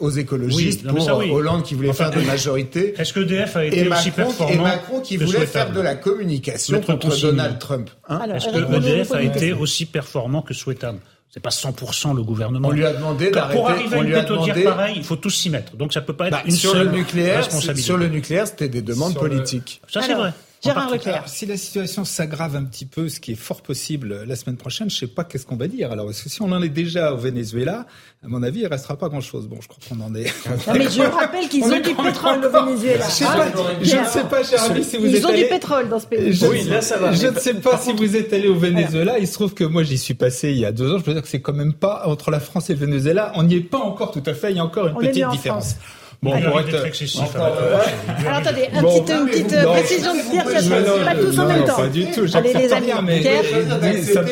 Speaker 29: aux écologistes pour Hollande qui voulait faire de majorité.
Speaker 2: Est-ce que EDF a été aussi performant
Speaker 29: et Macron qui voulait faire de la communication contre Donald Trump
Speaker 2: hein. Est-ce que EDF a été aussi performant que souhaitable c'est pas 100% le gouvernement.
Speaker 29: On lui a demandé d'arrêter.
Speaker 2: Pour arriver à une dire pareil, il faut tous s'y mettre. Donc ça peut pas être bah, une
Speaker 29: sur
Speaker 2: seule
Speaker 29: le nucléaire,
Speaker 2: responsabilité.
Speaker 29: Sur le nucléaire, c'était des demandes politiques.
Speaker 2: Ça c'est vrai.
Speaker 1: Gérard Leclerc.
Speaker 11: si la situation s'aggrave un petit peu, ce qui est fort possible la semaine prochaine, je sais pas qu'est-ce qu'on va dire. Alors, si on en est déjà au Venezuela, à mon avis, il restera pas grand-chose. Bon, je crois qu'on en est.
Speaker 1: Non, mais je rappelle qu'ils ont du pétrole au Venezuela.
Speaker 11: Je, sais pas, je ne sais pas, cher ami, si vous
Speaker 1: ils
Speaker 11: êtes
Speaker 1: ont du pétrole dans ce pays.
Speaker 11: Je, oui, là, ça va. Je ne sais pas si vous êtes allé au Venezuela. Il se trouve que moi, j'y suis passé il y a deux ans. Je peux dire que c'est quand même pas entre la France et le Venezuela. On n'y est pas encore tout à fait. Il y a encore une petite différence.
Speaker 2: Bon, Alors, pour être excessif. Euh,
Speaker 1: Alors attendez, un bon, petit, une petite euh, précision de Pierre Chassel, pas tous en même temps.
Speaker 11: Pas du tout,
Speaker 1: Allez les amis,
Speaker 11: mais
Speaker 1: Pierre.
Speaker 29: Ça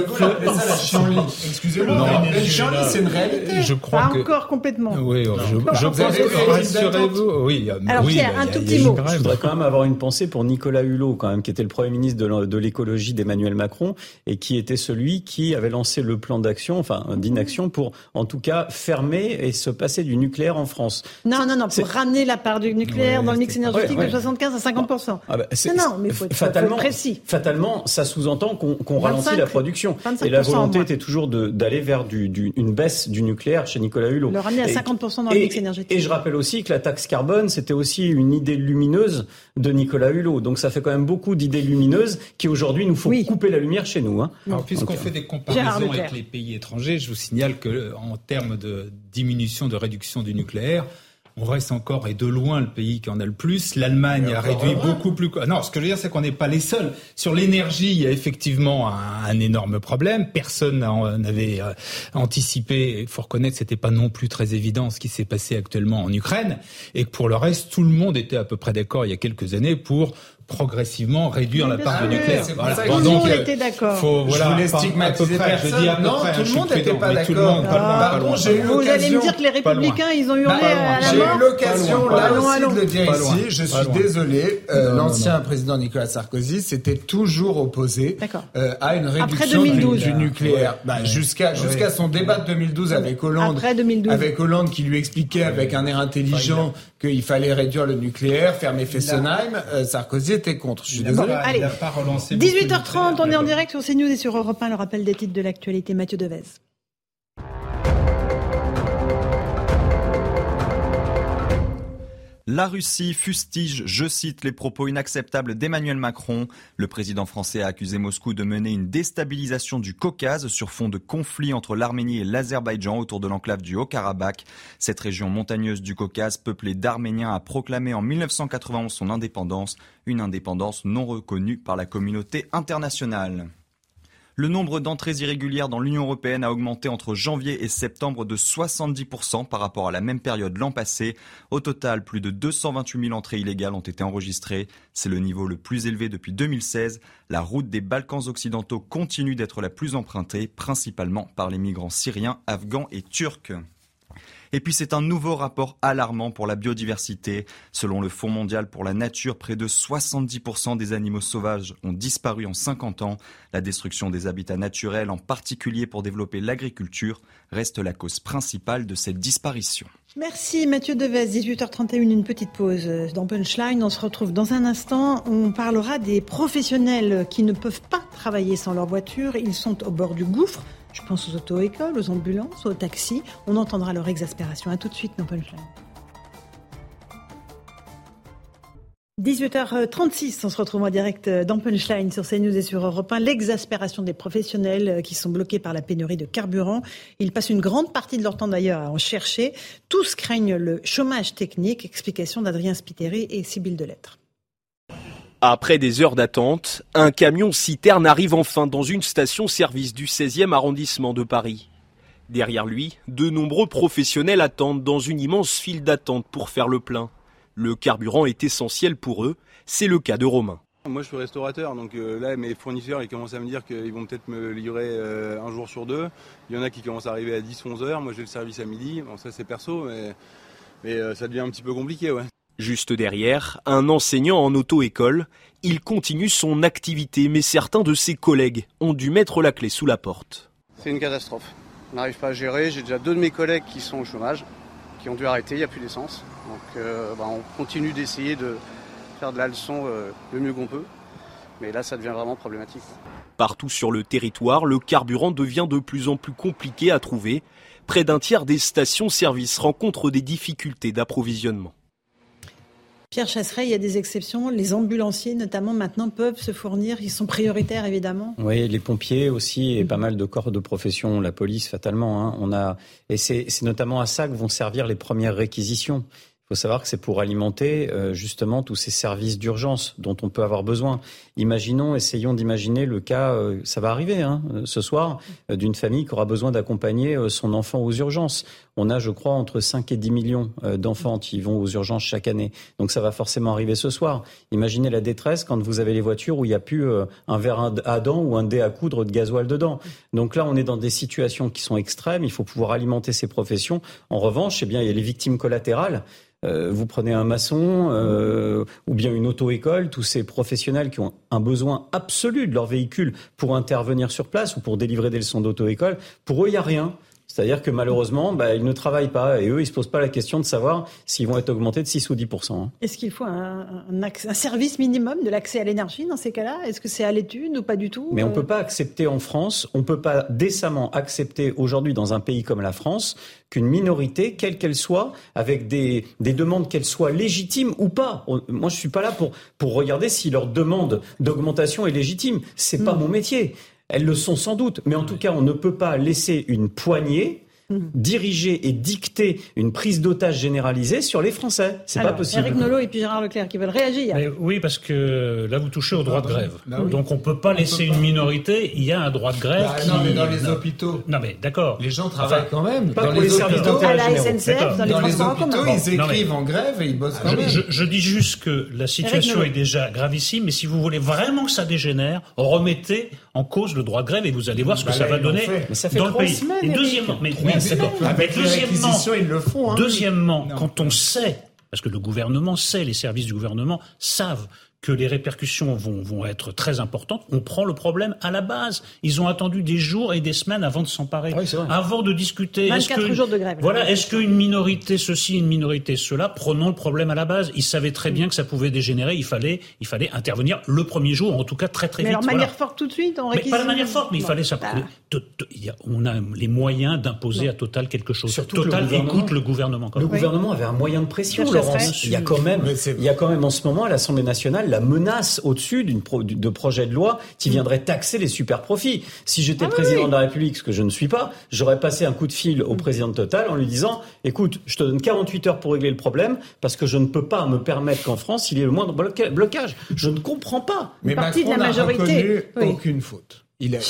Speaker 29: la chienlit. Excusez-moi, la chienlit, c'est une réalité.
Speaker 11: Je crois
Speaker 1: que... encore complètement.
Speaker 11: Oui, je pense que rassurez-vous. Oui,
Speaker 1: Alors Pierre, un tout petit mot.
Speaker 10: Je voudrais quand même avoir une pensée pour Nicolas Hulot, quand même, qui était le Premier ministre de l'écologie d'Emmanuel Macron et qui était celui qui avait lancé le plan d'action, enfin d'inaction, pour en tout cas fermer et se passer du nucléaire en France.
Speaker 1: Non, non, non, pour ramener la part du nucléaire dans le mix énergétique de 75 à 50 ah, bah, Non, non, mais il faut être
Speaker 10: fatalement,
Speaker 1: précis.
Speaker 10: Fatalement, ça sous-entend qu'on ralentit la production. Et la volonté était toujours d'aller vers du, une baisse du nucléaire chez Nicolas Hulot.
Speaker 1: Le ramener à 50 dans le mix énergétique.
Speaker 10: Et je rappelle aussi que la taxe carbone, c'était aussi une idée lumineuse de Nicolas Hulot. Donc ça fait quand même beaucoup d'idées lumineuses qui aujourd'hui nous font couper la lumière chez nous. Hein.
Speaker 11: Alors puisqu'on fait des comparaisons avec les pays étrangers, je vous signale que en termes de diminution, de réduction du nucléaire, on reste encore et de loin le pays qui en a le plus. L'Allemagne a réduit beaucoup plus. Non, ce que je veux dire, c'est qu'on n'est pas les seuls. Sur l'énergie, il y a effectivement un, énorme problème. Personne n'avait euh, anticipé. Il faut reconnaître, c'était pas non plus très évident ce qui s'est passé actuellement en Ukraine, et que pour le reste, tout le monde était à peu près d'accord il y a quelques années pour progressivement réduire la part de nucléaire.
Speaker 1: Voilà. Tout le monde était d'accord.
Speaker 29: je voulais stigmatiser personne. Je non, tout le monde n'était pas d'accord.
Speaker 1: Vous allez me dire que les républicains, ils ont hurlé à la
Speaker 29: mort. J'ai eu l'occasion là aussi de le dire ici. Je suis désolé. Euh, l'ancien président Nicolas Sarkozy s'était toujours opposé euh, à une réduction du nucléaire. Bah, jusqu'à jusqu'à son débat de 2012 avec Hollande. Avec Hollande qui lui expliquait avec un air intelligent qu'il fallait réduire le nucléaire, fermer Fessenheim. Sarkozy était contre. Je suis désolé.
Speaker 1: allez, 18h30, on est en direct sur CNews et sur Europe 1, le rappel des titres de l'actualité. Mathieu Devez.
Speaker 13: La Russie fustige, je cite, les propos inacceptables d'Emmanuel Macron. Le président français a accusé Moscou de mener une déstabilisation du Caucase sur fond de conflit entre l'Arménie et l'Azerbaïdjan autour de l'enclave du Haut-Karabakh. Cette région montagneuse du Caucase, peuplée d'Arméniens, a proclamé en 1991 son indépendance, une indépendance non reconnue par la communauté internationale. Le nombre d'entrées irrégulières dans l'Union européenne a augmenté entre janvier et septembre de 70% par rapport à la même période l'an passé. Au total, plus de 228 000 entrées illégales ont été enregistrées. C'est le niveau le plus élevé depuis 2016. La route des Balkans occidentaux continue d'être la plus empruntée, principalement par les migrants syriens, afghans et turcs. Et puis c'est un nouveau rapport alarmant pour la biodiversité. Selon le Fonds mondial pour la nature, près de 70% des animaux sauvages ont disparu en 50 ans. La destruction des habitats naturels, en particulier pour développer l'agriculture, reste la cause principale de cette disparition.
Speaker 1: Merci Mathieu Devez, 18h31, une petite pause dans Punchline. On se retrouve dans un instant. On parlera des professionnels qui ne peuvent pas travailler sans leur voiture. Ils sont au bord du gouffre. Je pense aux auto-écoles, aux ambulances, aux taxis. On entendra leur exaspération. À tout de suite dans Punchline. 18h36, on se retrouve en direct dans Punchline sur CNews et sur Europe 1. L'exaspération des professionnels qui sont bloqués par la pénurie de carburant. Ils passent une grande partie de leur temps d'ailleurs à en chercher. Tous craignent le chômage technique. Explication d'Adrien Spiteri et Sybille Delettre.
Speaker 33: Après des heures d'attente, un camion citerne arrive enfin dans une station-service du 16e arrondissement de Paris. Derrière lui, de nombreux professionnels attendent dans une immense file d'attente pour faire le plein. Le carburant est essentiel pour eux, c'est le cas de Romain.
Speaker 34: Moi je suis restaurateur, donc euh, là mes fournisseurs ils commencent à me dire qu'ils vont peut-être me livrer euh, un jour sur deux. Il y en a qui commencent à arriver à 10-11 heures, moi j'ai le service à midi, bon ça c'est perso, mais, mais euh, ça devient un petit peu compliqué ouais.
Speaker 33: Juste derrière, un enseignant en auto-école. Il continue son activité, mais certains de ses collègues ont dû mettre la clé sous la porte.
Speaker 35: C'est une catastrophe. On n'arrive pas à gérer. J'ai déjà deux de mes collègues qui sont au chômage, qui ont dû arrêter, il n'y a plus d'essence. Donc euh, bah, on continue d'essayer de faire de la leçon euh, le mieux qu'on peut. Mais là, ça devient vraiment problématique.
Speaker 33: Partout sur le territoire, le carburant devient de plus en plus compliqué à trouver. Près d'un tiers des stations-service rencontrent des difficultés d'approvisionnement.
Speaker 1: Pierre Chasseret, il y a des exceptions. Les ambulanciers, notamment, maintenant peuvent se fournir. Ils sont prioritaires, évidemment.
Speaker 10: Oui, les pompiers aussi, et pas mal de corps de profession, la police, fatalement. Hein. On a, et c'est notamment à ça que vont servir les premières réquisitions. Il faut savoir que c'est pour alimenter euh, justement tous ces services d'urgence dont on peut avoir besoin. Imaginons, essayons d'imaginer le cas, euh, ça va arriver hein, euh, ce soir, d'une famille qui aura besoin d'accompagner son enfant aux urgences. On a, je crois, entre 5 et 10 millions d'enfants qui vont aux urgences chaque année. Donc ça va forcément arriver ce soir. Imaginez la détresse quand vous avez les voitures où il n'y a plus un verre à dents ou un dé à coudre de gasoil dedans. Donc là, on est dans des situations qui sont extrêmes. Il faut pouvoir alimenter ces professions. En revanche, eh bien, il y a les victimes collatérales. Euh, vous prenez un maçon euh, ou bien une auto-école, tous ces professionnels qui ont un besoin absolu de leur véhicule pour intervenir sur place ou pour délivrer des leçons d'auto-école, pour eux, il n'y a rien. C'est-à-dire que malheureusement, bah, ils ne travaillent pas et eux, ils se posent pas la question de savoir s'ils vont être augmentés de 6 ou 10 hein.
Speaker 1: Est-ce qu'il faut un, un, service minimum de l'accès à l'énergie dans ces cas-là? Est-ce que c'est à l'étude ou pas du tout?
Speaker 10: Mais on ne euh peut pas accepter en France, on ne peut pas décemment accepter aujourd'hui dans un pays comme la France qu'une minorité, quelle qu'elle soit, avec des, des demandes qu'elles soient légitimes ou pas. Moi, je suis pas là pour, pour regarder si leur demande d'augmentation est légitime. C'est pas mon métier. Elles le sont sans doute, mais en tout cas, on ne peut pas laisser une poignée diriger et dicter une prise d'otage généralisée sur les Français. C'est pas possible.
Speaker 1: Eric Nolot et puis Gérard Leclerc qui veulent réagir.
Speaker 2: oui, parce que là, vous touchez au droit de grève. Bah Donc, on peut pas laisser une minorité. Il y a un droit de grève.
Speaker 29: Bah, Non, mais dans les hôpitaux.
Speaker 2: Non, mais d'accord.
Speaker 29: Les gens travaillent quand même.
Speaker 2: Pas
Speaker 29: dans
Speaker 2: pour les services d'intérêt
Speaker 1: la. SNCF, dans les
Speaker 29: Dans les hôpitaux, ils
Speaker 2: Non, mais-
Speaker 29: écrivent en grève et ils bossent quand
Speaker 2: Je,
Speaker 29: même.
Speaker 2: je- je dis juste que la situation est déjà gravissime, mais si vous voulez vraiment que ça dégénère, remettez en cause le droit de grève et vous allez voir ce que
Speaker 29: Bah
Speaker 2: ça va donner
Speaker 29: fait.
Speaker 10: Mais ça fait
Speaker 2: dans le pays.
Speaker 10: semaines,
Speaker 2: et deuxièmement, mais, oui, d'accord.
Speaker 29: Avec
Speaker 2: deuxièmement,
Speaker 29: réquisitions, ils le font. hein.
Speaker 2: deuxièmement, quand on sait, parce que le gouvernement sait, les services du gouvernement savent que les répercussions vont, vont être très importantes, on prend le problème à la base. Ils ont attendu des jours et des semaines avant de s'emparer,
Speaker 10: oui,
Speaker 2: avant de discuter.
Speaker 1: 24
Speaker 2: que,
Speaker 1: jours de grève.
Speaker 2: Voilà, est-ce qu'une minorité ceci, une minorité cela, prenons le problème à la base. Ils savaient très bien que ça pouvait dégénérer. Il fallait, il fallait intervenir le premier jour, en tout cas très très
Speaker 1: Mais
Speaker 2: vite.
Speaker 1: alors,
Speaker 2: Voilà.
Speaker 1: manière forte tout de suite, en
Speaker 2: Mais pas de manière forte, mais il fallait ça.
Speaker 1: bah,
Speaker 2: Y a- on a les moyens d'imposer à Total quelque chose.
Speaker 10: Surtout que le
Speaker 2: Total
Speaker 10: gouvernement-
Speaker 2: écoute le gouvernement. quand
Speaker 10: Le gouvernement avait un moyen de pression, Laurence. Il y a quand même, il y a quand même en ce moment à l'Assemblée nationale la menace au-dessus d'une pro- de projet de loi qui viendrait taxer les super profits. Si j'étais
Speaker 1: Ah
Speaker 10: président
Speaker 1: oui.
Speaker 10: de la République, ce que je ne suis pas, j'aurais passé un coup de fil au président de Total en lui disant "Écoute, je te donne 48 heures pour régler le problème parce que je ne peux pas me permettre qu'en France il y ait le moindre bloca- blocage. Je ne comprends pas."
Speaker 29: Mais
Speaker 1: partie de
Speaker 29: Macron
Speaker 1: la
Speaker 29: n'a
Speaker 1: majorité,
Speaker 29: reconnu
Speaker 1: oui.
Speaker 29: aucune faute. Il a,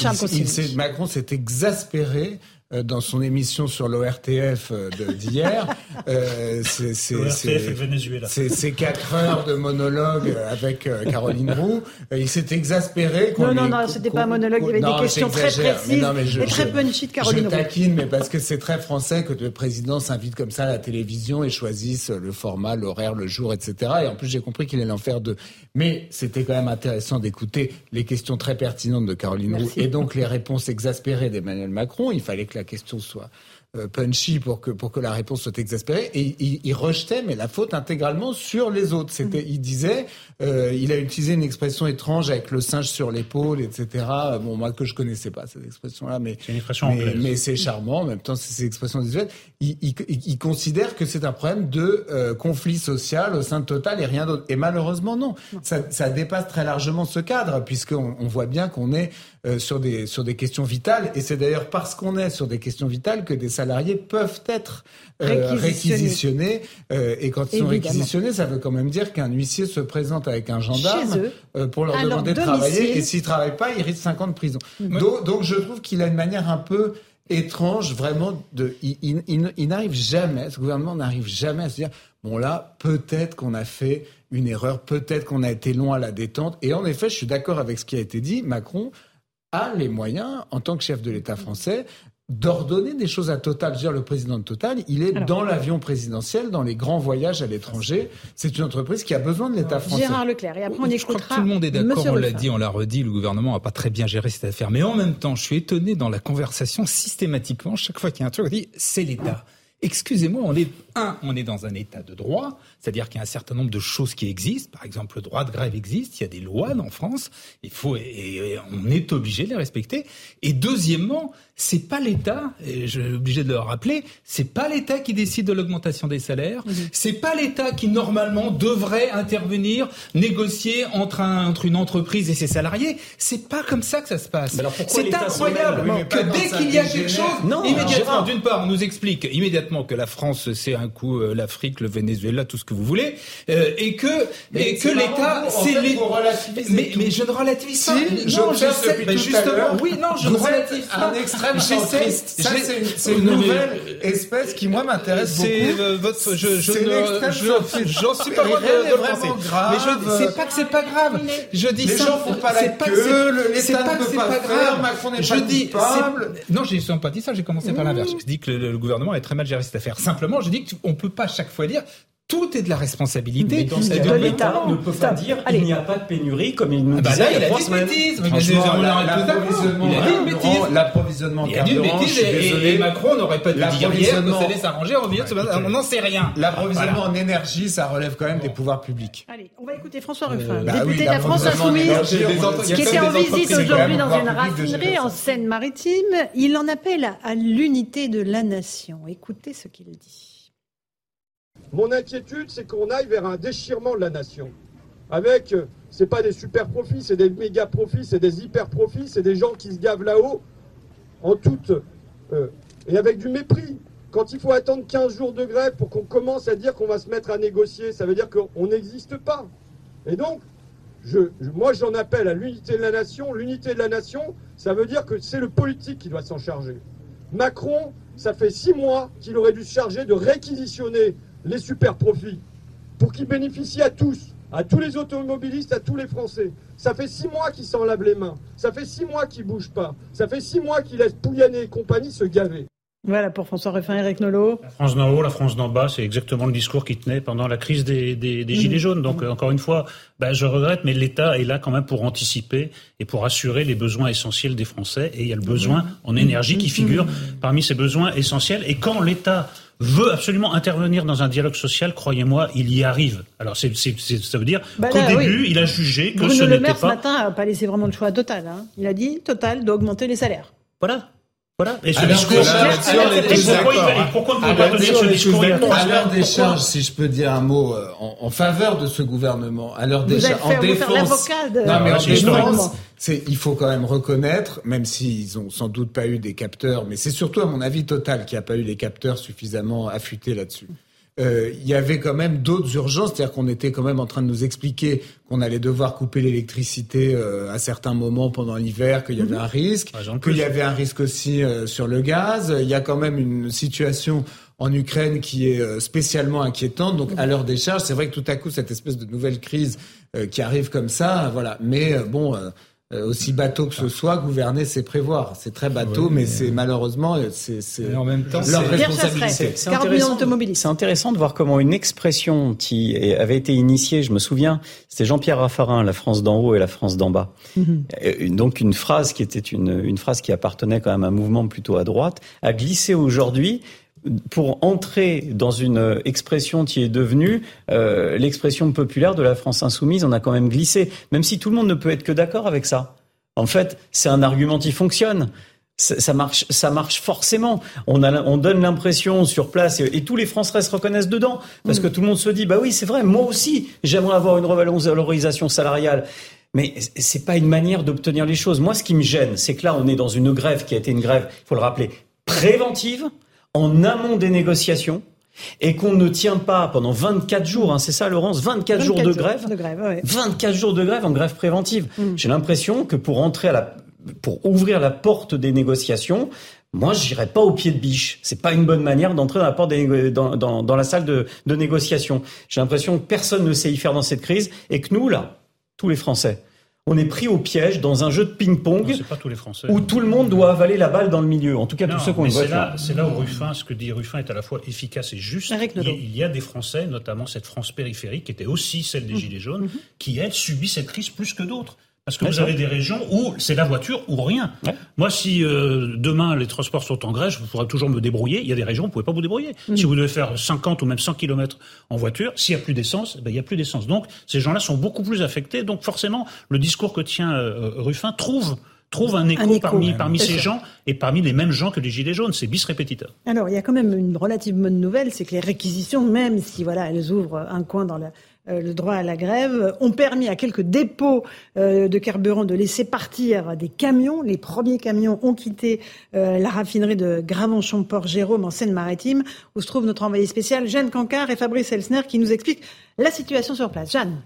Speaker 29: il- Macron s'est exaspéré dans son émission sur l'ORTF euh, d'hier. Euh, c'est- quatre heures de monologue avec euh, Caroline Roux. Euh, Il s'est exaspéré.
Speaker 1: Non, non, non, c'était pas un monologue, il y avait
Speaker 29: Non,
Speaker 1: des questions très précises
Speaker 29: non, mais je-
Speaker 1: et très
Speaker 29: je-
Speaker 1: punchy de Caroline
Speaker 29: Je
Speaker 1: Roux.
Speaker 29: taquine, mais parce que c'est très français que le président s'invite comme ça à la télévision et choisisse le format, l'horaire, le jour, etc. Et en plus, j'ai compris qu'il allait en faire deux. Mais c'était quand même intéressant d'écouter les questions très pertinentes de Caroline Roux
Speaker 1: Merci.
Speaker 29: et donc les réponses exaspérées d'Emmanuel Macron. Il fallait que la question soit euh, punchy pour que pour que la réponse soit exaspérée. Et il, il rejetait mais la faute intégralement sur les autres. C'était il disait euh, il a utilisé une expression étrange avec le singe sur l'épaule etc bon moi que je connaissais pas cette expression là mais
Speaker 2: C'est une expression
Speaker 29: mais,
Speaker 2: anglaise.
Speaker 29: mais c'est charmant. En même temps c'est ces expressions visuelles il, il, il- il considère que c'est un problème de euh, conflit social au sein de Total et rien d'autre. Et malheureusement non. Ça, ça dépasse très largement ce cadre puisqu'on on voit bien qu'on est euh, sur des sur des questions vitales. Et c'est d'ailleurs parce qu'on est sur des questions vitales que des salariés peuvent être euh,
Speaker 1: Réquisitionnés.
Speaker 29: euh, et quand ils sont
Speaker 1: Évidemment.
Speaker 29: réquisitionnés ça veut quand même dire qu'un huissier se présente avec un gendarme
Speaker 1: eux,
Speaker 29: pour leur demander de travailler. Et s'ils travaillent pas ils risquent 5 ans de prison. Donc, donc je trouve qu'il a une manière un peu étrange vraiment de il, il- il- il n'arrive jamais ce gouvernement n'arrive jamais à se dire bon là peut-être qu'on a fait une erreur peut-être qu'on a été long à la détente. Et en effet je suis d'accord avec ce qui a été dit Macron a les moyens, en tant que chef de l'État français, d'ordonner des choses à Total. Je veux dire, le président de Total, il est
Speaker 1: Alors.
Speaker 29: dans l'avion présidentiel, dans les grands voyages à l'étranger. C'est une entreprise qui a besoin de l'État français.
Speaker 1: Gérard Leclerc. Et après, on
Speaker 11: Je crois que tout le monde est d'accord, on l'a dit, on l'a redit, le gouvernement n'a pas très bien géré cette affaire. Mais en même temps, je suis étonné dans la conversation, systématiquement, chaque fois qu'il y a un truc, on dit c'est l'État. Excusez-moi, on est un, on est dans un état de droit, c'est-à-dire qu'il y a un certain nombre de choses qui existent. Par exemple, le droit de grève existe, il y a des lois en France, il faut et, et on est obligé de les respecter. Et deuxièmement, c'est pas l'État, et je suis obligé de le rappeler, c'est pas l'État qui décide de l'augmentation des salaires, c'est pas l'État qui normalement devrait intervenir, négocier entre un, entre une entreprise et ses salariés. C'est pas comme ça que ça se passe. C'est incroyable
Speaker 29: Oui,
Speaker 11: que dès qu'il y a quelque chose,
Speaker 10: Non,
Speaker 11: immédiatement, d'une part, on nous explique immédiatement que la France c'est un coup euh, l'Afrique, le Venezuela, tout ce que vous voulez, euh, et que
Speaker 29: Mais
Speaker 11: et que l'État c'est les- mais, mais je ne relativise pas.
Speaker 29: Si,
Speaker 11: non, justement, oui, je ne relativise pas.
Speaker 29: un extrême
Speaker 11: J'essaie-
Speaker 29: centriste. Ça,
Speaker 11: j'ai-
Speaker 29: c'est une, c'est une
Speaker 11: Non, mais-
Speaker 29: nouvelle espèce qui, moi, m'intéresse beaucoup.
Speaker 11: C'est euh, votre, je, je ne, je, j'en suis pas loin de, le penser.
Speaker 29: grave.
Speaker 11: Mais je, c'est pas que c'est pas grave. Je dis
Speaker 29: Les
Speaker 11: ça.
Speaker 29: gens font pas la
Speaker 11: c'est pas que
Speaker 29: queue, l'État
Speaker 11: c'est
Speaker 29: ne peut
Speaker 11: c'est
Speaker 29: pas
Speaker 11: pas
Speaker 29: faire,
Speaker 11: grave.
Speaker 29: Macron n'est
Speaker 11: je
Speaker 29: pas
Speaker 11: dis,
Speaker 29: coupable.
Speaker 11: c'est- Non, j'ai pas dit ça, j'ai commencé par l'inverse. Je dis que le, gouvernement est très mal géré cette affaire. Simplement, je dis qu'on peut pas chaque fois dire tout est de la responsabilité
Speaker 10: Mais dans ce
Speaker 11: de l'État.
Speaker 10: ne peut pas dire
Speaker 1: Allez.
Speaker 10: il n'y a pas de pénurie comme il nous disait
Speaker 11: là,
Speaker 10: il a
Speaker 11: dit une bêtise.
Speaker 29: L'approvisionnement
Speaker 11: Il a dit une
Speaker 29: carburant,
Speaker 11: bêtise.
Speaker 29: l'approvisionnement
Speaker 11: Il a dit une
Speaker 29: carburant,
Speaker 11: bêtise
Speaker 29: je
Speaker 11: et,
Speaker 29: désolé.
Speaker 11: et Macron n'aurait pas dû dire hier que
Speaker 29: L'approvisionnement-
Speaker 11: ça allait s'arranger. On n'en sait rien.
Speaker 29: L'approvisionnement
Speaker 11: Voilà.
Speaker 29: en énergie, ça relève quand même des pouvoirs publics.
Speaker 1: Allez, on va écouter François Ruffin,
Speaker 29: bah
Speaker 1: député
Speaker 29: oui,
Speaker 1: de la France
Speaker 29: en
Speaker 1: Insoumise, qui était en visite aujourd'hui dans une raffinerie en. Seine-Maritime. Il en appelle à l'unité de la nation. Écoutez ce qu'il dit.
Speaker 36: Mon inquiétude, c'est qu'on aille vers un déchirement de la nation. Avec, euh, c'est pas des super profits, c'est des méga profits, c'est des hyper profits, c'est des gens qui se gavent là-haut en toute euh, et avec du mépris. Quand il faut attendre 15 jours de grève pour qu'on commence à dire qu'on va se mettre à négocier, ça veut dire qu'on n'existe pas. Et donc, moi j'en appelle à l'unité de la nation. L'unité de la nation, ça veut dire que c'est le politique qui doit s'en charger. Macron, ça fait six mois qu'il aurait dû se charger de réquisitionner les super profits pour qu'ils bénéficient à tous, à tous les automobilistes, à tous les Français. Ça fait six mois qu'ils s'en lavent les mains. Ça fait six mois qu'ils bougent pas. Ça fait six mois qu'ils laissent Pouyanné et compagnie se gaver.
Speaker 1: Voilà pour François Ruffin, Eric Nolot.
Speaker 2: La France d'en haut, la France d'en bas, c'est exactement le discours qui tenait pendant la crise des, des, des Gilets jaunes. Donc, euh, encore une fois, bah, je regrette, mais l'État est là quand même pour anticiper et pour assurer les besoins essentiels des Français. Et il y a le besoin en énergie qui figure parmi ces besoins essentiels. Et quand l'État veut absolument intervenir dans un dialogue social, croyez-moi, il y arrive. Alors, c'est, ça veut dire
Speaker 1: Bah
Speaker 2: qu'au début,
Speaker 1: oui.
Speaker 2: il a jugé que
Speaker 1: Bruno
Speaker 2: ce
Speaker 1: Le
Speaker 2: n'était
Speaker 1: Maire, ce
Speaker 2: pas...
Speaker 1: matin, n'a pas laissé vraiment le choix à Total. hein. Il a dit Total doit augmenter les salaires.
Speaker 2: Voilà. Voilà. Et ce
Speaker 29: Alors
Speaker 2: discours,
Speaker 29: que là, là-dessus, on est
Speaker 2: et
Speaker 29: tous
Speaker 2: pourquoi,
Speaker 29: hein.
Speaker 2: ne peut pas
Speaker 29: l'heure
Speaker 2: tenir
Speaker 29: des-
Speaker 2: ce discours
Speaker 29: À l'heure des
Speaker 2: Pourquoi
Speaker 29: charges, si je peux dire un mot euh, en, en faveur de ce gouvernement, à l'heure des charges, en défense.
Speaker 1: l'avocat de-
Speaker 29: Non, mais
Speaker 1: Ah,
Speaker 29: en défense, c'est, il faut quand même reconnaître, même s'ils ont sans doute pas eu des capteurs, mais c'est surtout à mon avis Total qui a pas eu les capteurs suffisamment affûtés là-dessus. Euh, il y avait quand même d'autres urgences, c'est-à-dire qu'on était quand même en train de nous expliquer qu'on allait devoir couper l'électricité euh, à certains moments pendant l'hiver, qu'il y avait un risque, qu'il y avait un risque aussi euh, sur le gaz. Il y a quand même une situation en Ukraine qui est euh, spécialement inquiétante. Donc à l'heure des charges, c'est vrai que tout à coup cette espèce de nouvelle crise euh, qui arrive comme ça, voilà. Mais euh, bon. Euh, euh, aussi bateau que ce soit, gouverner, c'est prévoir. C'est très bateau,
Speaker 10: Oui,
Speaker 29: mais
Speaker 10: mais-
Speaker 29: c'est malheureusement, euh, c'est c'est
Speaker 10: en même temps,
Speaker 29: leur
Speaker 10: c'est-
Speaker 29: responsabilité.
Speaker 10: C'est intéressant, c'est intéressant de voir comment une expression qui avait été initiée, je me souviens, c'était Jean-Pierre Raffarin, la France d'en haut et la France d'en bas. Euh, une- Donc une phrase qui était une, une phrase qui appartenait quand même à un mouvement plutôt à droite, a glissé aujourd'hui pour entrer dans une expression qui est devenue euh, l'expression populaire de la France insoumise. On a quand même glissé, même si tout le monde ne peut être que d'accord avec ça. En fait, c'est un argument qui fonctionne. Ça ça marche, ça marche forcément. On, a, on donne l'impression sur place, et, et tous les Français se reconnaissent dedans, parce que tout le monde se dit, bah oui, c'est vrai, moi aussi, j'aimerais avoir une revalorisation salariale. Mais c'est pas une manière d'obtenir les choses. Moi, ce qui me gêne, c'est que là, on est dans une grève qui a été une grève, il faut le rappeler, préventive, en amont des négociations, et qu'on ne tient pas pendant 24 jours, hein, c'est ça, Laurence, 24, jours de grève.
Speaker 1: De grève, ouais.
Speaker 10: 24 jours de grève en grève préventive. J'ai l'impression que pour entrer à la, pour ouvrir la porte des négociations, moi, j'irai pas au pied de biche. C'est pas une bonne manière d'entrer dans la porte des dans, dans la salle de, de négociation. J'ai l'impression que personne ne sait y faire dans cette crise et que nous, là, tous les Français, on est pris au piège dans un jeu de ping-pong où tout le monde doit avaler la balle dans le milieu. En tout cas,
Speaker 2: Non,
Speaker 10: tous ceux qui ont
Speaker 2: mais
Speaker 10: une
Speaker 2: c'est là, c'est là où Ruffin, ce que dit Ruffin est à la fois efficace et juste.
Speaker 1: Eric
Speaker 2: Il, il y a des Français, notamment cette France périphérique, qui était aussi celle des Gilets jaunes, qui, elle, subit cette crise plus que d'autres. Parce que
Speaker 10: Ouais,
Speaker 2: vous avez des régions où c'est la voiture ou rien. Moi, si euh, demain les transports sont en grève, je pourrais toujours me débrouiller. Il y a des régions où vous pouvez pas vous débrouiller. Si vous devez faire 50 ou même 100 km en voiture, s'il y a plus d'essence, ben, il y a plus d'essence. Donc, ces gens-là sont beaucoup plus affectés. Donc, forcément, le discours que tient euh, Ruffin trouve trouve un écho,
Speaker 1: Un écho,
Speaker 2: parmi, parmi ces
Speaker 1: sûr.
Speaker 2: gens et parmi les mêmes gens que les Gilets jaunes. C'est bis repetita.
Speaker 1: Alors, il y a quand même une relative bonne nouvelle, c'est que les réquisitions, même si voilà, elles ouvrent un coin dans la- le droit à la grève, ont permis à quelques dépôts euh, de carburant de laisser partir des camions. Les premiers camions ont quitté euh, la raffinerie de Gravenchon-Port-Jérôme en Seine-Maritime, où se trouve notre envoyé spécial Jeanne Cancard et Fabrice Elsner qui nous expliquent la situation sur place. Jeanne.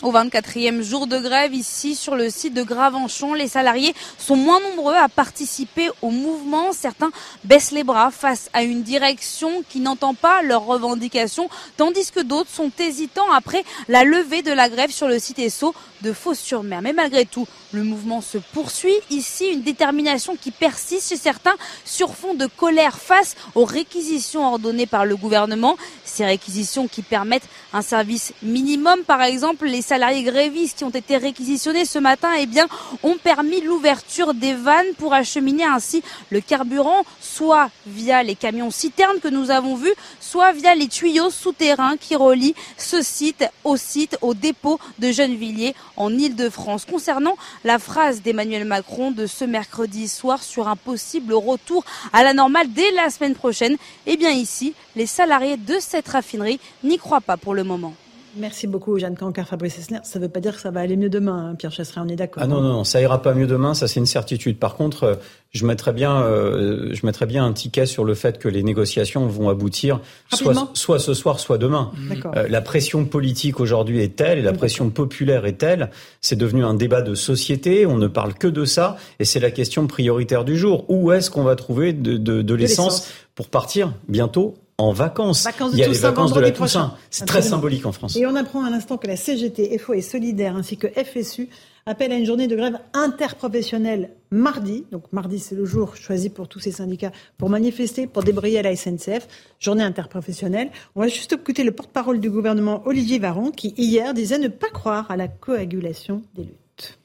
Speaker 17: Au 24e jour de grève, ici sur le site de Gravenchon, les salariés sont moins nombreux à participer au mouvement. Certains baissent les bras face à une direction qui n'entend pas leurs revendications, tandis que d'autres sont hésitants après la levée de la grève sur le site ESSO de Fos-sur-Mer. Mais malgré tout, le mouvement se poursuit. Ici, une détermination qui persiste chez certains sur fond de colère face aux réquisitions ordonnées par le gouvernement. Ces réquisitions qui permettent un service minimum, par exemple, les salariés grévistes qui ont été réquisitionnés ce matin, eh bien, ont permis l'ouverture des vannes pour acheminer ainsi le carburant, soit via les camions citernes que nous avons vus, soit via les tuyaux souterrains qui relient ce site au site, au dépôt de Gennevilliers en Ile-de-France. Concernant la phrase d'Emmanuel Macron de ce mercredi soir sur un possible retour à la normale dès la semaine prochaine, eh bien ici, les salariés de cette raffinerie n'y croient pas pour le moment.
Speaker 1: Merci beaucoup, Jeanne Cancar, Fabrice Esner. Ça ne veut pas dire que ça va aller mieux demain, hein, Pierre Chasseret, on est d'accord.
Speaker 10: Ah non, non, non, ça ira pas mieux demain, ça c'est une certitude. Par contre, euh, je mettrais bien, euh, je mettrais bien un ticket sur le fait que les négociations vont aboutir soit, soit, ce soir, soit demain. Euh, la pression politique aujourd'hui est telle et la pression populaire est telle, c'est devenu un débat de société, on ne parle que de ça et c'est la question prioritaire du jour. Où est-ce qu'on va trouver de, de, de l'essence pour partir bientôt en vacances. Il y a les vacances de la Toussaint. C'est très symbolique en France.
Speaker 1: Et on apprend à l'instant que la CGT, FO et Solidaire ainsi que FSU appellent à une journée de grève interprofessionnelle mardi. Donc mardi, c'est le jour choisi pour tous ces syndicats pour manifester, pour débrayer à la SNCF. Journée interprofessionnelle. On va juste écouter le porte-parole du gouvernement, Olivier Varon, qui hier disait ne pas croire à la coagulation des luttes.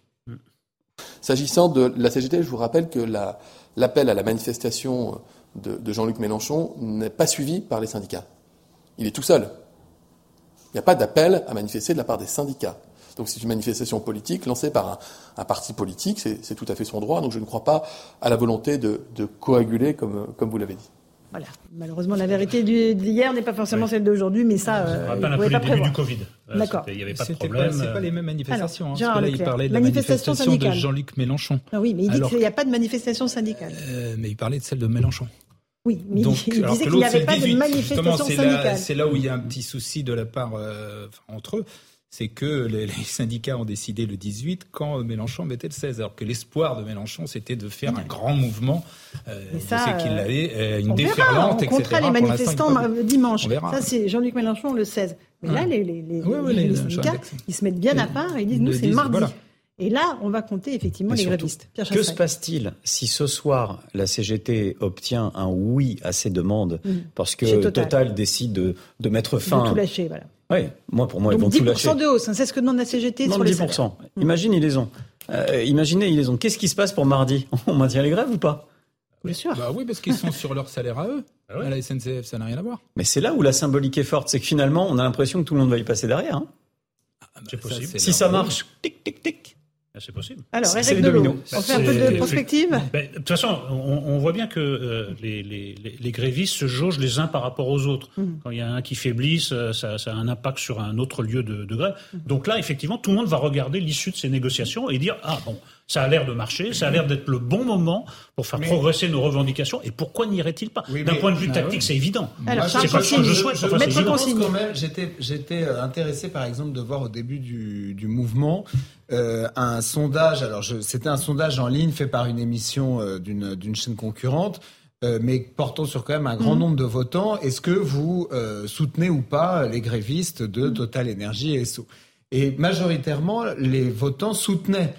Speaker 37: S'agissant de la CGT, je vous rappelle que l'appel à la manifestation de, Jean-Luc Mélenchon n'est pas suivi par les syndicats. Il est tout seul. Il n'y a pas d'appel à manifester de la part des syndicats. Donc c'est une manifestation politique lancée par un, parti politique, c'est tout à fait son droit. Donc je ne crois pas à la volonté de, coaguler, comme, comme vous l'avez dit.
Speaker 1: Voilà. Malheureusement, la vérité d'hier n'est pas forcément celle d'aujourd'hui, mais ça,
Speaker 2: euh, rappelle un peu le début du Covid.
Speaker 1: Euh, D'accord.
Speaker 2: Il n'y avait pas de problème.
Speaker 11: C'est pas les mêmes manifestations.
Speaker 1: Alors, hein, là,
Speaker 11: il parlait de la manifestation, de Jean-Luc Mélenchon.
Speaker 1: Ah oui, mais il dit qu'il n'y a pas de manifestation syndicale.
Speaker 11: Euh, mais il parlait de celle de Mélenchon.
Speaker 1: Oui, mais il disait qu'il n'y avait pas de manifestation syndicale.
Speaker 11: C'est là où il y a un petit souci de la part euh, entre eux c'est que les, syndicats ont décidé le 18 quand Mélenchon mettait le 16, alors que l'espoir de Mélenchon, c'était de faire un grand mouvement. Euh, ça, qu'il avait euh, une déferlante,
Speaker 1: verra, on
Speaker 11: etc.
Speaker 1: les manifestants dimanche. Ça, c'est Jean-Luc Mélenchon le 16. Mais là, les, les, syndicats, ils se mettent bien à part et ils disent, nous, c'est mardi. Et là, on va compter effectivement les grévistes.
Speaker 10: que se passe-t-il si ce soir la CGT obtient un oui à ces demandes mm. parce que Total. décide de, de mettre fin.
Speaker 1: De tout lâcher, voilà.
Speaker 10: Oui, moi pour moi ils vont tout lâcher.
Speaker 1: 10% de hausse, hein, c'est ce que demande la CGT
Speaker 10: non,
Speaker 1: sur
Speaker 10: 10%. les Imagine, ils les ont. Euh, imaginez, ils les ont. Qu'est-ce qui se passe pour mardi? On maintient les grèves ou pas?
Speaker 1: Bien sûr.
Speaker 11: Bah oui, parce qu'ils sont sur leur salaire à eux. [LAUGHS] Ah à la SNCF, ça n'a rien à voir.
Speaker 10: Mais c'est là où la symbolique est forte, c'est que finalement, on a l'impression que tout le monde va y passer derrière. Hein.
Speaker 2: Ah, bah, c'est possible.
Speaker 10: Si ça marche, tic, tic, tic.
Speaker 2: Ah, c'est possible.
Speaker 1: Alors, Eric Delot, on fait un peu de prospective
Speaker 2: ben, De toute façon, on, voit bien que euh, les, les, les, grévistes se jaugent les uns par rapport aux autres. Mmh. Quand il y a un qui faiblisse, euh, ça, ça, a un impact sur un autre lieu de, de grève. Mmh. Donc là, effectivement, tout le monde va regarder l'issue de ces négociations et dire Ah bon, ça a l'air de marcher, ça a l'air d'être le bon moment pour faire progresser nos revendications. Et pourquoi n'irait-il pas D'un point de vue ah tactique, c'est évident.
Speaker 1: Alors, c'est pas ce que je souhaite.
Speaker 29: j'étais euh, intéressé, par exemple, de voir au début du, du mouvement euh, un sondage. Alors, c'était un sondage en ligne fait par une émission euh, d'une chaîne concurrente. Mais portant sur quand même un grand mhm. nombre de votants, est-ce que vous soutenez ou pas les grévistes de mhm. Total Energy et SO et majoritairement, les votants soutenaient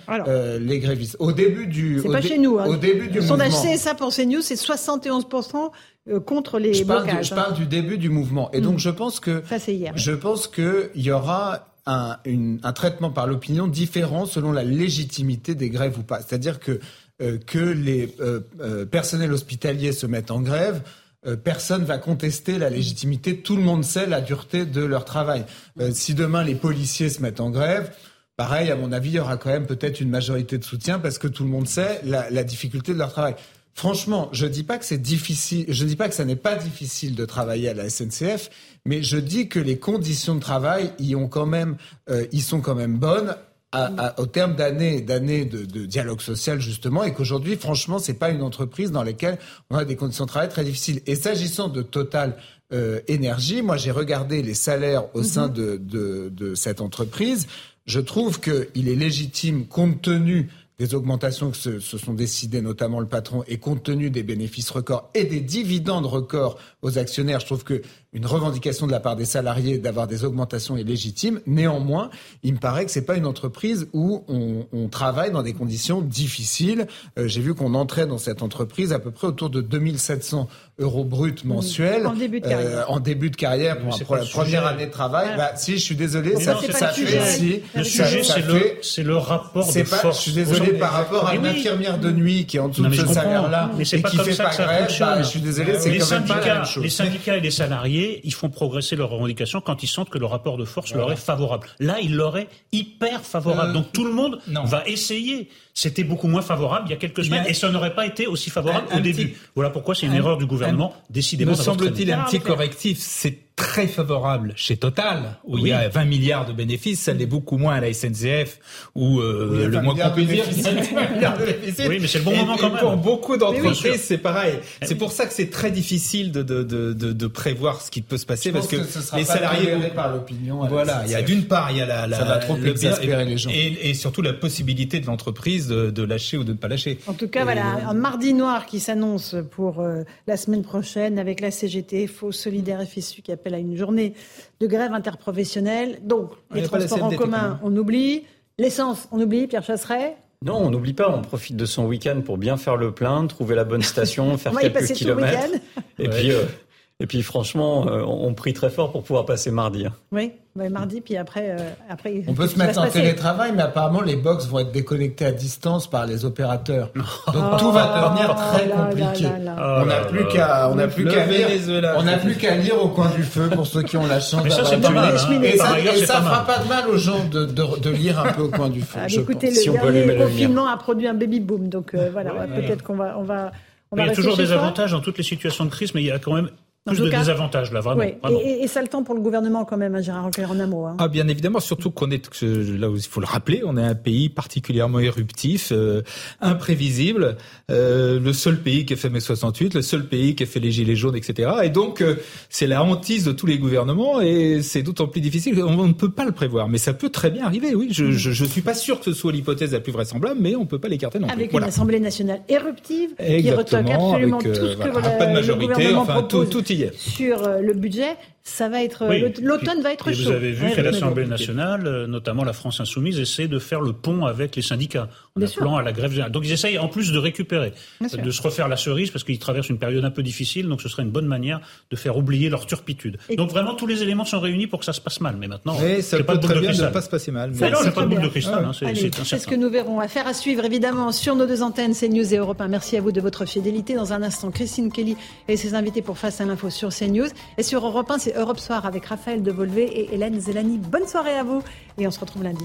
Speaker 29: les grévistes. Au début du.
Speaker 1: C'est pas chez nous. Hein.
Speaker 29: Au début du
Speaker 1: Le
Speaker 29: mouvement.
Speaker 1: sondage CSA pour CNews, c'est 71% contre les
Speaker 29: je
Speaker 1: blocages.
Speaker 29: Parle je parle du début du mouvement. Et donc, mhm. je pense que.
Speaker 1: Ça, c'est hier.
Speaker 29: Je pense qu'il y aura un, un traitement par l'opinion différent selon la légitimité des grèves ou pas. C'est-à-dire que euh, que les euh, euh, personnels hospitaliers se mettent en grève, personne va contester la légitimité. Tout le monde sait la dureté de leur travail. si demain les policiers se mettent en grève, pareil, à mon avis, il y aura quand même peut-être une majorité de soutien parce que tout le monde sait la, la difficulté de leur travail. Franchement, je dis pas que c'est difficile, je dis pas que ça n'est pas difficile de travailler à la SNCF, mais je dis que les conditions de travail y ont quand même, euh, y sont quand même bonnes. À, au terme d'années, d'années de, de, dialogue social justement, et qu'aujourd'hui, franchement, c'est pas une entreprise dans laquelle on a des conditions de travail très difficiles. Et s'agissant de Total euh, Énergie, moi, j'ai regardé les salaires au sein mhm. de, de, de cette entreprise. Je trouve qu'il est légitime, compte tenu des augmentations que se, se, sont décidées, notamment le patron, et compte tenu des bénéfices records et des dividendes records aux actionnaires, je trouve que une revendication de la part des salariés d'avoir des augmentations est légitime. Néanmoins, il me paraît que c'est pas une entreprise où on, on, travaille dans des conditions difficiles. Euh, J'ai vu qu'on entrait dans cette entreprise à peu près autour de 2700 euros bruts mensuels.
Speaker 1: En début de carrière.
Speaker 29: Euh, en début de carrière pour, la première année de travail. Bah, si, je suis désolé, ça,
Speaker 2: fait,
Speaker 29: ça
Speaker 2: fait Le sujet, c'est le, rapport de
Speaker 29: pas,
Speaker 2: force.
Speaker 29: Je suis désolé par rapport à une infirmière de nuit qui est en dessous de ce salaire-là et qui fait pas grève. Bah, je suis désolé, c'est quand même pas la même chose.
Speaker 2: Les syndicats et les salariés ils font progresser leurs revendications quand ils sentent que le rapport de force leur est favorable. Là, il leur est hyper favorable. Euh, Donc tout le monde va essayer. C'était beaucoup moins favorable il y a quelques semaines et ça n'aurait pas été aussi favorable au début. Voilà pourquoi c'est une erreur du gouvernement, décidément.
Speaker 11: Me semble-t-il un petit correctif. C'est très favorable chez Total, où il y a 20 milliards de bénéfices, ça l'est beaucoup moins à la SNCF, où euh, le moins qu'on peut dire, [LAUGHS]
Speaker 2: Oui, mais c'est le bon moment quand même.
Speaker 11: Pour beaucoup d'entreprises, c'est pareil. C'est pour ça que c'est très difficile de, de, de, de, de prévoir ce qui peut se passer,
Speaker 29: Je
Speaker 11: parce que,
Speaker 29: que ce sera
Speaker 11: les
Speaker 29: pas
Speaker 11: salariés...
Speaker 29: par l'opinion
Speaker 11: Voilà, il y a d'une part, il y a la... la
Speaker 29: Ça va trop
Speaker 11: le-
Speaker 29: exaspérer les gens.
Speaker 11: Et, et surtout la possibilité de l'entreprise de, de lâcher ou de ne pas lâcher.
Speaker 1: En tout cas,
Speaker 11: Et-
Speaker 1: voilà, un mardi noir qui s'annonce pour euh, la semaine prochaine avec la CGT, Faux Solidaire FSU qui à une journée de grève interprofessionnelle. Donc, les transports en commun, on oublie. L'essence, on oublie, Pierre Chasseret?
Speaker 10: Non, on n'oublie pas, on profite de son week-end pour bien faire le plein, trouver la bonne station, [LAUGHS] faire
Speaker 1: On va y
Speaker 10: quelques
Speaker 1: passer tout le
Speaker 10: kilomètres.
Speaker 1: week-end.
Speaker 10: Et puis, euh, et puis franchement, euh, on prie très fort pour pouvoir passer mardi. hein.
Speaker 1: Oui, ouais, mardi, puis après. euh, après
Speaker 29: On peut se mettre en télétravail, mais apparemment les box vont être déconnectées à distance par les opérateurs. [LAUGHS] Donc
Speaker 1: Oh,
Speaker 29: tout va devenir très
Speaker 1: là,
Speaker 29: compliqué.
Speaker 1: là, là.
Speaker 29: On n'a
Speaker 2: Oh
Speaker 29: plus qu'à, on n'a plus
Speaker 11: Le
Speaker 29: qu'à lire, on n'a plus qu'à lire au coin du feu pour ceux qui ont la chance
Speaker 2: Mais ça,
Speaker 29: d'avoir du-
Speaker 2: mal, hein.
Speaker 29: Et ça,
Speaker 2: ailleurs,
Speaker 29: et ça
Speaker 2: pas
Speaker 29: fera pas de mal aux gens de, de, de lire un peu au coin du feu.
Speaker 1: Ah,
Speaker 29: je
Speaker 1: écoutez,
Speaker 29: pense.
Speaker 1: le
Speaker 10: Si on peut
Speaker 1: dernier confinement a produit un baby boom, donc euh, voilà, peut-être qu'on va, on va, on
Speaker 2: Mais
Speaker 1: va
Speaker 2: il y a toujours des avantages dans toutes les situations de crise, mais il y a quand même plus de
Speaker 1: cas-
Speaker 2: désavantages là, vraiment.
Speaker 1: Ouais.
Speaker 2: vraiment.
Speaker 1: Et, et, et ça le temps pour le gouvernement quand même, hein, Gérard Leclerc en un mot. hein.
Speaker 11: Ah bien évidemment, surtout qu'on est que là où il faut le rappeler, on est un pays particulièrement éruptif, euh, imprévisible, euh, le seul pays qui a fait mai 68, le seul pays qui a fait les gilets jaunes, etc. Et donc euh, c'est la hantise de tous les gouvernements et c'est d'autant plus difficile. On, on ne peut pas le prévoir, mais ça peut très bien arriver. Oui, je, je, je suis pas sûr que ce soit l'hypothèse la plus vraisemblable, mais on peut pas l'écarter non plus.
Speaker 1: Avec
Speaker 11: Voilà.
Speaker 1: une Assemblée nationale éruptive qui retoque absolument
Speaker 11: avec, euh,
Speaker 1: tout ce que
Speaker 11: voilà,
Speaker 1: le,
Speaker 11: pas de
Speaker 1: le
Speaker 11: majorité,
Speaker 1: gouvernement
Speaker 11: enfin, tout-
Speaker 1: propose
Speaker 11: tout
Speaker 1: sur euh, le budget. Ça va être
Speaker 2: Oui.
Speaker 1: l'automne va être
Speaker 2: Et
Speaker 1: chaud.
Speaker 2: vous avez vu
Speaker 1: Ouais,
Speaker 2: qu'à l'Assemblée nationale, euh, notamment la France insoumise, essaie de faire le pont avec les syndicats, en
Speaker 1: Bien sûr.
Speaker 2: appelant à la grève générale. Donc ils essayent en plus de récupérer,
Speaker 1: Bien sûr.
Speaker 2: de se refaire la cerise, parce qu'ils traversent une période un peu difficile, donc ce serait une bonne manière de faire oublier leur turpitude.
Speaker 1: Et-
Speaker 2: Donc vraiment, tous les éléments sont réunis pour que ça se passe mal. Mais maintenant,
Speaker 11: Et ça peut
Speaker 2: pas de boule
Speaker 11: très
Speaker 2: de
Speaker 11: bien ne pas se passer mal.
Speaker 2: Mais non, pas de boule de cristal, hein, c'est
Speaker 1: ce que nous verrons. Affaire à suivre évidemment sur nos deux antennes, CNews et Europe 1. Merci à vous de votre fidélité. Dans un instant, Christine Kelly et ses invités pour Face à l'info sur CNews. Et sur Europe 1, c'est Europe Soir avec Raphaël Devolvé et Hélène Zélani. Bonne soirée à vous et on se retrouve lundi.